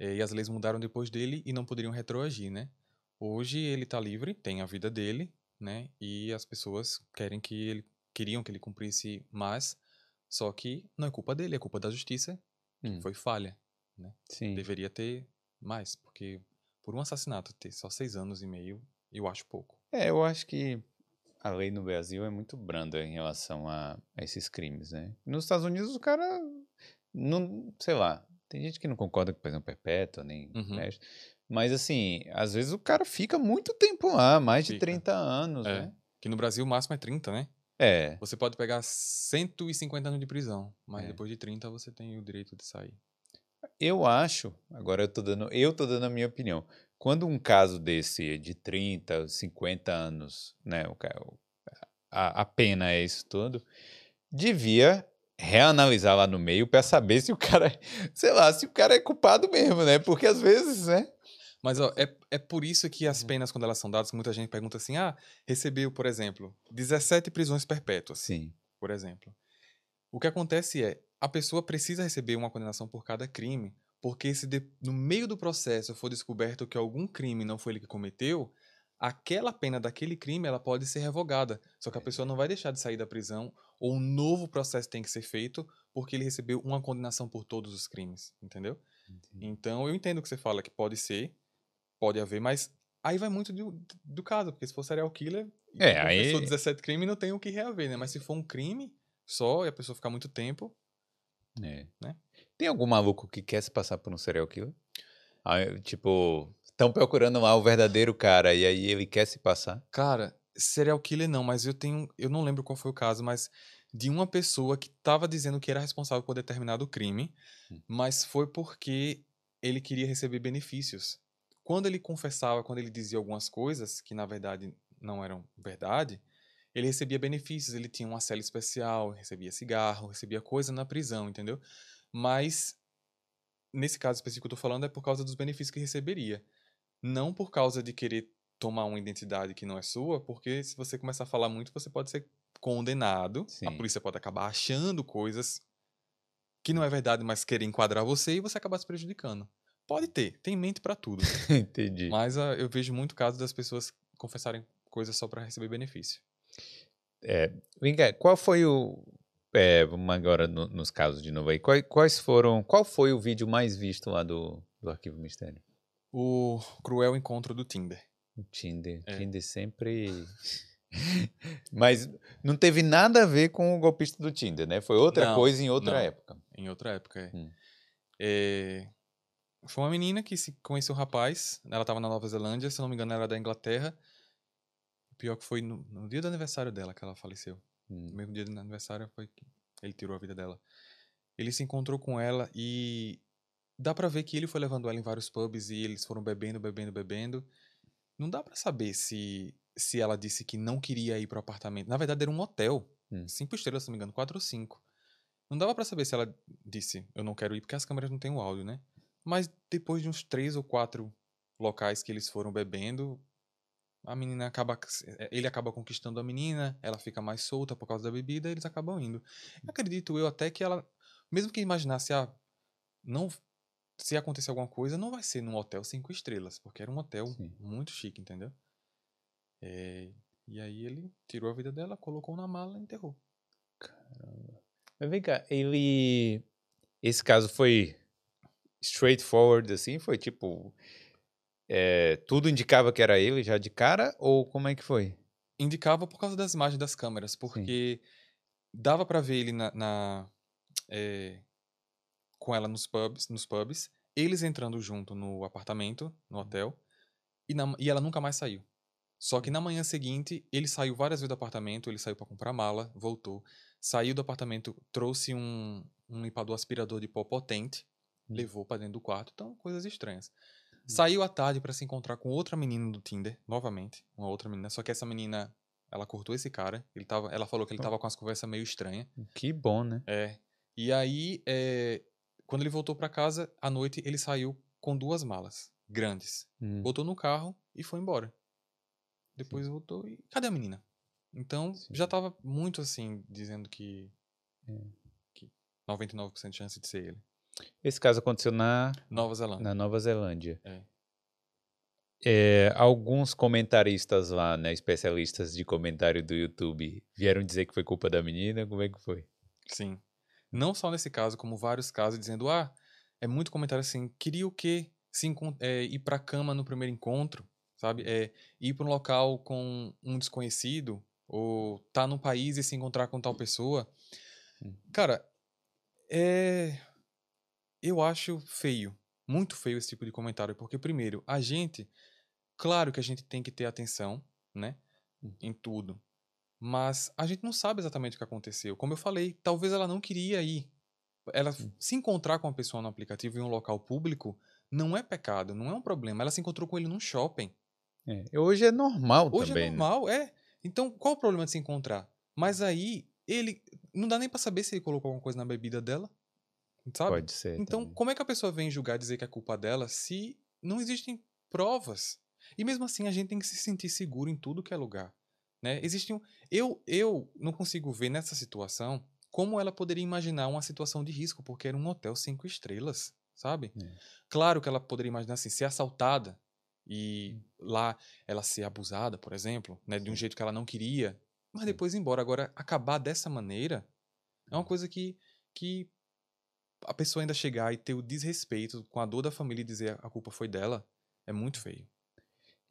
Eh, E as leis mudaram depois dele e não poderiam retroagir, né? Hoje ele tá livre, tem a vida dele, né? E as pessoas querem que ele queriam que ele cumprisse mais, só que não é culpa dele, é culpa da justiça, Hum. foi falha. Sim. Deveria ter mais, porque por um assassinato ter só seis anos e meio, eu acho pouco. É, eu acho que a lei no Brasil é muito branda em relação a, a esses crimes, né? Nos Estados Unidos o cara não, sei lá, tem gente que não concorda com prisão perpétua, nem Uhum. mexe, mas assim, às vezes o cara fica muito tempo lá, mais de Fica. 30 anos, É. né? Que no Brasil o máximo é 30, né? É, Você pode pegar 150 anos de prisão, mas É. depois de 30 você tem o direito de sair. eu acho, agora eu tô dando, eu tô dando a minha opinião. Quando um caso desse é de 30, 50 anos, né, o- a, a pena é isso tudo, devia reanalisar lá no meio pra saber se o cara, sei lá, se o cara é culpado mesmo, né? Porque às vezes, né? Mas ó, é, é por isso que as Uhum. penas, quando elas são dadas, muita gente pergunta assim: ah, recebeu, por exemplo, 17 prisões perpétuas, Sim. por exemplo. O que acontece é, a pessoa precisa receber uma condenação por cada crime, porque se de- no meio do processo for descoberto que algum crime não foi ele que cometeu, aquela pena daquele crime ela pode ser revogada. Só que a pessoa não vai deixar de sair da prisão, ou um novo processo tem que ser feito, porque ele recebeu uma condenação por todos os crimes, entendeu? Então, eu entendo o que você fala, que pode ser, pode haver, mas aí vai muito do, do caso, porque se for serial killer, É, confessou aí- 17 crimes, não tem o que reaver, né? Mas se for um crime só e a pessoa ficar muito tempo, É. Né? Tem algum maluco que quer se passar por um serial killer? Ah, tipo, estão procurando lá o verdadeiro cara e aí ele quer se passar? cara, serial killer não, mas eu tenho, eu não lembro qual foi o caso, mas de uma pessoa que estava dizendo que era responsável por determinado crime, Hum. mas foi porque ele queria receber benefícios. quando ele confessava, quando ele dizia algumas coisas que na verdade não eram verdade, ele recebia benefícios, ele tinha uma cela especial, recebia cigarro, recebia coisa na prisão, entendeu? Mas nesse caso específico que eu tô falando é por causa dos benefícios que receberia, não por causa de querer tomar uma identidade que não é sua, porque se você começar a falar muito, você pode ser condenado, Sim. a polícia pode acabar achando coisas que não é verdade, mas querer enquadrar você e você acabar se prejudicando. Pode ter, tem mente pra tudo. (laughs) Entendi. Mas ah, eu vejo muito caso das pessoas confessarem coisas só pra receber benefício. É, vem cá, qual foi o. É, vamos agora no- nos casos de novo aí. Quais, quais foram. Qual foi o vídeo mais visto lá do, do Arquivo Mistério? O cruel encontro do Tinder. O Tinder. É. Tinder sempre. (laughs) Mas não teve nada a ver com o golpista do Tinder, né? Foi outra Não, coisa em outra não. época. Em outra época, é. Hum. É, Foi uma menina que se conheceu um rapaz. Ela tava na Nova Zelândia, se não me engano, ela era da Inglaterra. O pior que foi no, no dia do aniversário dela que ela faleceu. Hum. No mesmo dia do aniversário foi que ele tirou a vida dela. Ele se encontrou com ela e dá pra ver que ele foi levando ela em vários pubs e eles foram bebendo, bebendo, bebendo. Não dá pra saber se se ela disse que não queria ir pro apartamento. Na verdade era um hotel, Hum. cinco estrelas, se não me engano, quatro ou cinco. Não dava pra saber se ela disse eu não quero ir porque as câmeras não têm o áudio, né? Mas depois de uns três ou quatro locais que eles foram bebendo, a menina acaba. Ele acaba conquistando a menina, ela fica mais solta por causa da bebida e eles acabam indo. Acredito eu até que ela. Mesmo que imaginasse, ah, não. Se acontecer alguma coisa, não vai ser num hotel cinco estrelas, porque era um hotel Sim. muito chique, entendeu? É, e aí ele tirou a vida dela, colocou na mala e enterrou. Mas vem cá, ele. Esse caso foi straightforward, assim? Foi tipo. é, tudo indicava que era ele já de cara? Ou como é que foi? indicava por causa das imagens das câmeras, porque dava pra ver ele na, na, eh, com ela nos pubs, nos pubs, eles entrando junto no apartamento, no hotel, e, na- e ela nunca mais saiu. Só que na manhã seguinte, ele saiu várias vezes do apartamento, ele saiu pra comprar mala, voltou, saiu do apartamento, trouxe um, um limpador aspirador de pó potente, Hum. levou pra dentro do quarto, então coisas estranhas. Saiu à tarde pra se encontrar com outra menina do Tinder, novamente, uma outra menina, só que essa menina, ela cortou esse cara, ele tava, ela falou que ele Oh. tava com as conversas meio estranhas. Que bom, né? É. E aí, é, quando ele voltou pra casa, à noite ele saiu com duas malas grandes. Hum, Botou no carro e foi embora. Depois voltou e cadê a menina? Então, Sim. já tava muito assim dizendo que É. que 99% de chance de ser ele. Esse caso aconteceu na, Nova Zelândia. na Nova Zelândia. É. É, alguns comentaristas lá, né, especialistas de comentário do YouTube, vieram dizer que foi culpa da menina. Como é que foi? Sim. Não só nesse caso, como vários casos dizendo, ah, é muito comentário assim, queria o quê? Se é, ir pra cama no primeiro encontro, sabe? É, ir pra um local com um desconhecido, ou tá num país e se encontrar com tal pessoa. Hum. Cara, é. Eu acho feio, muito feio esse tipo de comentário, porque, primeiro, a gente, claro que a gente tem que ter atenção, né? Hum. Em tudo. Mas a gente não sabe exatamente o que aconteceu. Como eu falei, talvez ela não queria ir. Ela se encontrar com uma pessoa no aplicativo em um local público não é pecado, não é um problema. Ela se encontrou com ele num shopping. É, hoje é normal Hoje também, é né? normal, é. Então, qual o problema de se encontrar? Mas aí, ele. Não dá nem pra saber se ele colocou alguma coisa na bebida dela. Sabe? Pode ser. Então, também. como é que a pessoa vem julgar e dizer que é culpa dela se não existem provas? E mesmo assim, a gente tem que se sentir seguro em tudo que é lugar. Né? Existe um... eu, eu não consigo ver nessa situação como ela poderia imaginar uma situação de risco, porque era um hotel cinco estrelas, sabe? É. Claro que ela poderia imaginar assim, ser assaltada e Hum. lá ela ser abusada, por exemplo, né, de um jeito que ela não queria, mas depois ir embora. Agora, acabar dessa maneira é uma coisa que, que a pessoa ainda chegar e ter o desrespeito com a dor da família e dizer a culpa foi dela, é muito feio.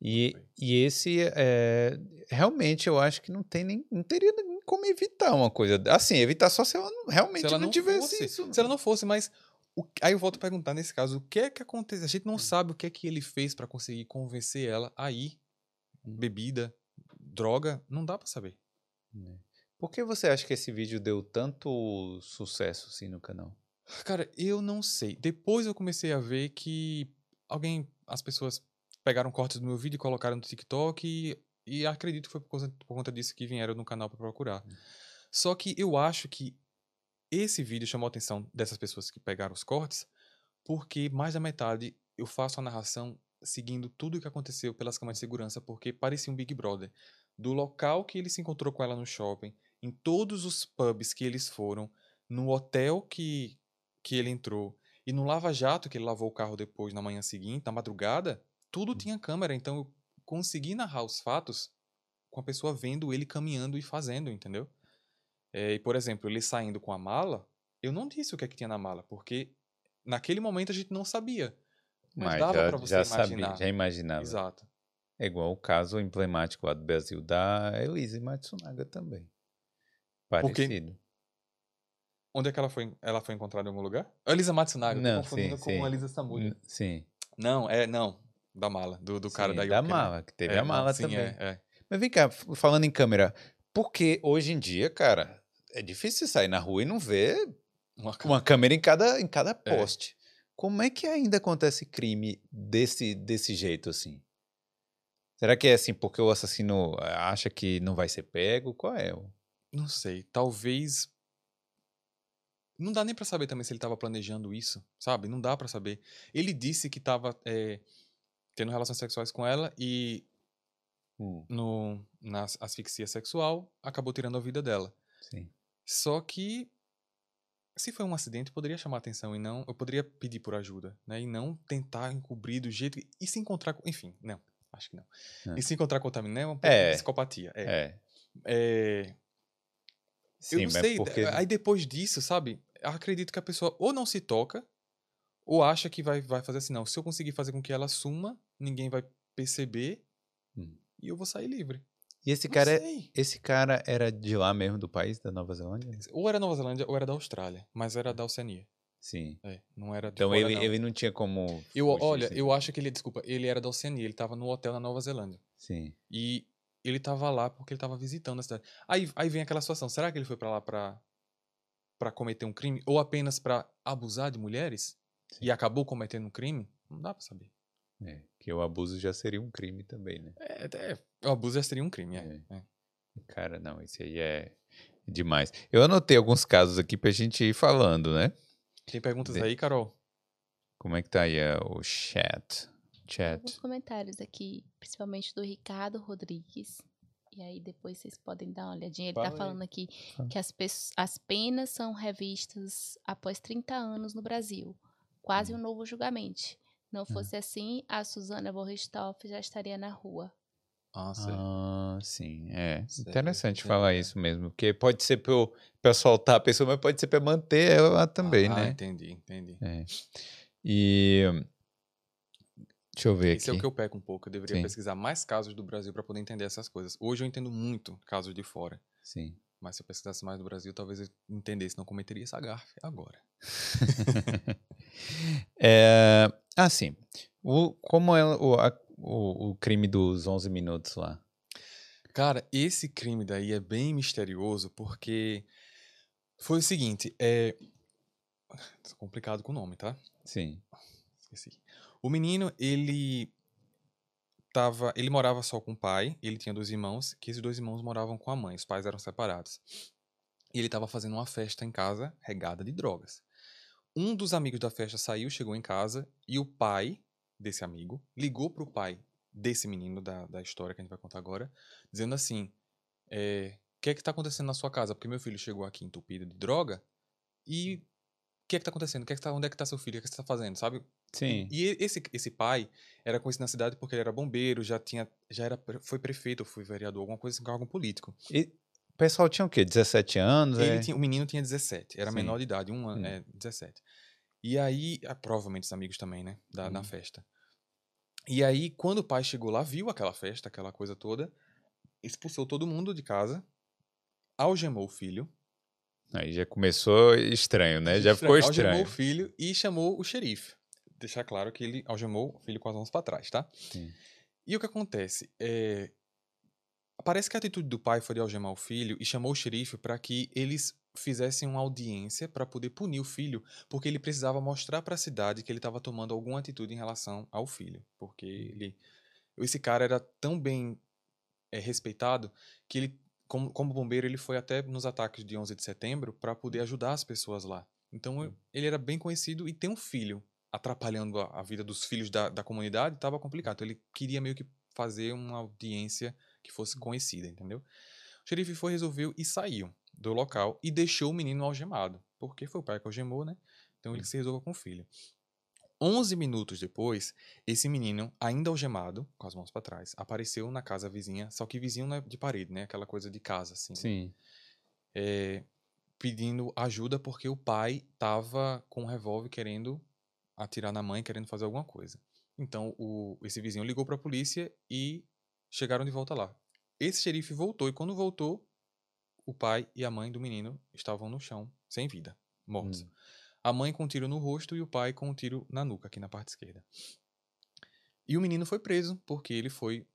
E, e esse, é, realmente, eu acho que não tem nem, não teria nem como evitar uma coisa. Assim, evitar só se ela não- realmente se ela não, não tivesse fosse, isso. se ela não fosse, mas o- aí eu volto a perguntar nesse caso, o que é que aconteceu? A gente Hum. não sabe o que é que ele fez pra conseguir convencer ela a ir. Hum. Bebida, droga, não dá pra saber. né? Por que você acha que esse vídeo deu tanto sucesso assim no canal? Cara, eu não sei. Depois eu comecei a ver que alguém, as pessoas pegaram cortes do meu vídeo e colocaram no TikTok e, e acredito que foi por conta, por conta disso que vieram no canal para procurar. Só que eu acho que esse vídeo chamou a atenção dessas pessoas que pegaram os cortes, porque mais da metade eu faço a narração seguindo tudo o que aconteceu pelas câmeras de segurança, porque parecia um Big Brother. Do local que ele se encontrou com ela no shopping, em todos os pubs que eles foram, no hotel que, que ele entrou e no lava-jato que ele lavou o carro depois na manhã seguinte, na madrugada, tudo tinha câmera. Então eu consegui narrar os fatos com a pessoa vendo ele caminhando e fazendo, entendeu? É, e, por exemplo, ele saindo com a mala, eu não disse o que é que tinha na mala, porque naquele momento a gente não sabia. Mas, Mas dava já, pra você já imaginar. sabia, já imaginava. Exato. É igual o caso emblemático lá do Brasil da Elise Matsunaga também. Porque- Parecido. Onde é que ela foi? Ela foi encontrada em algum lugar? A Elisa Matsunaga, Não, confundindo sim, com sim. a Elisa Samura. N- Sim. Não, é, não. Da mala, do, do cara sim, da da Yoke, né? mala, que teve É, a mala sim, também. É, é. Mas vem cá, falando em câmera, porque hoje em dia, cara, é difícil você sair na rua e não ver Uma uma câmera em cada, em É. cada poste. Como é que ainda acontece crime desse, desse jeito assim? Será que é assim porque o assassino eh, acha que não vai ser pego? Qual é? o- Não sei, talvez. Não dá nem pra saber também se ele tava planejando isso, sabe? Não dá pra saber. Ele disse que tava é, tendo relações sexuais com ela e Hum, no, na as- asfixia sexual acabou tirando a vida dela. sim. Só que se foi um acidente, poderia chamar atenção e não. Eu poderia pedir por ajuda, né? E não tentar encobrir do jeito. E se encontrar com. Enfim, não. Acho que não. E se encontrar com o Taminem é uma É. psicopatia. É. É. É, Sim, eu não sei. porque Aí depois disso, sabe? Acredito que a pessoa ou não se toca, ou acha que vai, vai fazer assim, não. Se eu conseguir fazer com que ela suma, ninguém vai perceber Hum. e eu vou sair livre. E esse Não cara, é- sei. esse cara era de lá mesmo, do país, da Nova Zelândia? Ou era Nova Zelândia ou era da Austrália, mas era da Oceania. Sim. É, não era de Então fora, ele, não. ele não tinha como. Eu, olha, assim. eu acho que ele, desculpa, ele era da Oceania, ele tava no hotel na Nova Zelândia. Sim. E ele tava lá porque ele tava visitando a cidade. Aí, aí vem aquela situação, será que ele foi pra lá pra, pra cometer um crime? Ou apenas pra abusar de mulheres? E acabou cometendo um crime? Não dá pra saber. É, que o abuso já seria um crime também, né? É, é, o abuso já seria um crime, é. é. Cara, não, esse aí é demais. Eu anotei alguns casos aqui pra gente ir falando, né? Tem perguntas Bem- aí, Carol? Como é que tá aí é, o chat? Chat. Alguns comentários aqui, principalmente do Ricardo Rodrigues. E aí depois vocês podem dar uma olhadinha. Ele Fala tá aí. falando aqui Fala. que as, as penas são revistas após 30 anos no Brasil. Quase um Hum. novo julgamento. Não fosse assim, a Suzana Vorristoff já estaria na rua. Ah. Ah, sim, é. Certo, Interessante certo, falar é. isso mesmo, porque pode ser pra soltar a pessoa, mas pode ser pra manter ela lá também, ah, né? entendi, entendi. É. E deixa eu ver Esse é aqui. o que eu peco um pouco. Eu deveria Sim. pesquisar mais casos do Brasil pra poder entender essas coisas. Hoje eu entendo muito casos de fora. Sim. Mas se eu pesquisasse mais do Brasil, talvez eu entendesse, não cometeria essa gafe agora. (laughs) É, ah, sim. O, como é o, a- o, o crime dos 11 minutos lá? Cara, esse crime daí é bem misterioso porque foi o seguinte, é Tô complicado com o nome, tá? Sim. Esqueci. O menino, ele tava, ele morava só com o pai, ele tinha dois irmãos, que esses dois irmãos moravam com a mãe, os pais eram separados. E ele tava fazendo uma festa em casa regada de drogas. Um dos amigos da festa saiu, chegou em casa e o pai desse amigo ligou pro pai desse menino da, da história que a gente vai contar agora, dizendo assim: é, o que é que tá acontecendo na sua casa? Porque meu filho chegou aqui entupido de droga e o que é que tá acontecendo? Que é que tá, onde é que tá seu filho? O que, é que você tá fazendo? Sabe? Sim. E e esse, esse pai era conhecido na cidade porque ele era bombeiro, já tinha, já era, foi prefeito, foi vereador, alguma coisa assim, cargo político. E pessoal tinha o quê? 17 anos? É? tinha, o menino tinha 17, era Sim. menor de idade, um ano, Hum. é, 17. E aí, ah, provavelmente os amigos também, né, da, na Hum. festa. E aí, quando o pai chegou lá, viu aquela festa, aquela coisa toda, expulsou todo mundo de casa, algemou o filho. Aí já começou estranho, né? (laughs) Já ficou Algemou estranho. o filho e chamou o xerife. Deixar claro que ele algemou o filho com as mãos pra trás, tá? Sim. E o que acontece? É... Parece que a atitude do pai foi de algemar o filho e chamou o xerife para que eles fizessem uma audiência para poder punir o filho, porque ele precisava mostrar para a cidade que ele estava tomando alguma atitude em relação ao filho, porque ele esse cara era tão bem é, respeitado que ele como, como bombeiro ele foi até nos ataques de 11 de setembro para poder ajudar as pessoas lá. Então ele era bem conhecido e tem um filho atrapalhando a, a vida dos filhos da, da comunidade estava complicado. Então, ele queria meio que fazer uma audiência que fosse conhecida, entendeu? O xerife foi, resolveu e saiu do local e deixou o menino algemado, porque foi o pai que algemou, né? Então ele se resolveu com o filho. 11 minutos depois, esse menino, ainda algemado, com as mãos para trás, apareceu na casa vizinha, só que vizinho não é de parede, né? Aquela coisa de casa, assim. Sim. É, pedindo ajuda porque o pai tava com um revólver querendo atirar na mãe, querendo fazer alguma coisa. Então, o, esse vizinho ligou para a polícia e chegaram de volta lá. Esse xerife voltou e quando voltou, o pai e a mãe do menino estavam no chão, sem vida, mortos. Hum. A mãe com um tiro no rosto e o pai com um tiro na nuca, aqui na parte esquerda. E o menino foi preso porque ele foi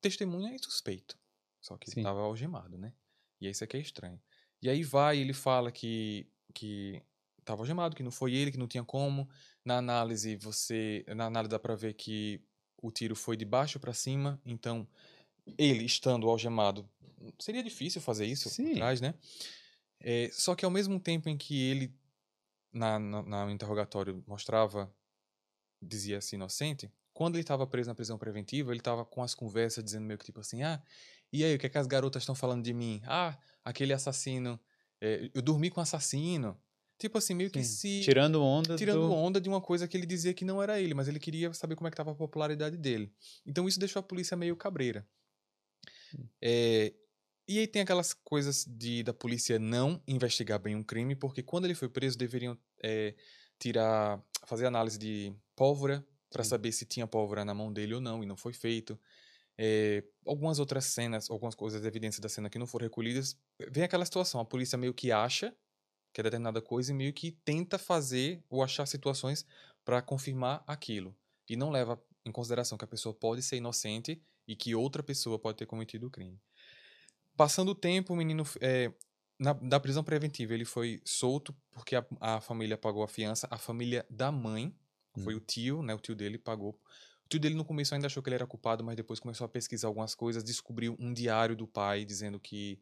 testemunha e suspeito. Só que Sim. ele estava algemado, né? E isso aqui é estranho. E aí vai, ele fala que que estava algemado, que não foi ele, que não tinha como. Na análise você, na análise dá para ver que o tiro foi de baixo para cima, então ele estando algemado, seria difícil fazer isso por Sim. trás, né? É, só que ao mesmo tempo em que ele na, na, na interrogatório mostrava, dizia-se inocente, quando ele estava preso na prisão preventiva, ele estava com as conversas dizendo meio que tipo assim, ah, e aí, o que, é que as garotas estão falando de mim? Ah, aquele assassino, é, eu dormi com um assassino. Tipo assim, meio que se... Tirando onda Tirando do... onda de uma coisa que ele dizia que não era ele, mas ele queria saber como é que estava a popularidade dele. Então isso deixou a polícia meio cabreira. É, e aí tem aquelas coisas de da polícia não investigar bem um crime, porque quando ele foi preso deveriam é, tirar, fazer análise de pólvora para Sim. saber se tinha pólvora na mão dele ou não, e não foi feito. É, algumas outras cenas, algumas coisas, evidências da cena que não foram recolhidas, vem aquela situação, a polícia meio que acha que é determinada coisa e meio que tenta fazer ou achar situações para confirmar aquilo. E não leva em consideração que a pessoa pode ser inocente e que outra pessoa pode ter cometido o crime. Passando o tempo, o menino, é, na, da prisão preventiva, ele foi solto porque a, a família pagou a fiança. A família da mãe, foi Hum. o tio, né? O tio dele pagou. O tio dele no começo ainda achou que ele era culpado, mas depois começou a pesquisar algumas coisas, descobriu um diário do pai dizendo que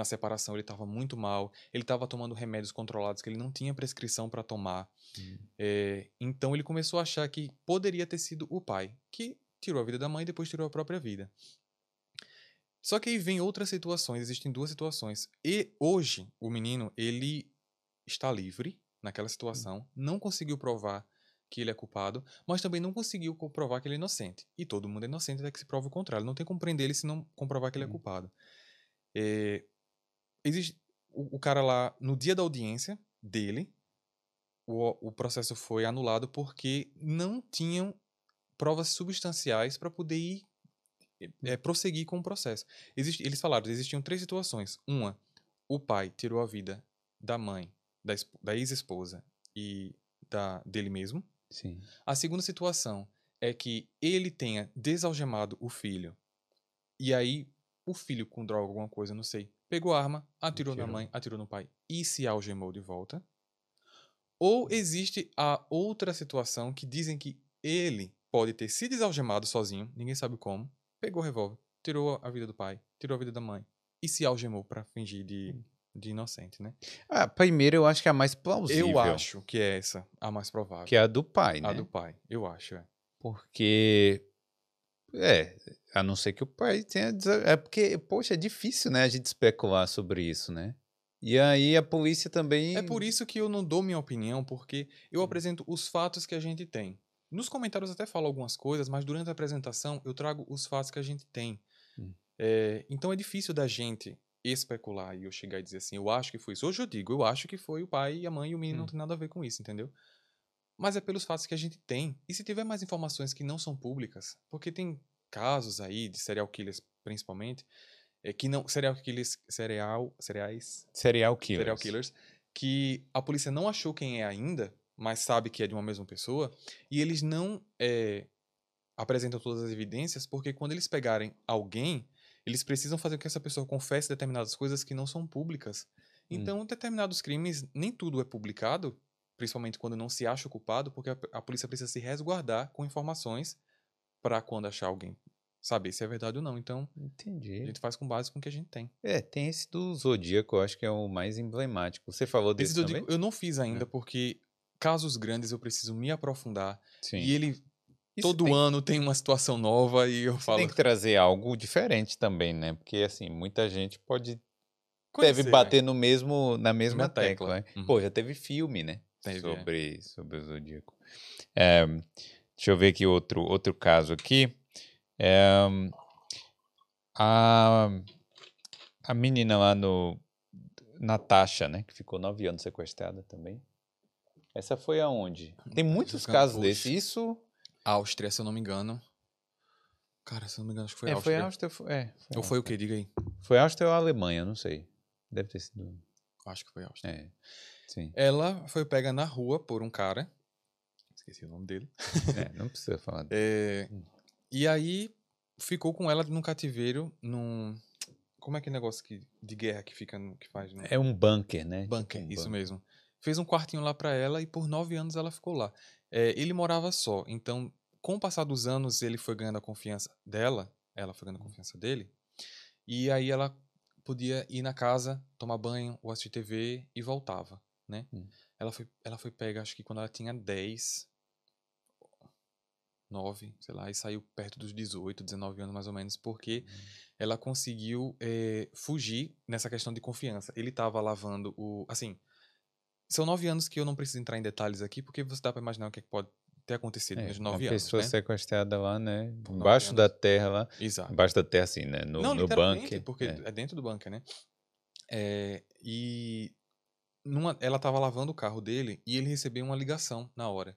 na separação ele estava muito mal, ele estava tomando remédios controlados que ele não tinha prescrição para tomar. Hum. É, então ele começou a achar que poderia ter sido o pai, que tirou a vida da mãe e depois tirou a própria vida. Só que aí vem outras situações, existem duas situações. E hoje o menino, ele está livre naquela situação, não conseguiu provar que ele é culpado, mas também não conseguiu comprovar que ele é inocente. E todo mundo é inocente até que se prove o contrário. Não tem como prender ele se não comprovar que ele é Hum. culpado. É, existe o, o cara lá, no dia da audiência dele, o, o processo foi anulado porque não tinham provas substanciais para poder ir é, prosseguir com o processo. Existe, eles falaram, existiam três situações. Uma, o pai tirou a vida da mãe, da, da ex-esposa e da, dele mesmo. Sim. A segunda situação é que ele tenha desalgemado o filho e aí o filho com droga, alguma coisa, não sei, pegou a arma, atirou na mãe, atirou no pai e se algemou de volta. Ou existe a outra situação que dizem que ele pode ter se desalgemado sozinho, ninguém sabe como, pegou o revólver, tirou a vida do pai, tirou a vida da mãe e se algemou pra fingir de, de inocente, né? A primeira eu acho que é a mais plausível. Eu acho que é essa a mais provável. Que é a do pai, né? a do pai, eu acho, é. Porque. É, a não ser que o pai tenha. É porque, poxa, é difícil, né, a gente especular sobre isso, né? E aí a polícia também. É por isso que eu não dou minha opinião, porque eu apresento os fatos que a gente tem. Nos comentários até falo algumas coisas, mas durante a apresentação eu trago os fatos que a gente tem. Hum. É, então é difícil da gente especular e eu chegar e dizer assim, eu acho que foi isso. Hoje eu digo, eu acho que foi o pai e a mãe e o menino não Hum. tem nada a ver com isso, entendeu? Mas é pelos fatos que a gente tem. E se tiver mais informações que não são públicas, porque tem casos aí de serial killers, principalmente, é, que não. Serial killers. Serial. Cereais Serial killers. serial killers, que a polícia não achou quem é ainda, mas sabe que é de uma mesma pessoa, e eles não é, apresentam todas as evidências, porque quando eles pegarem alguém, eles precisam fazer com que essa pessoa confesse determinadas coisas que não são públicas. Então, determinados crimes, nem tudo é publicado, principalmente quando não se acha o culpado, porque a, a polícia precisa se resguardar com informações para quando achar alguém saber se é verdade ou não. Então, a Entendi. gente faz com base com o que a gente tem. É, tem esse do Zodíaco, eu acho que é o mais emblemático. Você falou desse Esse eu, também? eu não fiz ainda, porque casos grandes eu preciso me aprofundar. Sim. E ele, Isso todo tem- ano, tem uma situação nova e eu falo. Tem que trazer algo diferente também, né? Porque, assim, muita gente pode... conhecer, deve né? bater no mesmo, na mesma Na tecla, tecla. né? Uhum. Pô, já teve filme, né? Teve, é. sobre, sobre o Zodíaco. É, deixa eu ver aqui outro, outro caso aqui. É, a, a menina lá no... Natasha, né? Que ficou nove anos sequestrada também. Essa foi aonde? Tem muitos Ficando- casos Poxa. desses. Isso... Áustria, se eu não me engano. Cara, se eu não me engano, acho que foi é, Áustria. foi Áustria. Foi, é, foi Ou foi o quê? Diga aí. Foi Áustria ou Alemanha, não sei. Deve ter sido. Acho que foi Áustria. É, sim. Ela foi pega na rua por um cara. Esqueci o nome dele. É, não precisa falar. (laughs) É, Hum. e aí ficou com ela num cativeiro, num. Como é que negócio que, de guerra que fica no, que faz no É um bunker, né? Tipo bunker? um isso bunker. mesmo. Fez um quartinho lá pra ela e por nove anos ela ficou lá. É, ele morava só, então com o passar dos anos ele foi ganhando a confiança dela, ela foi Hum. ganhando a confiança dele, e aí ela podia ir na casa, tomar banho ou assistir TV e voltava, né? Hum. Ela foi, ela foi pega, acho que quando ela tinha 10, 9, sei lá, e saiu perto dos 18, 19 anos mais ou menos, porque Hum. ela conseguiu eh, fugir nessa questão de confiança. Ele estava lavando o. Assim, são nove anos que eu não preciso entrar em detalhes aqui, porque você dá para imaginar o que, é que pode ter acontecido É, uma nove anos. pessoa Né? sequestrada lá, né? Por Embaixo da terra lá. Exato. Embaixo da terra, assim, né? No, não, no bunker. porque é. é. dentro do bunker, né? É, e numa, ela estava lavando o carro dele e ele recebeu uma ligação na hora.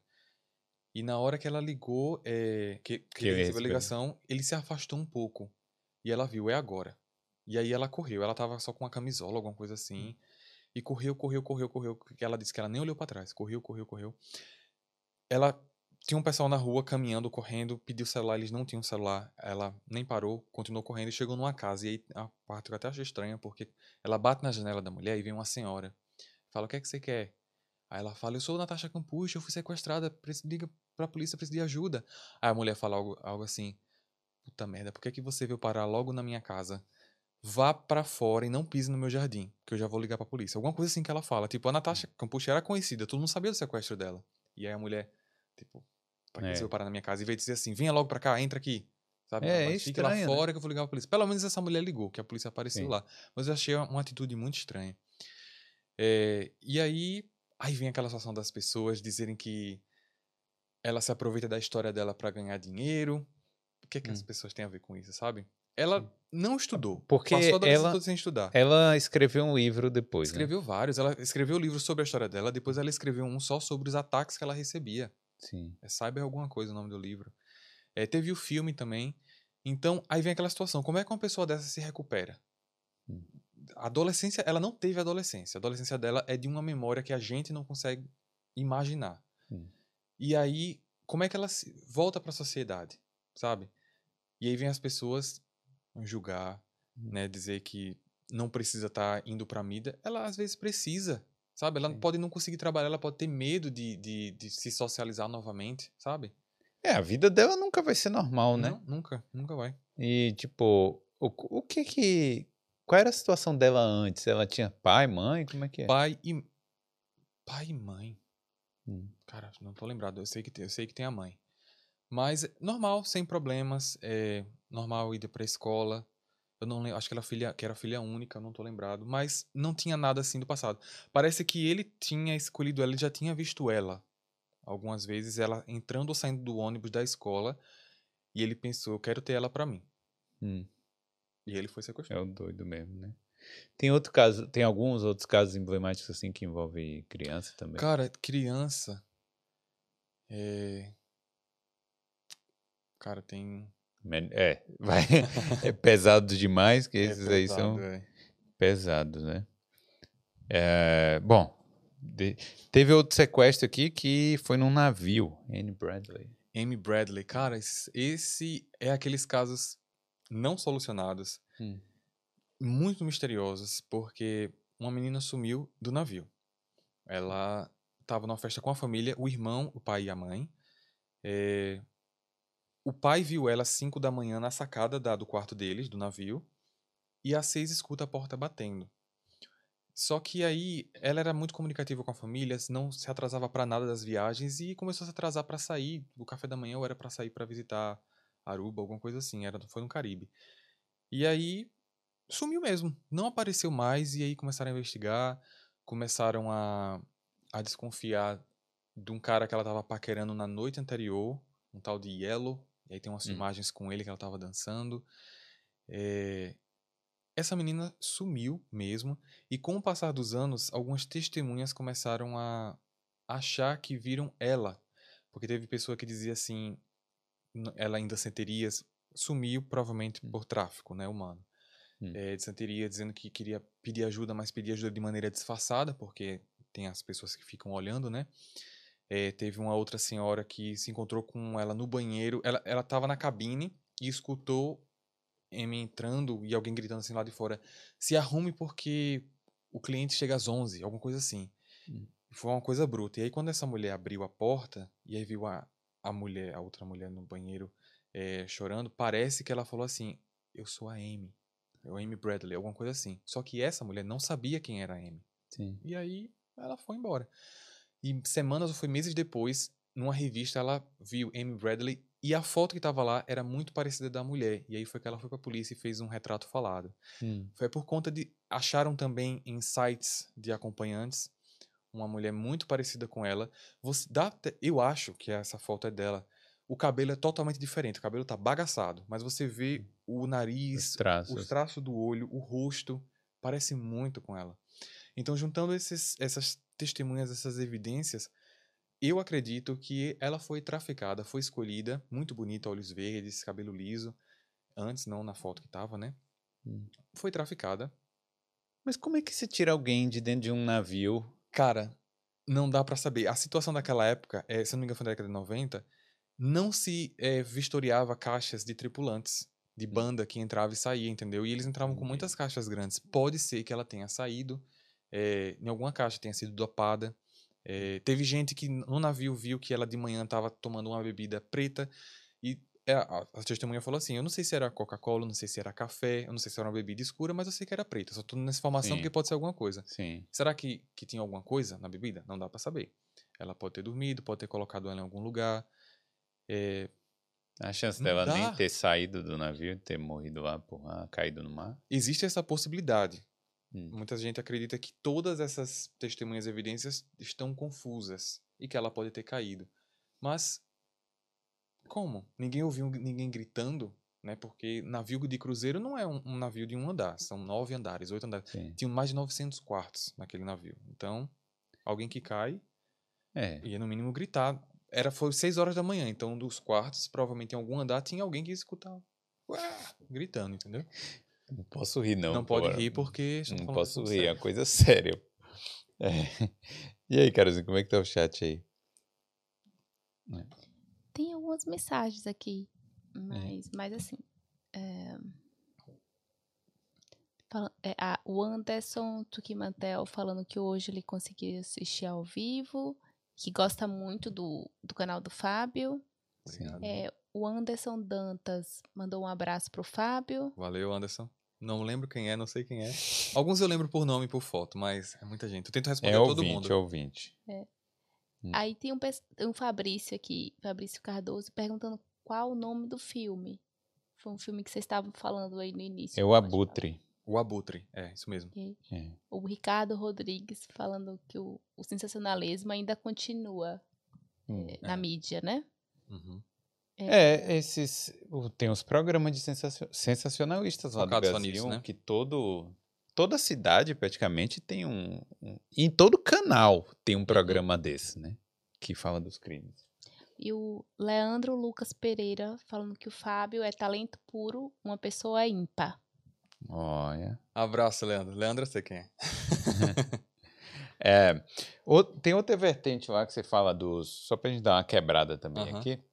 E na hora que ela ligou, é, que, que Que ele recebeu a ligação, ele se afastou um pouco. E ela viu, é agora. E aí ela correu. Ela tava só com uma camisola, alguma coisa assim. E correu, correu, correu, correu. Ela disse que ela nem olhou pra trás. Correu, correu, correu. Ela tinha um pessoal na rua caminhando, correndo, pediu o celular, eles não tinham celular. Ela nem parou, continuou correndo e chegou numa casa. E aí a parte que eu até achei estranha, porque ela bate na janela da mulher e vem uma senhora. Fala, o que é que você quer? Aí ela fala, eu sou Natasha Campucha, eu fui sequestrada, liga pra polícia, preciso de ajuda. Aí a mulher fala algo, algo assim, puta merda, por que, que você veio parar logo na minha casa? Vá pra fora e não pise no meu jardim, que eu já vou ligar pra polícia. Alguma coisa assim que ela fala. Tipo, a Natasha Campucha era conhecida, todo mundo sabia do sequestro dela. E aí a mulher, tipo, pra que É. você veio parar na minha casa? E veio dizer assim, venha logo pra cá, entra aqui. Sabe? É, Mas Fique lá né? fora que eu vou ligar pra polícia. Pelo menos essa mulher ligou, que a polícia apareceu Sim. lá. Mas eu achei uma atitude muito estranha. É, e aí, aí vem aquela situação das pessoas dizerem que ela se aproveita da história dela pra ganhar dinheiro. O que é que as Hum. pessoas têm a ver com isso, sabe? Ela não estudou. Porque passou a ela- sem estudar. Ela escreveu um livro depois, né? Escreveu vários. Ela escreveu livros sobre a história dela. Depois ela escreveu um só sobre os ataques que ela recebia. Sim. É Cyber alguma coisa o nome do livro. É, teve o filme também. Então, aí vem aquela situação. Como é que uma pessoa dessa se recupera? Hum. A adolescência, ela não teve adolescência. A adolescência dela é de uma memória que a gente não consegue imaginar. Hum. E aí, como é que ela se- volta para a sociedade, sabe? E aí vem as pessoas julgar, Hum. né, dizer que não precisa estar indo para a mídia. Ela às vezes precisa, sabe? Ela Sim. pode não conseguir trabalhar, ela pode ter medo de, de, de se socializar novamente, sabe? É, a vida dela nunca vai ser normal, né? Não, nunca, nunca vai. E, tipo, o, o que que... Qual era a situação dela antes? Ela tinha pai, mãe? Como é que é? Pai e pai e mãe. Hum. Cara, não tô lembrado. Eu sei que tem, eu sei que tem a mãe. Mas normal, sem problemas, é normal ir pra escola. Eu não lembro, acho que ela filha, que era filha única, não tô lembrado, mas não tinha nada assim do passado. Parece que ele tinha escolhido ela, ele já tinha visto ela algumas vezes, ela entrando ou saindo do ônibus da escola, e ele pensou, eu quero ter ela pra mim. Hum, E ele foi sequestrado. é o doido mesmo, né? Tem outro caso, tem alguns outros casos emblemáticos assim que envolvem criança também. Cara, criança. É. Cara, tem. É, (laughs) vai, é pesado demais, que é esses aí são pesado, é. pesados, né? É, bom, de- teve outro sequestro aqui que foi num navio, Anne Bradley. Amy Bradley, cara, esse é aqueles casos não solucionados, Hum. muito misteriosos, porque uma menina sumiu do navio. Ela estava numa festa com a família, o irmão, o pai e a mãe. É, o pai viu ela às 5 da manhã na sacada da, do quarto deles, do navio, e às 6 escuta a porta batendo. Só que aí ela era muito comunicativa com a família, não se atrasava para nada das viagens e começou a se atrasar para sair do café da manhã ou era para sair para visitar Aruba, alguma coisa assim, era foi no Caribe. E aí sumiu mesmo, não apareceu mais e aí começaram a investigar, começaram a, a desconfiar de um cara que ela estava paquerando na noite anterior, um tal de Yellow, e aí tem umas hum. imagens com ele que ela estava dançando. É... Essa menina sumiu mesmo, e com o passar dos anos, algumas testemunhas começaram a achar que viram ela. Porque teve pessoa que dizia assim, ela ainda senteria, sumiu provavelmente por tráfico né, humano. Hum. É, de santeria dizendo que queria pedir ajuda, mas pedir ajuda de maneira disfarçada, porque tem as pessoas que ficam olhando, né? É, teve uma outra senhora que se encontrou com ela no banheiro. Ela, ela tava na cabine e escutou M entrando e alguém gritando assim lá de fora: se arrume porque o cliente chega às 11, alguma coisa assim. Hum. Foi uma coisa bruta. E aí, quando essa mulher abriu a porta e aí viu a, a mulher, a outra mulher no banheiro é, chorando, parece que ela falou assim: Eu sou a Amy. Eu Amy Bradley, alguma coisa assim. Só que essa mulher não sabia quem era a Amy. Sim. E aí ela foi embora. E semanas ou foi meses depois, numa revista, ela viu Amy Bradley e a foto que estava lá era muito parecida da mulher. E aí foi que ela foi para a polícia e fez um retrato falado. Hum. Foi por conta de. Acharam também em sites de acompanhantes uma mulher muito parecida com ela. Você dá, eu acho que essa foto é dela. O cabelo é totalmente diferente. O cabelo tá bagaçado, mas você vê o nariz, os traços, os traços do olho, o rosto, parece muito com ela. Então, juntando esses, essas testemunhas, essas evidências, eu acredito que ela foi traficada, foi escolhida, muito bonita, olhos verdes, cabelo liso, antes, não na foto que tava, né? Hum. Foi traficada. Mas como é que se tira alguém de dentro de um navio? Cara, não dá para saber. A situação daquela época, é, se não me engano foi na década de 90, não se é, vistoriava caixas de tripulantes, de hum. banda que entrava e saía, entendeu? E eles entravam com muitas caixas grandes. Pode ser que ela tenha saído é, em alguma caixa tenha sido dopada. É, teve gente que no navio viu que ela de manhã estava tomando uma bebida preta e a, a, testemunha falou assim: Eu não sei se era Coca-Cola, não sei se era café, eu não sei se era uma bebida escura, mas eu sei que era preta. Só tô nessa informação Sim. porque pode ser alguma coisa. Sim. Será que, que tinha alguma coisa na bebida? Não dá para saber. Ela pode ter dormido, pode ter colocado ela em algum lugar. É, a chance dela dá. nem ter saído do navio, ter morrido lá, porra, caído no mar. Existe essa possibilidade. Hum. Muita gente acredita que todas essas testemunhas e evidências estão confusas e que ela pode ter caído. Mas como? Ninguém ouviu ninguém gritando, né? Porque navio de cruzeiro não é um, um navio de um andar, são nove andares, oito andares. Sim. Tinham mais de 900 quartos naquele navio. Então, alguém que cai é. ia no mínimo gritar. Era foi seis horas da manhã, então dos quartos, provavelmente em algum andar tinha alguém que escutava gritando, entendeu? Não posso rir, não. Não pode rir porque. Não posso rir, sério. é uma coisa séria. É. (laughs) E aí, Carolzinha, como é que tá o chat aí? É. Algumas mensagens aqui, mas, é. mas assim. É... É, a, o Anderson Tuquimantel falando que hoje ele conseguiu assistir ao vivo, que gosta muito do, do canal do Fábio. É, o Anderson Dantas mandou um abraço pro Fábio. Valeu, Anderson. Não lembro quem é, não sei quem é. Alguns eu lembro por nome e por foto, mas é muita gente. Eu tento responder é ouvinte, todo mundo. É ouvinte, é hum. Aí tem um, um Fabrício aqui, Fabrício Cardoso, perguntando qual o nome do filme. Foi um filme que vocês estavam falando aí no início. É o Abutre. O Abutre, é, isso mesmo. É. O Ricardo Rodrigues falando que o, o sensacionalismo ainda continua hum, é, na mídia, né? Uhum. É, é, esses. Tem os programas de sensacionalistas lá Focados do Brasil, nisso, né? que todo. Toda cidade praticamente tem um, um. Em todo canal tem um programa desse, né? Que fala dos crimes. E o Leandro Lucas Pereira falando que o Fábio é talento puro, uma pessoa ímpar. Olha. Abraço, Leandro. Leandro, eu sei quem é. (laughs) é tem outra vertente lá que você fala dos. Só pra gente dar uma quebrada também uhum. aqui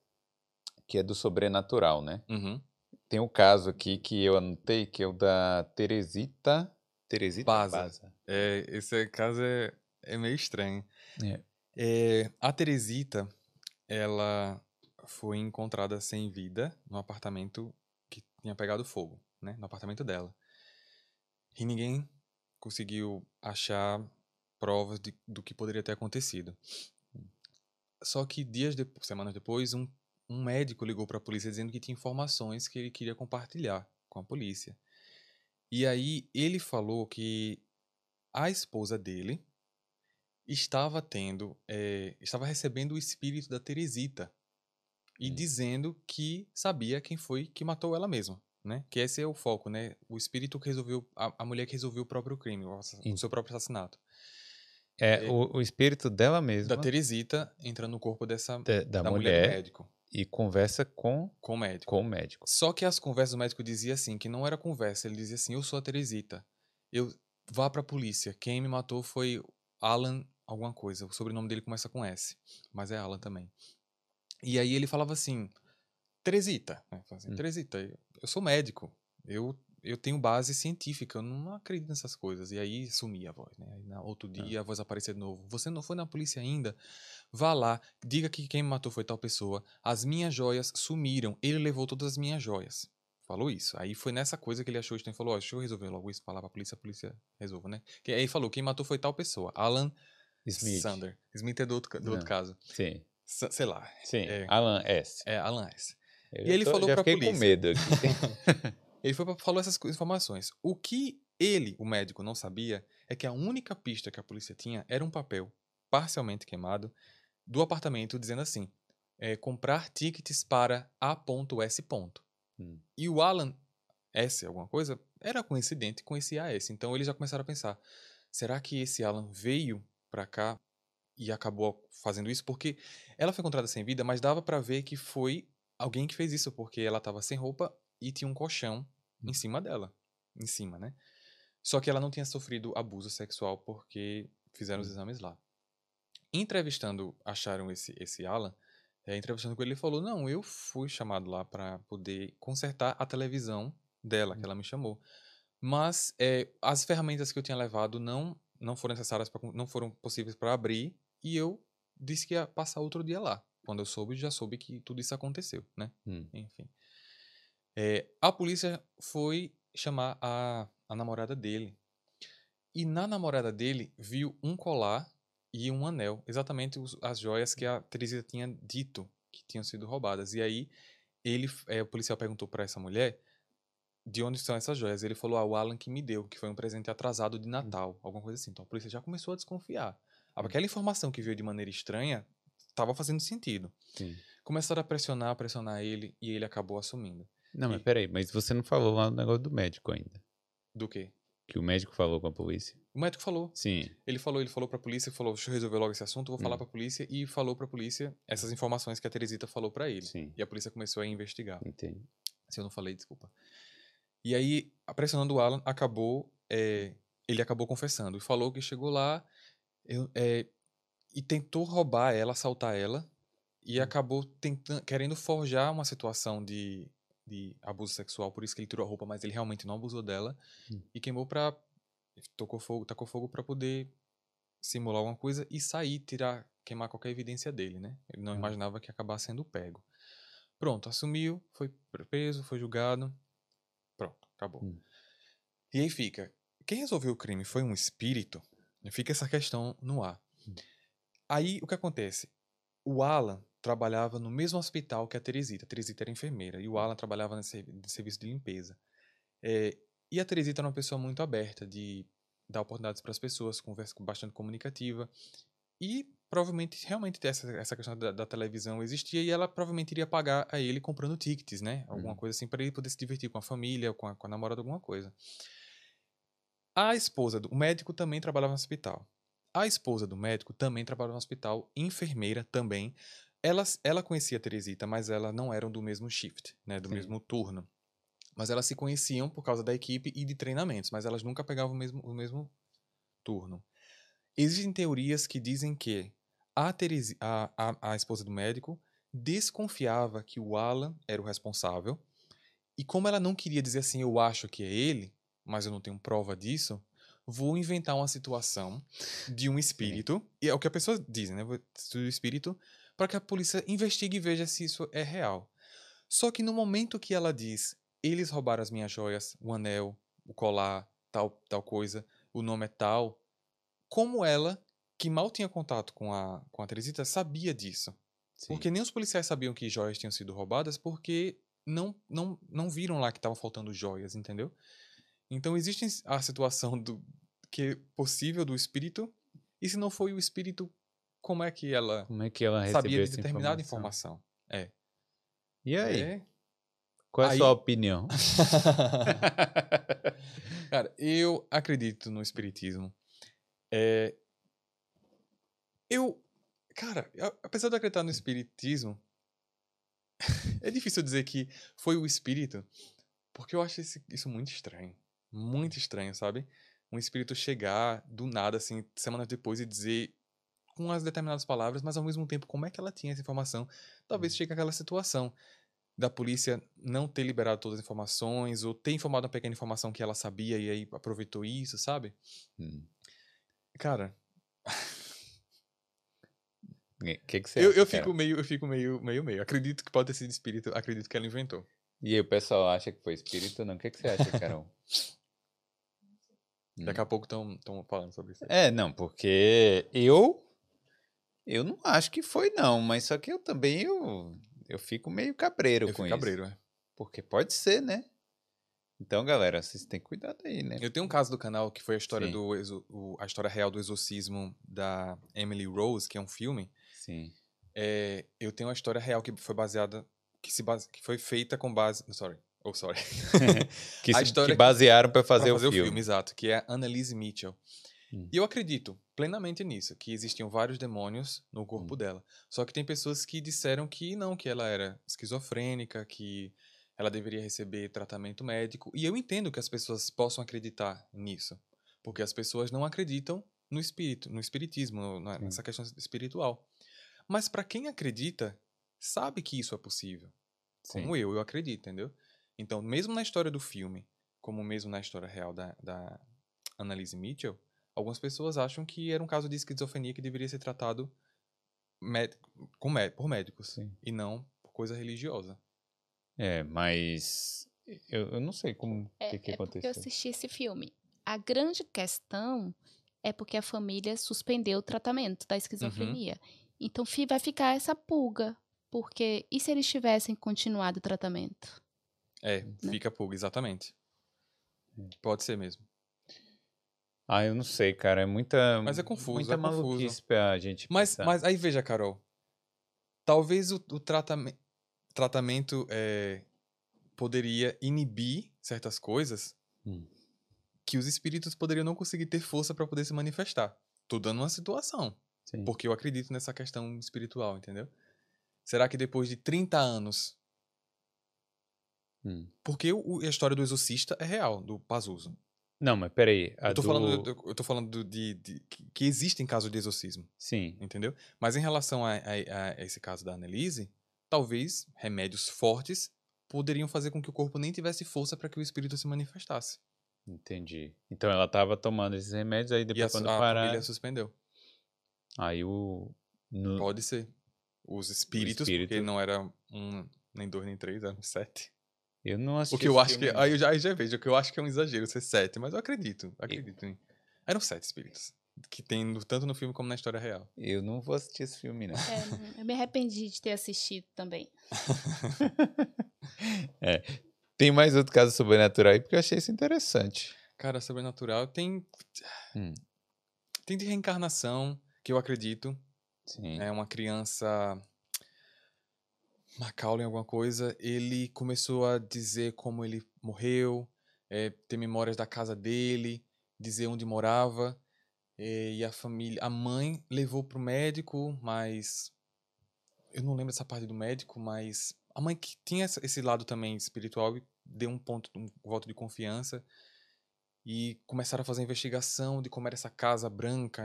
que é do sobrenatural, né? Uhum. Tem um caso aqui que eu anotei, que é o da Teresita Teresita Baza. Baza. É, esse caso é, é meio estranho. É. É, a Teresita, ela foi encontrada sem vida no apartamento que tinha pegado fogo, né? No apartamento dela. E ninguém conseguiu achar provas de, do que poderia ter acontecido. Só que dias depois, semanas depois, um, um médico ligou para a polícia dizendo que tinha informações que ele queria compartilhar com a polícia. E aí ele falou que a esposa dele estava tendo, eh, estava recebendo o espírito da Teresita e Hum. dizendo que sabia quem foi que matou ela mesma, né? Que esse é o foco, né? O espírito que resolveu, a, a mulher que resolveu o próprio crime, o, o seu próprio assassinato. É, É. o, o espírito dela mesma, Da Teresita entrando no corpo dessa da, da da mulher, do mulher, médico, e conversa com, com o médico. com o médico. Só que as conversas do médico dizia assim, que não era conversa, ele dizia assim, eu sou a Teresita. Eu vá pra polícia. Quem me matou foi Alan alguma coisa. O sobrenome dele começa com S, mas é Alan também. E aí ele falava assim, Teresita, né? Assim, Hum. Teresita, eu sou médico. Eu eu tenho base científica, eu não acredito nessas coisas. E aí sumia a voz, né? Aí, na outro Tá. dia a voz aparecia de novo. Você não foi na polícia ainda? Vá lá, diga que quem me matou foi tal pessoa. As minhas joias sumiram. Ele levou todas as minhas joias. Falou isso. Aí foi nessa coisa que ele achou estranho. Falou: Ó, deixa eu resolver logo isso. Falar pra polícia, a polícia resolva, né? Que aí falou: quem matou foi tal pessoa. Alan Smith. Sander. Smith é do outro, do outro caso. Sim, Sa- sei lá. sim. É. Alan S. É Alan S. Eu E ele tô- falou já pra fiquei com medo aqui. (laughs) Ele foi pra, falou essas informações. O que ele, o médico, não sabia é que a única pista que a polícia tinha era um papel parcialmente queimado do apartamento dizendo assim: é, comprar tickets para A.S. Hum. E o Alan S, alguma coisa, era coincidente com esse AS. Então eles já começaram a pensar: será que esse Alan veio pra cá e acabou fazendo isso? Porque ela foi encontrada sem vida, mas dava pra ver que foi alguém que fez isso, porque ela tava sem roupa e tinha um colchão em cima dela. Em cima, né? Só que ela não tinha sofrido abuso sexual porque fizeram os exames lá. Entrevistando, acharam esse, esse Alan, é, entrevistando com ele, ele falou: Não, eu fui chamado lá para poder consertar a televisão dela, que ela me chamou. Mas é, as ferramentas que eu tinha levado não, não foram necessárias, pra, não foram possíveis para abrir, e eu disse que ia passar outro dia lá. Quando eu soube, já soube que tudo isso aconteceu, né? Hum. Enfim. É, a polícia foi chamar a, a namorada dele. E na namorada dele viu um colar e um anel. Exatamente os- as joias que a Teresita tinha dito que tinham sido roubadas. E aí ele, é, o policial perguntou para essa mulher de onde são essas joias. Ele falou, ah, o Alan que me deu, que foi um presente atrasado de Natal, alguma coisa assim. Então a polícia já começou a desconfiar. Aquela informação que veio de maneira estranha estava fazendo sentido. Sim. Começaram a pressionar, pressionar ele e ele acabou assumindo. Não, mas E- peraí, mas você não falou lá no negócio do médico ainda. Do quê? Que o médico falou com a polícia. O médico falou. Sim. Ele falou, ele falou pra polícia, falou, deixa eu resolver logo esse assunto, vou falar Hum. pra polícia e falou pra polícia essas informações que a Teresita falou pra ele. Sim. E a polícia começou a investigar. Entendi. Se eu não falei, desculpa. E aí, pressionando o Alan, acabou, é, ele acabou confessando e falou que chegou lá eu- é, e tentou roubar ela, assaltar ela e acabou tentando, querendo forjar uma situação de, de abuso sexual, por isso que ele tirou a roupa, mas ele realmente não abusou dela Hum. e queimou pra tocou fogo, tacou fogo para poder simular alguma coisa e sair, tirar, queimar qualquer evidência dele, né? Ele não Ah. imaginava que ia acabar sendo pego. Pronto, assumiu, foi preso, foi julgado. Pronto, acabou. Hum. E aí fica, quem resolveu o crime foi um espírito? Fica essa questão no ar. Hum. Aí o que acontece? O Alan trabalhava no mesmo hospital que a Teresita. A Teresita era enfermeira e o Alan trabalhava de serviço de limpeza. É, e a Teresita era uma pessoa muito aberta de dar oportunidades para as pessoas, conversa bastante comunicativa. E provavelmente, realmente, essa, essa questão da, da televisão existia e ela provavelmente iria pagar a ele comprando tickets, né? Alguma Uhum. coisa assim, para ele poder se divertir com a família, com a, com a namorada, alguma coisa. A esposa do médico também trabalhava no hospital. A esposa do médico também trabalhava no hospital, enfermeira também. Ela, ela conhecia a Teresita, mas ela não eram do mesmo shift, né? Do Sim. mesmo turno. Mas elas se conheciam por causa da equipe e de treinamentos, mas elas nunca pegavam o mesmo, o mesmo turno. Existem teorias que dizem que a, Teresi, a, a, a esposa do médico desconfiava que o Alan era o responsável, e como ela não queria dizer assim, eu acho que é ele, mas eu não tenho prova disso, vou inventar uma situação de um espírito, e é o que a pessoa diz, né? Do espírito, para que a polícia investigue e veja se isso é real. Só que no momento que ela diz, eles roubaram as minhas joias, o anel, o colar, tal, tal coisa, o nome é tal, como ela, que mal tinha contato com a, com a Teresita, sabia disso? Sim. Porque nem os policiais sabiam que joias tinham sido roubadas, porque não, não, não viram lá que estavam faltando joias, entendeu? Então existe a situação do que é possível do espírito, e se não foi o espírito, como é que ela, como é que ela sabia de determinada informação? informação? É. E aí? É. Qual é a sua opinião? (laughs) Cara, eu acredito no espiritismo. É... Eu, cara, apesar de acreditar no espiritismo, (laughs) é difícil dizer que foi o espírito, porque eu acho isso muito estranho. Muito estranho, sabe? Um espírito chegar do nada, assim, semanas depois e dizer com as determinadas palavras, mas ao mesmo tempo, como é que ela tinha essa informação? Talvez hum. chegue àquela situação da polícia não ter liberado todas as informações, ou ter informado uma pequena informação que ela sabia e aí aproveitou isso, sabe? Hum. Cara. O que, que você eu, acha, eu fico meio, eu fico meio, meio, meio. Acredito que pode ter sido espírito, acredito que ela inventou. E aí o pessoal acha que foi espírito, não? O que, que você acha, Carol? Daqui a hum. pouco estão falando sobre isso. É, não, porque eu eu não acho que foi não, mas só que eu também eu, eu fico meio cabreiro eu com isso. cabreiro, é. Porque pode ser, né? Então, galera, vocês têm cuidado aí, né? Eu tenho um caso do canal que foi a história Sim. do o, a história real do exorcismo da Emily Rose, que é um filme. Sim. É, eu tenho uma história real que foi baseada que se base, que foi feita com base, sorry, Oh, sorry. (laughs) que, a história que basearam para fazer, fazer, o, filme. o filme. Exato, que é Annalise Mitchell. Hum. E eu acredito plenamente nisso, que existiam vários demônios no corpo hum. dela. Só que tem pessoas que disseram que não, que ela era esquizofrênica, que ela deveria receber tratamento médico. E eu entendo que as pessoas possam acreditar nisso, porque as pessoas não acreditam no espírito, no espiritismo, na, nessa questão espiritual. Mas para quem acredita, sabe que isso é possível. Sim. Como eu, eu acredito, entendeu? Então, mesmo na história do filme, como mesmo na história real da, da Annalise Mitchell, algumas pessoas acham que era um caso de esquizofrenia que deveria ser tratado com por médicos Sim. e não por coisa religiosa. É, mas eu, eu não sei como é, que, que é aconteceu. eu assisti esse filme. A grande questão é porque a família suspendeu o tratamento da esquizofrenia. Uhum. Então vai ficar essa pulga. Porque e se eles tivessem continuado o tratamento? É, né? fica pulga, exatamente. Pode ser mesmo. Ah, eu não sei, cara. É muita. Mas é confuso, muita é maluquice confuso. pra gente. Mas, mas aí veja, Carol. Talvez o, o tratamento, tratamento é, poderia inibir certas coisas hum. que os espíritos poderiam não conseguir ter força para poder se manifestar. Tô dando uma situação. Sim. Porque eu acredito nessa questão espiritual, entendeu? Será que depois de 30 anos Hum. Porque o, a história do exorcista é real, do Pazuzu. Não, mas peraí. eu, tô do... falando, eu tô falando de, de, que, existem casos de exorcismo. Sim. Entendeu? Mas em relação a, a, a esse caso da Annelise, talvez remédios fortes poderiam fazer com que o corpo nem tivesse força para que o espírito se manifestasse. Entendi. Então ela estava tomando esses remédios, aí depois e a, quando a parar... família suspendeu. Aí o... No... Pode ser. Os espíritos, espírito... porque não era um, nem dois, nem três, eram sete. Eu não assisti. O que eu acho que. Aí eu já, aí já vejo, o que eu acho que é um exagero ser sete, mas eu acredito. Acredito. Em, eram sete espíritos. Que tem no, tanto no filme como na história real. Eu não vou assistir esse filme, não. É, (laughs) eu me arrependi de ter assistido também. (laughs) é. Tem mais outro caso sobrenatural aí, porque eu achei isso interessante. Cara, sobrenatural tem. Hum. Tem de reencarnação, que eu acredito. Sim. É uma criança Macaulay alguma coisa, ele começou a dizer como ele morreu, é, ter memórias da casa dele, dizer onde morava, é, e a família, a mãe levou pro médico, mas eu não lembro essa parte do médico, mas a mãe que tinha esse lado também espiritual deu um ponto, um voto de confiança e começaram a fazer a investigação de como era essa casa branca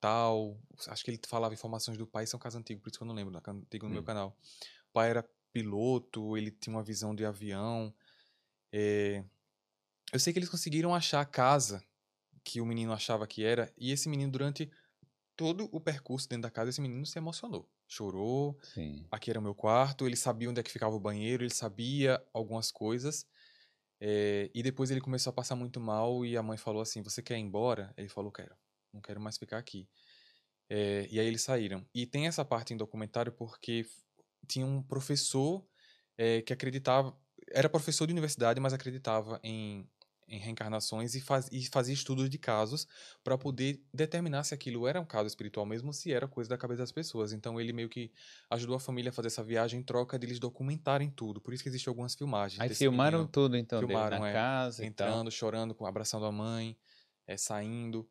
tal. Acho que ele falava informações do pai, isso é um caso antigo, por isso que eu não lembro, antigo no hum. meu canal. O pai era piloto, ele tinha uma visão de avião. É... Eu sei que eles conseguiram achar a casa que o menino achava que era. E esse menino, durante todo o percurso dentro da casa, esse menino se emocionou. Chorou. Sim. Aqui era o meu quarto. Ele sabia onde é que ficava o banheiro. Ele sabia algumas coisas. É, e depois ele começou a passar muito mal. E a mãe falou assim: Você quer ir embora? Ele falou: Quero. Não quero mais ficar aqui. É, e aí eles saíram. E tem essa parte em documentário porque tinha um professor é, que acreditava. Era professor de universidade, mas acreditava em em reencarnações e, faz, e fazia estudos de casos para poder determinar se aquilo era um caso espiritual mesmo, se era coisa da cabeça das pessoas. Então ele meio que ajudou a família a fazer essa viagem em troca de eles documentarem tudo. Por isso que existem algumas filmagens. Aí filmaram menino. tudo então, filmaram, na é, casa entrando, chorando, abraçando a mãe, é, saindo.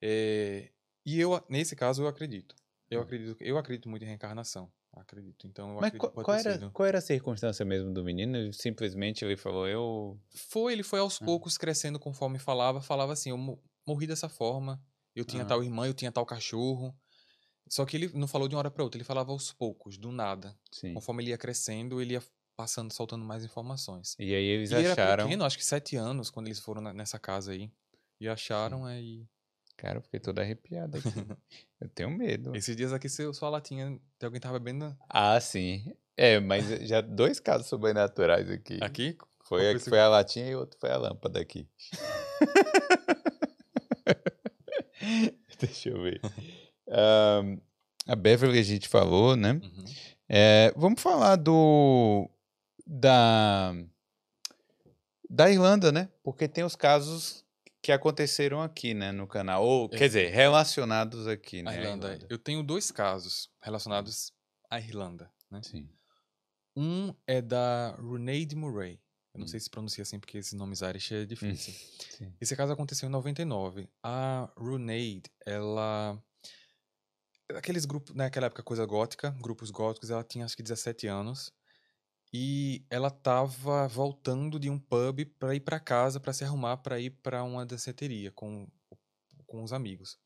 É, e eu, nesse caso, eu acredito. Eu hum. acredito, eu acredito muito em reencarnação. Acredito. Então, eu Mas qual, qual era, qual era a circunstância mesmo do menino? Simplesmente ele falou, eu. Foi, ele foi aos ah. poucos crescendo conforme falava. Falava assim: eu morri dessa forma, eu tinha ah. tal irmã, eu tinha tal cachorro. Só que ele não falou de uma hora para outra, ele falava aos poucos, do nada. Sim. Conforme ele ia crescendo, ele ia passando, soltando mais informações. E aí eles e acharam. Ele era pequeno, acho que sete anos, quando eles foram nessa casa aí. E acharam aí. Cara, eu fiquei todo arrepiado aqui. (laughs) eu tenho medo. Esses dias aqui, se sua latinha, tem alguém tava bebendo. Ah, sim. É, mas (laughs) já dois casos sobrenaturais aqui. Aqui? Foi, a, foi a latinha e outro foi a lâmpada aqui. (laughs) Deixa eu ver. Um, a Beverly a gente falou, né? Uhum. É, vamos falar do. Da. Da Irlanda, né? Porque tem os casos que aconteceram aqui, né, no canal. Ou, é. quer dizer, relacionados aqui, né? Irlanda. Irlanda. Eu tenho dois casos relacionados à Irlanda, né? Sim. Um é da Runeide Murray. Eu não hum. sei se pronuncia assim porque esses nomes Irish é difícil. (laughs) Hum. Esse caso aconteceu em 99. A Runeide, ela aqueles grupos, naquela época coisa gótica, grupos góticos, ela tinha acho que 17 anos. E ela tava voltando de um pub para ir para casa para se arrumar para ir para uma danceteria com com os amigos.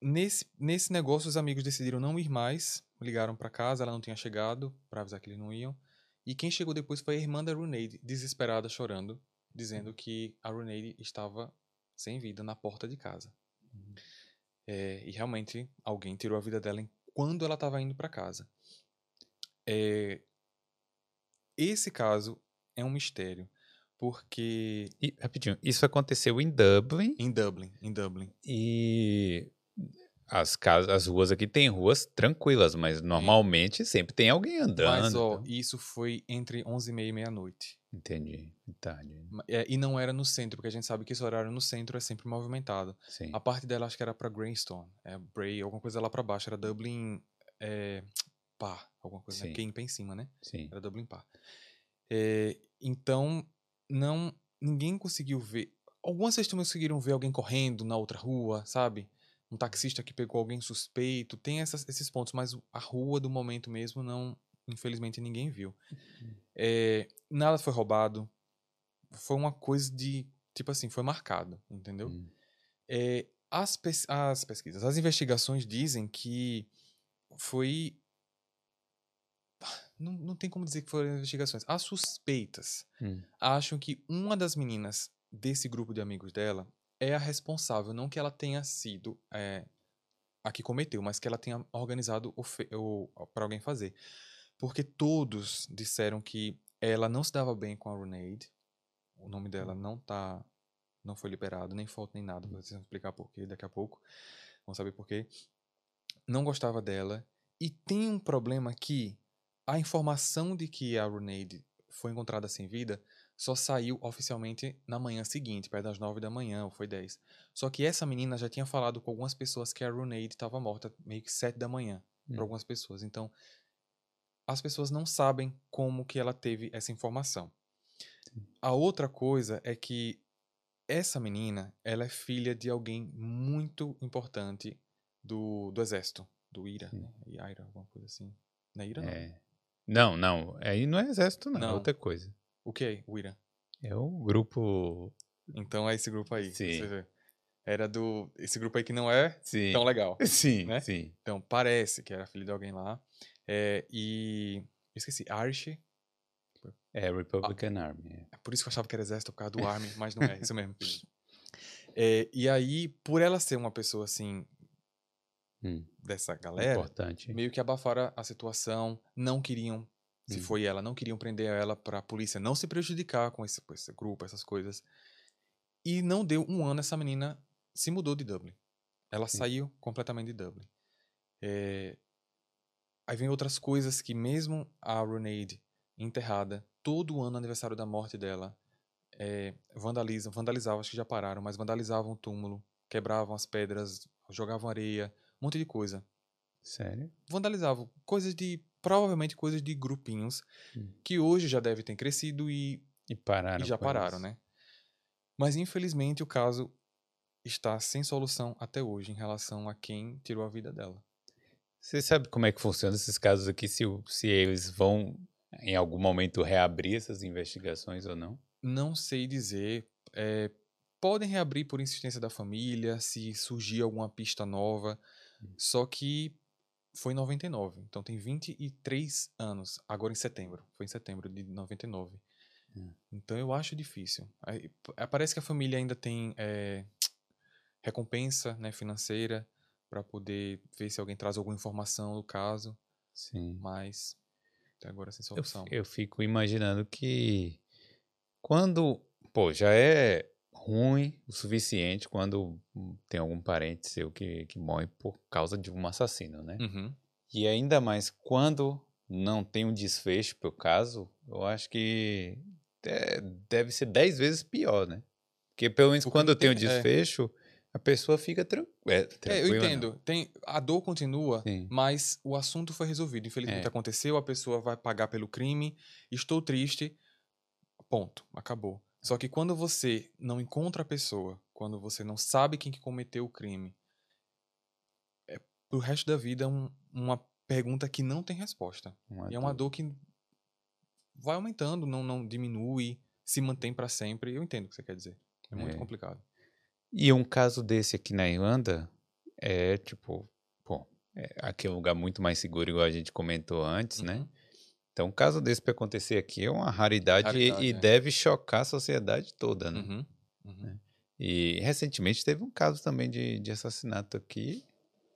Nesse, nesse negócio, os amigos decidiram não ir mais, ligaram para casa, ela não tinha chegado para avisar que eles não iam. E quem chegou depois foi a irmã da Runeide, desesperada, chorando, dizendo que a Runeide estava sem vida na porta de casa. Uhum. É, e realmente alguém tirou a vida dela quando ela estava indo para casa. É, esse caso é um mistério, porque. E, rapidinho, isso aconteceu em Dublin. Em Dublin, em Dublin. E as casas, as ruas aqui tem ruas tranquilas, mas normalmente é. sempre tem alguém andando. Mas, ó, então. isso foi entre 11 e meia e meia-noite. Entendi. Tarde. É, e não era no centro, porque a gente sabe que esse horário no centro é sempre movimentado. Sim. A parte dela acho que era para Greystone, é Bray, alguma coisa lá para baixo, era Dublin, é, pá, alguma coisa, né? Sim. né? Kemp em cima, né? Sim. Era Dublin Par. É, então, não, ninguém conseguiu ver. Algumas vezes conseguiram ver alguém correndo na outra rua, sabe? Um taxista que pegou alguém suspeito. Tem essas, esses pontos, mas a rua do momento mesmo não, infelizmente, ninguém viu. É, nada foi roubado. Foi uma coisa de, tipo assim, foi marcado, entendeu? Hum. É, as, pes as pesquisas, as investigações dizem que foi não, não tem como dizer que foram investigações. As suspeitas hum. acham que uma das meninas desse grupo de amigos dela é a responsável, não que ela tenha sido é, a que cometeu, mas que ela tenha organizado para alguém fazer. Porque todos disseram que ela não se dava bem com a Runaid. O nome dela hum. não tá não foi liberado, nem foto nem nada, vocês vão explicar por quê daqui a pouco. Vão saber por quê. Não gostava dela e tem um problema aqui a informação de que a Runaid foi encontrada sem vida só saiu oficialmente na manhã seguinte, perto das nove da manhã, ou foi dez. Só que essa menina já tinha falado com algumas pessoas que a Runaid estava morta meio que sete da manhã, hum. para algumas pessoas. Então, as pessoas não sabem como que ela teve essa informação. Sim. A outra coisa é que essa menina, ela é filha de alguém muito importante do, do exército, do IRA, né? IRA, alguma coisa assim. Não é IRA, é. não? Não, não. Aí não é exército, não. É não. É outra coisa. O que é o Irã? É o grupo. Então é esse grupo aí. Sim. Era do. Esse grupo aí que não é sim. tão legal. (laughs) Sim, né? sim. Então parece que era filho de alguém lá. É, e. Eu esqueci. Irish. É, Republican ah, Army. É. Por isso que eu achava que era exército por causa do Army, mas não é. Isso mesmo. (laughs) É, e aí, por ela ser uma pessoa assim, Hum, dessa galera, importante. meio que abafaram a situação, não queriam, se Hum. foi ela, não queriam prender ela pra polícia não se prejudicar com esse, com esse grupo, essas coisas. E não deu um ano, essa menina se mudou de Dublin. Ela Sim. saiu completamente de Dublin. É, Aí vem outras coisas que mesmo a Roneide enterrada, todo ano aniversário da morte dela, é, vandalizam, vandalizavam, acho que já pararam, mas vandalizavam o túmulo, quebravam as pedras, jogavam areia, um monte de coisa Sério? vandalizavam coisas de provavelmente coisas de grupinhos Hum. que hoje já devem ter crescido e, E pararam. e já pararam, isso. né? Mas infelizmente o caso está sem solução até hoje em relação a quem tirou a vida dela. Você sabe como é que funciona esses casos aqui, se, se eles vão em algum momento reabrir essas investigações ou não? Não sei dizer. é, podem reabrir por insistência da família, se surgir alguma pista nova. Só que foi em 99, então tem 23 anos, agora em setembro. Foi em setembro de 99. Hum. Então eu acho difícil. Aí, é, Parece que a família ainda tem é, recompensa né, financeira para poder ver se alguém traz alguma informação do caso, Sim. mas até agora sem Eu, solução. eu fico imaginando que quando, pô, já é ruim o suficiente quando tem algum parente seu que, que morre por causa de um assassino, né? Uhum. E ainda mais quando não tem um desfecho pro caso, eu acho que é, deve ser dez vezes pior, né? Porque pelo menos Porque quando tem tem- é. desfecho, a pessoa fica tran é, É, eu tranquila. não. entendo. Tem, a dor continua, Sim. mas o assunto foi resolvido. Infelizmente É. aconteceu, a pessoa vai pagar pelo crime. Estou triste. Ponto. Acabou. Só que quando você não encontra a pessoa, quando você não sabe quem que cometeu o crime, é pro resto da vida um- uma pergunta que não tem resposta. Uma E é uma dor. que vai aumentando, não, não diminui, se mantém pra sempre. Eu entendo o que você quer dizer. É muito É. complicado. E um caso desse aqui na Irlanda é tipo, pô, é aquele lugar muito mais seguro, igual a gente comentou antes, né? Então, um caso desse para acontecer aqui é uma raridade, e- Raridade, e, é. deve chocar a sociedade toda, né? Uhum. Uhum. E recentemente teve um caso também de, de assassinato aqui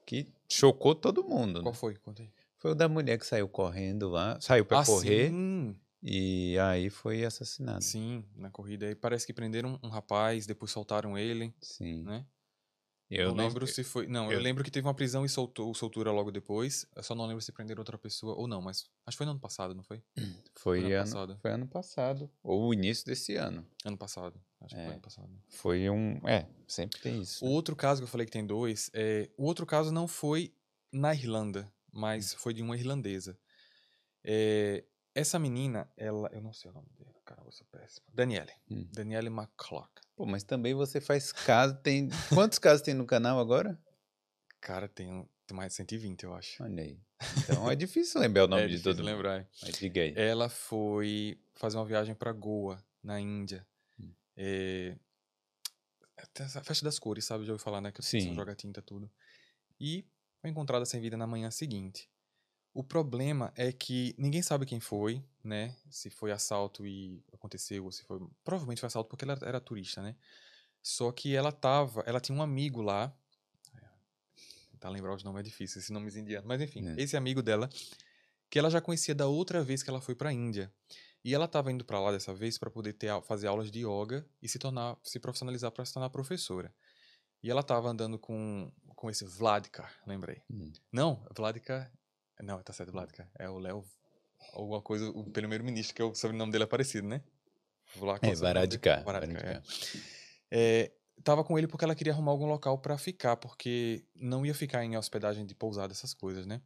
que chocou todo mundo, Qual né? foi? Conta aí. Foi o da mulher que saiu correndo lá, saiu para Ah, correr sim. e aí foi assassinado. Sim, na corrida. aí parece que prenderam um rapaz, depois soltaram ele, Sim. né? Eu não não lembro se foi. Não, eu... eu- lembro que teve uma prisão e soltou, soltura logo depois. Eu só não lembro se prenderam outra pessoa ou não, mas acho que foi no ano passado, não foi? (clears throat) Foi, ano ano, passado. foi ano passado, ou o início desse ano. Ano passado. Acho que É. foi ano passado. Foi um. É, sempre tem isso. O né? outro caso que eu falei que tem dois, é, o outro caso não foi na Irlanda, mas foi de uma irlandesa. É, essa menina, ela. Eu não sei o nome dela, cara, eu sou péssimo. Daniele. Hum. Daniele McClock. Pô, mas também você faz caso. Tem. Quantos casos tem no canal agora? Cara, tem, um- tem mais de 120, eu acho. Olha aí. Então é difícil lembrar o (laughs) nome é de difícil todo mundo. lembrar. Mas diga aí. Ela foi fazer uma viagem para Goa, na Índia. Hum. É, essa festa das cores, sabe? Já ouviu falar, né? Que Sim. Sim. joga tinta tudo. E foi encontrada sem vida na manhã seguinte. O problema é que ninguém sabe quem foi, né? Se foi assalto e aconteceu, ou se foi. Provavelmente foi assalto porque ela era turista, né? Só que ela tava. Ela tinha um amigo lá. Tentar lembrar os nomes é difícil, esses nomes indianos. Mas enfim, É. esse amigo dela, que ela já conhecia da outra vez que ela foi pra Índia. E ela estava indo para lá dessa vez para poder ter, fazer aulas de yoga e se tornar, se profissionalizar para se tornar professora. E ela estava andando com, com esse Vladka, lembrei. Hum. Não, Vladka. Não, tá certo, Vladka. É o Léo. Alguma coisa, o primeiro-ministro, que é o sobrenome dele é parecido, né? Qual É? Varadkar. É. Varadkar. É, tava com ele porque ela queria arrumar algum local para ficar, porque não ia ficar em hospedagem de pousada, essas coisas, né?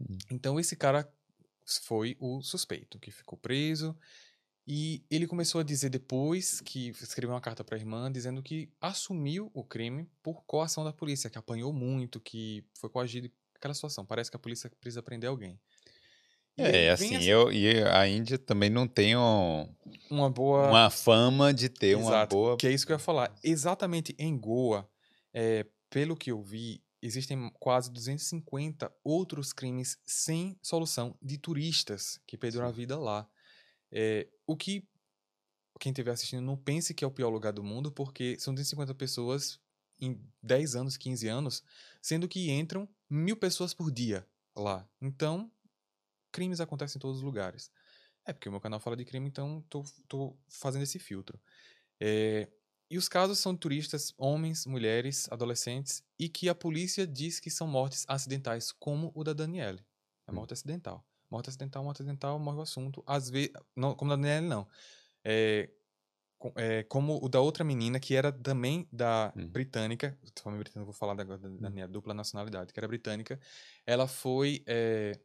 Hum. Então esse cara foi o suspeito que ficou preso e ele começou a dizer depois que escreveu uma carta para a irmã dizendo que assumiu o crime por coação da polícia, que apanhou muito, que foi coagido aquela situação. Parece que a polícia precisa prender alguém. E É, assim, essa- eu, e a Índia também não tem um- uma boa uma fama de ter uma Exato, boa. Que é isso que eu ia falar. Exatamente em Goa, é, pelo que eu vi, existem quase 250 outros crimes sem solução de turistas que perderam a vida lá. É, o que quem estiver assistindo não pense que é o pior lugar do mundo, porque são 250 pessoas em 10 anos, 15 anos, sendo que entram mil pessoas por dia lá. Então, crimes acontecem em todos os lugares. É porque o meu canal fala de crime, então tô, tô fazendo esse filtro. É, e os casos são de turistas, homens, mulheres, adolescentes, e que a polícia diz que são mortes acidentais, como o da Daniele. É morte hum. acidental. Morte acidental, morte acidental, morre o assunto. Às vezes, não, como da Daniele, não. É, é, como o da outra menina, que era também da hum. britânica, família britânica, vou falar da, da, da, hum. minha dupla nacionalidade, que era britânica, ela foi é,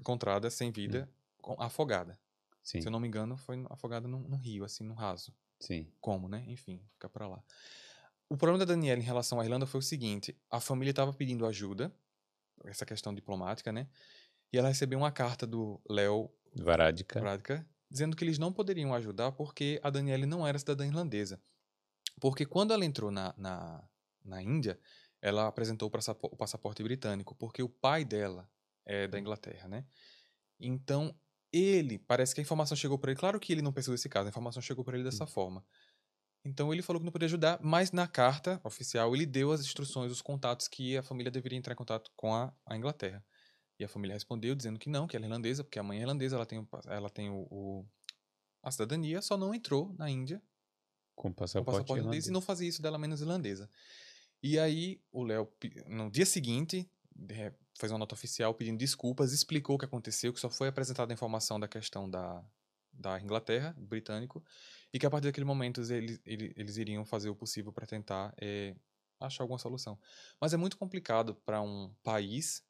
encontrada sem vida, hum. afogada. Sim. Se eu não me engano, foi afogada no, no rio, assim, no raso. Sim. Como, né? Enfim, fica para lá. O problema da Daniela em relação à Irlanda foi o seguinte: a família estava pedindo ajuda, essa questão diplomática, né? E ela recebeu uma carta do Léo Varadkar. Varadkar dizendo que eles não poderiam ajudar porque a Daniele não era cidadã irlandesa. Porque quando ela entrou na, na, na Índia, ela apresentou o passaporte britânico, porque o pai dela é da Inglaterra, né? Então, ele, parece que a informação chegou para ele, claro que ele não pesquisou esse caso, a informação chegou para ele dessa hum. forma. Então ele falou que não podia ajudar, mas na carta oficial ele deu as instruções, os contatos que a família deveria entrar em contato com a, a Inglaterra. E a família respondeu dizendo que não, que ela é irlandesa, porque a mãe é irlandesa, ela tem, ela tem o, o a cidadania, só não entrou na Índia com passaporte, com passaporte irlandês e não fazia isso dela menos irlandesa. E aí o Léo, no dia seguinte, fez uma nota oficial pedindo desculpas, explicou o que aconteceu, que só foi apresentada a informação da questão da, da Inglaterra, britânico, e que a partir daquele momento eles, eles, eles iriam fazer o possível para tentar é, achar alguma solução. Mas é muito complicado para um país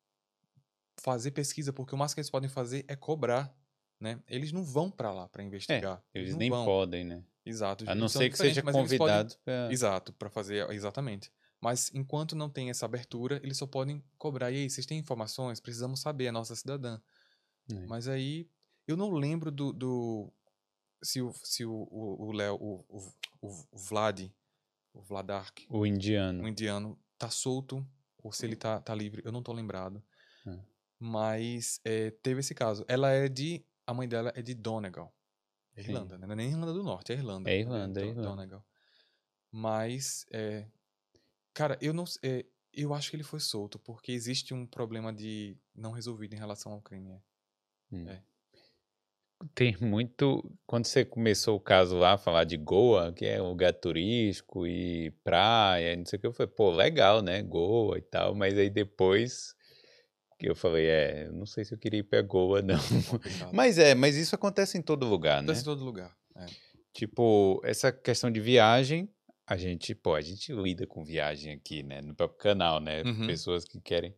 fazer pesquisa, porque o máximo que eles podem fazer é cobrar, né? Eles não vão para lá para investigar. É, eles, eles nem vão. podem, né? Exato. A não ser que seja convidado. Podem... Pra... Exato, para fazer exatamente. Mas enquanto não tem essa abertura, eles só podem cobrar. E aí, vocês têm informações? Precisamos saber, a nossa cidadã. É. Mas aí, eu não lembro do. do se o se o Léo, o, o, o, o, Vlad, o Vladark. O indiano. O indiano tá solto, ou se ele tá, tá livre, eu não tô lembrado. Mas é, teve esse caso. Ela é de. A mãe dela é de Donegal. É Irlanda, né? Não é nem Irlanda do Norte, é Irlanda. É Irlanda, é, Irlanda. Donegal. Mas, é, cara, eu não é, eu acho que ele foi solto, porque existe um problema de não resolvido em relação ao crime. É. Hum. é. Tem muito. Quando você começou o caso lá, falar de Goa, que é um lugar turístico e praia, não sei o que, eu falei, pô, legal, né? Goa e tal, mas aí depois que eu falei, é, não sei se eu queria ir pra Goa, (laughs) não. mas é, mas isso acontece em todo lugar, acontece né? Acontece em todo lugar. É. Tipo, essa questão de viagem, a gente, pô, a gente lida com viagem aqui, né? No próprio canal, né? Uhum. Pessoas que querem.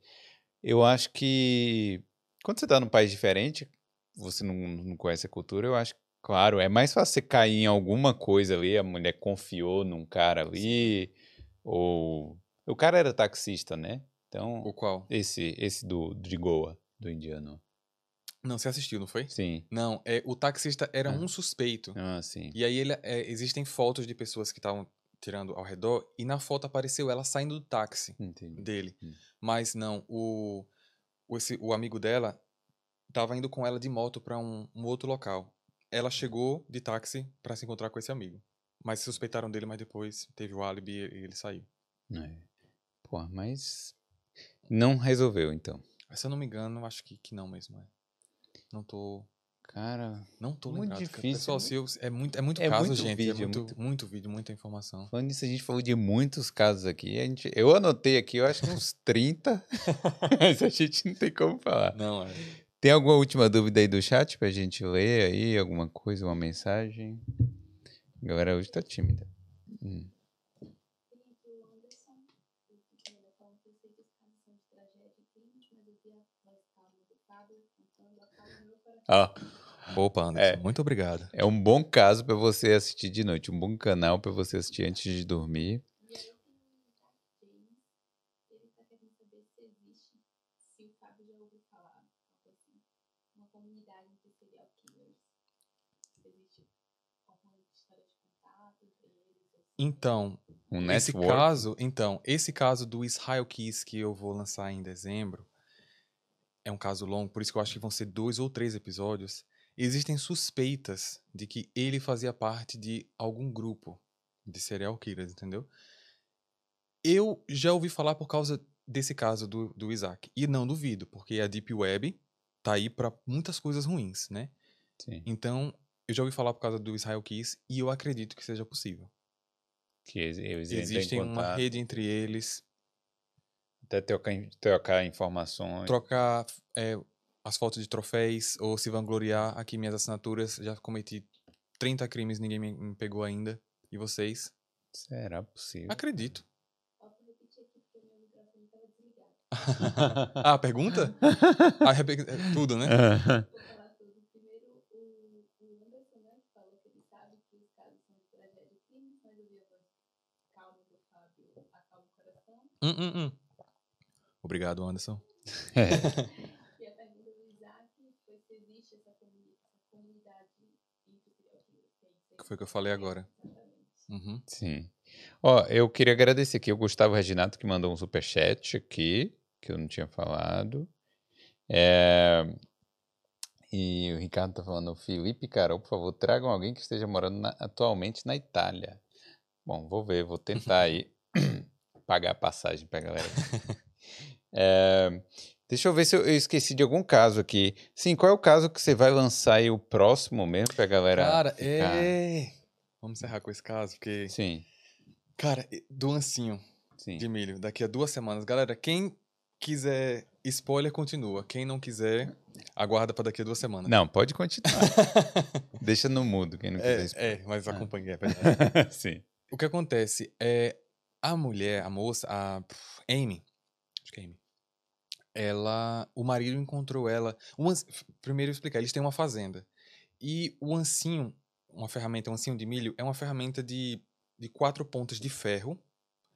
Eu acho que quando você tá num país diferente, você não, não conhece a cultura, eu acho Claro, é mais fácil você cair em alguma coisa ali, a mulher confiou num cara ali, ou. O cara era taxista, né? Então, o qual? Esse, esse do de Goa, do indiano. Não, você assistiu, não foi? Sim. Não, é, o taxista era ah. um suspeito. Ah, sim. E aí ele, é, existem fotos de pessoas que estavam tirando ao redor e na foto apareceu ela saindo do táxi Entendi. dele. Hum. Mas não, o, o, esse, o amigo dela estava indo com ela de moto para um, um outro local. Ela chegou de táxi para se encontrar com esse amigo. Mas suspeitaram dele, mas depois teve o álibi e ele saiu. É. Pô, mas não resolveu, então. Se eu não me engano, acho que, que não mesmo. É. Não tô. Cara, não tô muito lembrado. difícil. Pessoal, se eu, é muito, é muito é caso, muito gente. É vídeo, é muito, muito... muito vídeo, muita informação. Falando nisso, a gente falou de muitos casos aqui. A gente, eu anotei aqui, eu acho que uns (laughs) 30. (laughs) mas a gente não tem como falar. Não, é. Tem alguma última dúvida aí do chat pra gente ler aí? Alguma coisa, uma mensagem? A galera hoje tá tímida. Hum. Ah. Opa, Anderson, é, muito obrigado. É um bom caso para você assistir de noite, um bom canal para você assistir antes de dormir. Então, um esse caso, então, esse caso do Israel Keys que eu vou lançar em dezembro, é um caso longo, por isso que eu acho que vão ser dois ou três episódios. existem suspeitas de que ele fazia parte de algum grupo de serial killers, entendeu? Eu já ouvi falar por causa desse caso do, do Isaac. E não duvido, porque a Deep Web tá aí para muitas coisas ruins, né? Sim. Então, eu já ouvi falar por causa do Israel Keys e eu acredito que seja possível. Que eles, eles Existem uma rede entre eles, até trocar, trocar informações. trocar é, as fotos de troféus ou se vangloriar. Aqui minhas assinaturas, já cometi 30 crimes, ninguém me, me pegou ainda. E vocês? Será possível? Acredito. (laughs) ah, pergunta? Ah, repe- é tudo, né? Hum, hum, hum. Obrigado, Anderson. É. (laughs) E a pergunta do Isaac foi se existe essa comunidade killers. que foi o que eu falei agora. Exatamente. Uhum. Sim. Ó, eu queria agradecer aqui o Gustavo Reginato, que mandou um superchat aqui, que eu não tinha falado. É, E o Ricardo tá falando, Felipe e Carol, por favor, tragam alguém que esteja morando na- atualmente na Itália. Bom, vou ver, vou tentar (laughs) aí (clears throat) pagar a passagem pra galera. (laughs) É, Deixa eu ver se eu, eu esqueci de algum caso aqui. Sim, qual é o caso que você vai lançar aí o próximo mesmo pra galera Cara, ficar- é. Vamos encerrar com esse caso, porque. Sim, Cara, do ancinho sim. de milho, daqui a duas semanas. Galera, quem quiser spoiler, continua. Quem não quiser, aguarda pra daqui a duas semanas. Não, pode continuar. (laughs) Deixa no mudo, quem não quiser. É, é, mas Ah. acompanhei, é (laughs) verdade. Sim. O que acontece é a mulher, a moça, a Amy, acho que é Amy. Ela, o marido encontrou ela. ans- primeiro eu explicar, eles têm uma fazenda. E o ancinho, uma ferramenta, um ancinho de milho, é uma ferramenta de, de quatro pontas de ferro.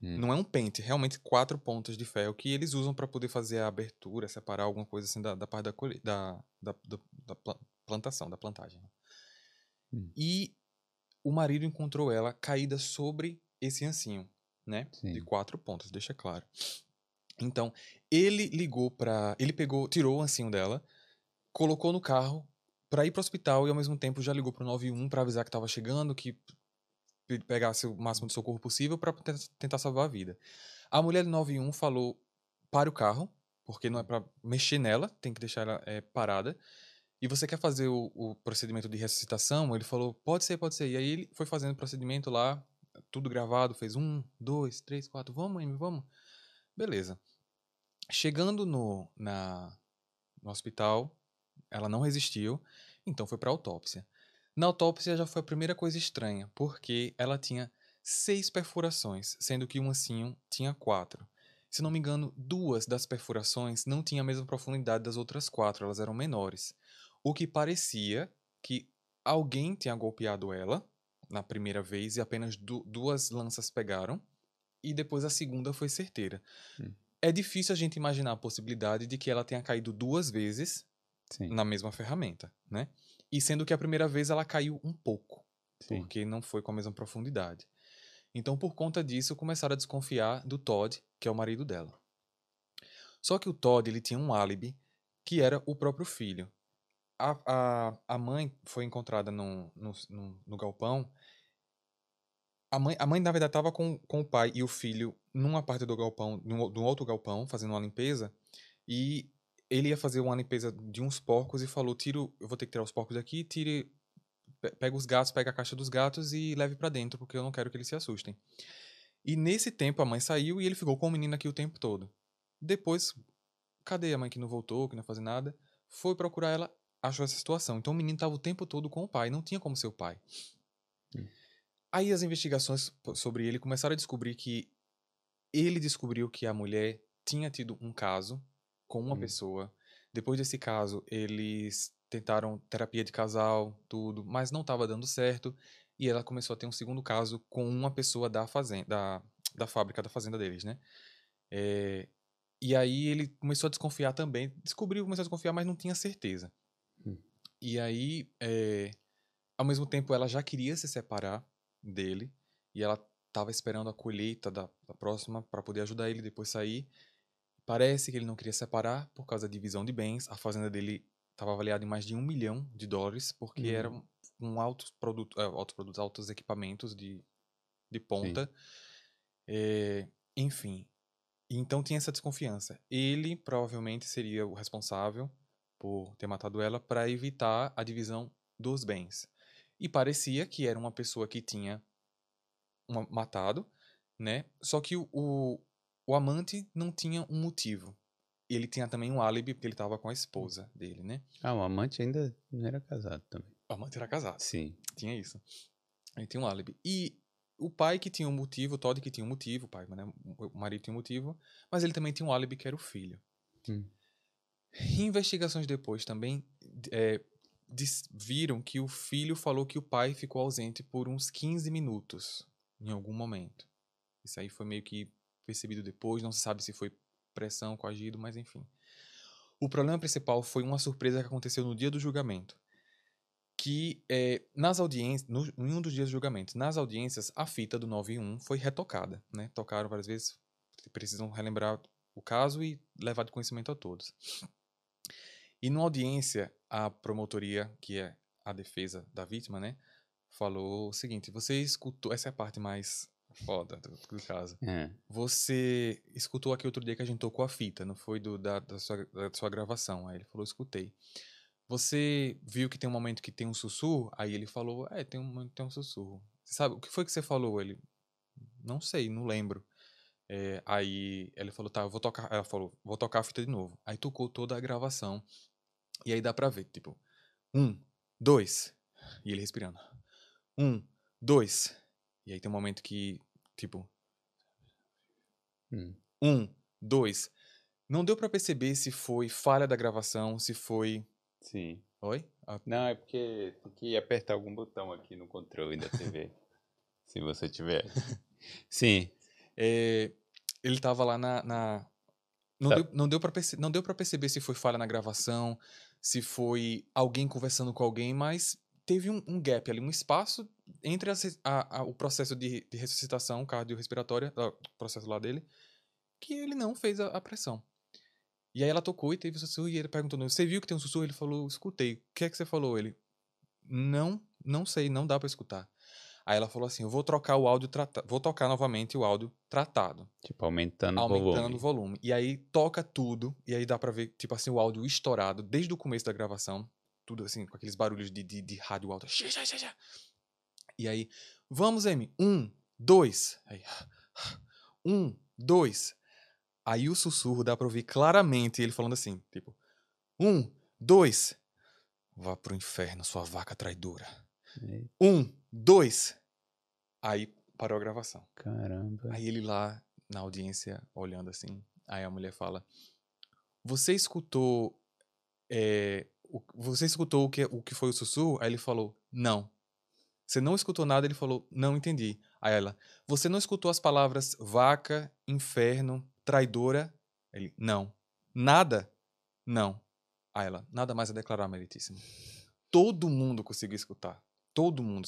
Hum. Não é um pente, realmente quatro pontas de ferro que eles usam para poder fazer a abertura, separar alguma coisa assim da, da parte da, colhe- da, da, da, da pla- plantação, da plantagem. né? Hum. E o marido encontrou ela caída sobre esse ancinho, né? De Sim. quatro pontas, deixa claro. Então, ele ligou pra. Ele pegou, tirou o ancinho dela, colocou no carro pra ir pro hospital e ao mesmo tempo já ligou pro 91 pra avisar que tava chegando, que pe- pegasse o máximo de socorro possível ten- tentar salvar a vida. A mulher do 91 falou: pare o carro, porque não é pra mexer nela, tem que deixar ela eh, parada. E você quer fazer o, o procedimento de ressuscitação? Ele falou: pode ser, pode ser. E aí ele foi fazendo o procedimento lá, tudo gravado, fez um, dois, três, quatro, vamos, Amy, vamos. Beleza. Chegando no, na, no hospital, ela não resistiu, então foi para autópsia. Na autópsia já foi a primeira coisa estranha, porque ela tinha seis perfurações, sendo que um ancinho tinha quatro. Se não me engano, duas das perfurações não tinham a mesma profundidade das outras quatro, elas eram menores. O que parecia que alguém tinha golpeado ela na primeira vez e apenas du- duas lanças pegaram, e depois a segunda foi certeira. Hum. É difícil a gente imaginar a possibilidade de que ela tenha caído duas vezes Sim. na mesma ferramenta, né? E sendo que a primeira vez ela caiu um pouco, Sim. porque não foi com a mesma profundidade. Então, por conta disso, começaram a desconfiar do Todd, que é o marido dela. Só que o Todd ele tinha um álibi que era o próprio filho. A, a, a mãe foi encontrada no, no, no, no galpão. A mãe, a mãe, na verdade, estava com, com o pai e o filho numa parte do galpão, num, num outro galpão, fazendo uma limpeza. E ele ia fazer uma limpeza de uns porcos e falou: Tiro, eu vou ter que tirar os porcos daqui, tire, pe- pega os gatos, pega a caixa dos gatos e leve pra dentro, porque eu não quero que eles se assustem. E nesse tempo a mãe saiu e ele ficou com o menino aqui o tempo todo. Depois, cadê a mãe que não voltou, que não ia fazer nada? Foi procurar ela, achou essa situação. Então o menino estava o tempo todo com o pai, não tinha como ser o pai. Hum. Aí as investigações sobre ele começaram a descobrir que ele descobriu que a mulher tinha tido um caso com uma Hum. pessoa. Depois desse caso, eles tentaram terapia de casal, tudo, mas não estava dando certo. E ela começou a ter um segundo caso com uma pessoa da fazenda, da, da fábrica da fazenda deles, né? É, e aí ele começou a desconfiar também. Descobriu, começou a desconfiar, mas não tinha certeza. Hum. E aí, é, ao mesmo tempo, ela já queria se separar dele. E ela estava esperando a colheita da, da próxima para poder ajudar ele depois sair. Parece que ele não queria separar por causa da divisão de bens. A fazenda dele estava avaliado em mais de um milhão de dólares, porque uhum. era um, um altos produtos, uh, altos produtos, altos equipamentos de, de ponta. É, enfim, então tinha essa desconfiança. Ele provavelmente seria o responsável por ter matado ela para evitar a divisão dos bens. E parecia que era uma pessoa que tinha uma, matado, né? Só que o, o, o amante não tinha um motivo ele tinha também um álibi porque ele estava com a esposa dele, né? Ah, o amante ainda não era casado também. O amante era casado. Sim. Tinha isso. Ele tinha um álibi. E o pai que tinha um motivo, o Todd que tinha um motivo, o pai, né? O marido tinha um motivo, mas ele também tinha um álibi que era o filho. Hum. investigações depois também é, viram que o filho falou que o pai ficou ausente por uns 15 minutos em algum momento. Isso aí foi meio que percebido depois, não se sabe se foi pressão, coagido, mas enfim. O problema principal foi uma surpresa que aconteceu no dia do julgamento. Que é, nas audiências, no, em um dos dias do julgamento, nas audiências, a fita do 9 foi retocada. Né? Tocaram várias vezes, precisam relembrar o caso e levar de conhecimento a todos. E numa audiência, a promotoria, que é a defesa da vítima, né, falou o seguinte: você escutou, essa é a parte mais foda do, do caso. É. Você escutou aqui outro dia que a gente tocou a fita, não foi do, da, da, sua, da sua gravação. Aí ele falou, escutei. Você viu que tem um momento que tem um sussurro? Aí ele falou, é, tem um, tem um sussurro. Você sabe, o que foi que você falou? Ele, não sei, não lembro. É, aí ele falou, tá, eu vou tocar. Ela falou, vou tocar a fita de novo. Aí tocou toda a gravação. E aí dá pra ver, tipo, um, dois. E ele respirando. Um, dois. E aí tem um momento que, tipo. Hum. Um, dois. Não deu para perceber se foi falha da gravação, se foi. Sim. Oi? Ah. Não, é porque tem que apertar algum botão aqui no controle da TV. (laughs) se você tiver. Sim. É, ele tava lá na. na... Não, tá. deu, não, deu pra perce... não deu pra perceber se foi falha na gravação, se foi alguém conversando com alguém, mas teve um, um gap ali, um espaço entre a, a, o processo de, de ressuscitação cardiorrespiratória, o processo lá dele, que ele não fez a, a, pressão. E aí ela tocou e teve o sussurro e ele perguntou, você viu que tem um sussurro? Ele falou, escutei. O que é que você falou? Ele, não, não sei, não dá para escutar. Aí ela falou assim, eu vou trocar o áudio tratado, vou tocar novamente o áudio tratado. Tipo, aumentando, o volume. Aumentando o volume. E aí toca tudo, e aí dá pra ver, tipo assim, o áudio estourado desde o começo da gravação, tudo assim, com aqueles barulhos de, de, de rádio alto. E aí, vamos, M. Um, dois. Aí, (laughs) um, dois. Aí o sussurro dá pra ouvir claramente ele falando assim, tipo, um, dois. Vá pro inferno, sua vaca traidora. Um, dois. Aí parou a gravação. Caramba. Aí ele lá na audiência, olhando assim. Aí a mulher fala: Você escutou. É, o, você escutou o que, o que foi o sussurro? Aí ele falou: Não. Você não escutou nada? Ele falou: Não entendi. Aí ela: Você não escutou as palavras vaca, inferno, traidora? Ele: Não. Nada? Não. Aí ela: Nada mais a declarar, meritíssimo. Todo mundo conseguiu escutar. Todo mundo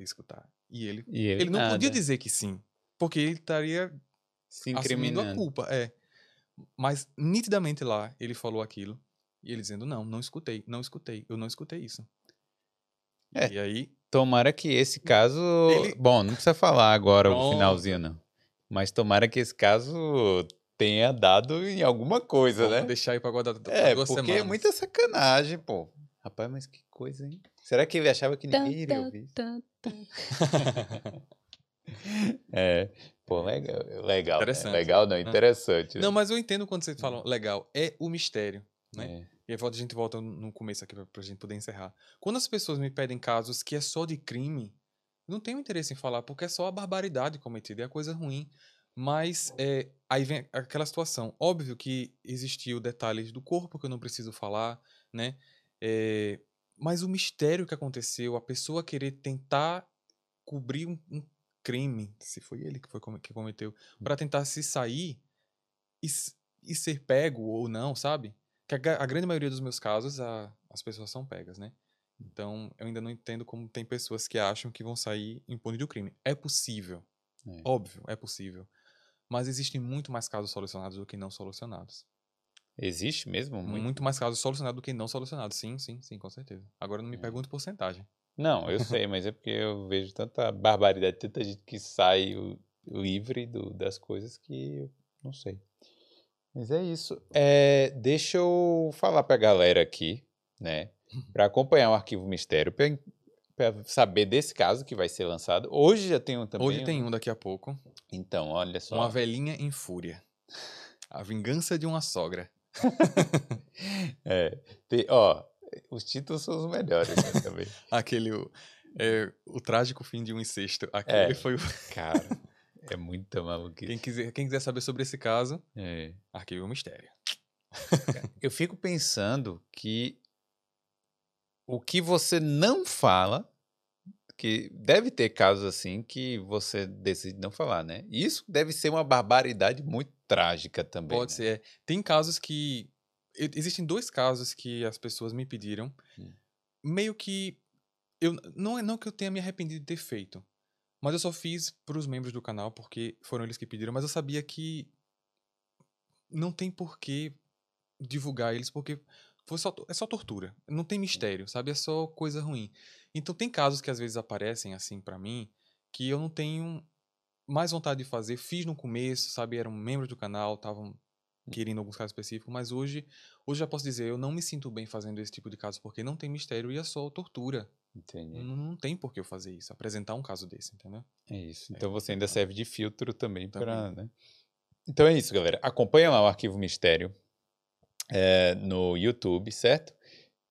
escutar. E ele, e ele, ele não podia dizer que sim, porque ele estaria Se assumindo a culpa. É. Mas nitidamente lá ele falou aquilo e ele dizendo: Não, não escutei, não escutei, eu não escutei isso. É. E aí. Tomara que esse caso. Ele... Bom, não precisa falar agora Pronto. o finalzinho, não. Mas tomara que esse caso tenha dado em alguma coisa, Vamos né? deixar aí pra guardar é, duas porque é muita sacanagem, pô. Rapaz, mas que coisa, hein? Será que ele achava que ninguém iria ouvir? (laughs) é, pô, legal. legal né? Interessante. Né? Legal, não, interessante. Não, mas eu entendo quando vocês falam legal. É o mistério, né? É. E aí a gente volta no começo aqui pra, gente poder encerrar. Quando as pessoas me pedem casos que é só de crime, não tenho interesse em falar, porque é só a barbaridade cometida, é a coisa ruim. Mas é, aí vem aquela situação. Óbvio que existiu detalhes do corpo que eu não preciso falar, né? É, mas o mistério que aconteceu, a pessoa querer tentar cobrir um, um crime, se foi ele que foi que cometeu, para tentar se sair e, e ser pego ou não, sabe? Que a, a grande maioria dos meus casos, a, as pessoas são pegas, né? Então, eu ainda não entendo como tem pessoas que acham que vão sair impune do crime. É possível. É. Óbvio, é possível. Mas existem muito mais casos solucionados do que não solucionados. Existe mesmo? Muito, muito mais casos solucionados do que não solucionados. Sim, sim, sim, com certeza. Agora não me é. pergunte porcentagem. Não, eu (laughs) sei, mas é porque eu vejo tanta barbaridade, tanta gente que sai livre do, das coisas que eu não sei. Mas é isso. É, deixa eu falar pra galera aqui, né? (laughs) Para acompanhar o Arquivo Mistério, para saber desse caso que vai ser lançado. Hoje já tem um também. Hoje tem um daqui a pouco. Então, olha só. Uma velhinha em fúria. A vingança de uma sogra. (laughs) é, tem, ó, os títulos são os melhores né, também. (laughs) Aquele, o, é, o trágico fim de um incesto. Aquele é, foi o... (laughs) Cara, é muito maluquice. Quem quiser, quem quiser saber sobre esse caso, é. Arquivo Mistério. Eu fico pensando que o que você não fala, que deve ter casos assim que você decide não falar, né? Isso deve ser uma barbaridade muito trágica também. Pode né? ser. Tem casos que. Existem dois casos que as pessoas me pediram. Hum. Meio que. Eu, não é não que eu tenha me arrependido de ter feito. Mas eu só fiz para os membros do canal porque foram eles que pediram. Mas eu sabia que não tem por que divulgar eles, porque foi só, é só tortura. Não tem mistério, sabe? É só coisa ruim. Então tem casos que às vezes aparecem assim para mim que eu não tenho mais vontade de fazer. Fiz no começo, sabe? Eram membros do canal, estavam hum. querendo alguns casos específicos, mas hoje, hoje já posso dizer, eu não me sinto bem fazendo esse tipo de caso porque não tem mistério e é só tortura. Entendi. Não, não tem por que eu fazer isso, apresentar um caso desse, entendeu? É isso. É então é, você ainda serve de filtro também, também. para, né? Então é isso, galera. Acompanha lá o Arquivo Mistério é, no YouTube, certo?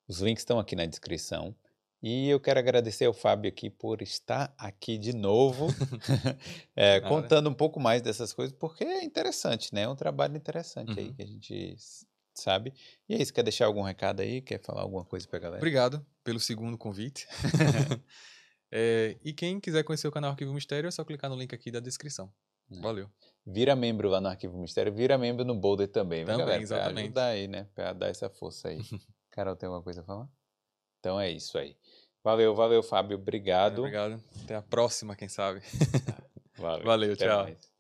Os links estão aqui na descrição. E eu quero agradecer ao Fábio aqui por estar aqui de novo, (laughs) (laughs) é, contando um pouco mais dessas coisas, porque é interessante, né? É um trabalho interessante uhum. aí que a gente sabe. E é isso, quer deixar algum recado aí? Quer falar alguma coisa pra galera? Obrigado pelo segundo convite. (laughs) é, e quem quiser conhecer o canal Arquivo Mistério, é só clicar no link aqui da descrição. É. Valeu. Vira membro lá no Arquivo Mistério, vira membro no Boulder também, também galera? Exatamente. Pra ajudar aí, né? Pra dar essa força aí. Carol, tem alguma coisa a falar? Então é isso aí. Valeu, valeu, Fábio. Obrigado. Obrigado. Até a próxima, quem sabe. Valeu. (laughs) Valeu, tchau. Mais.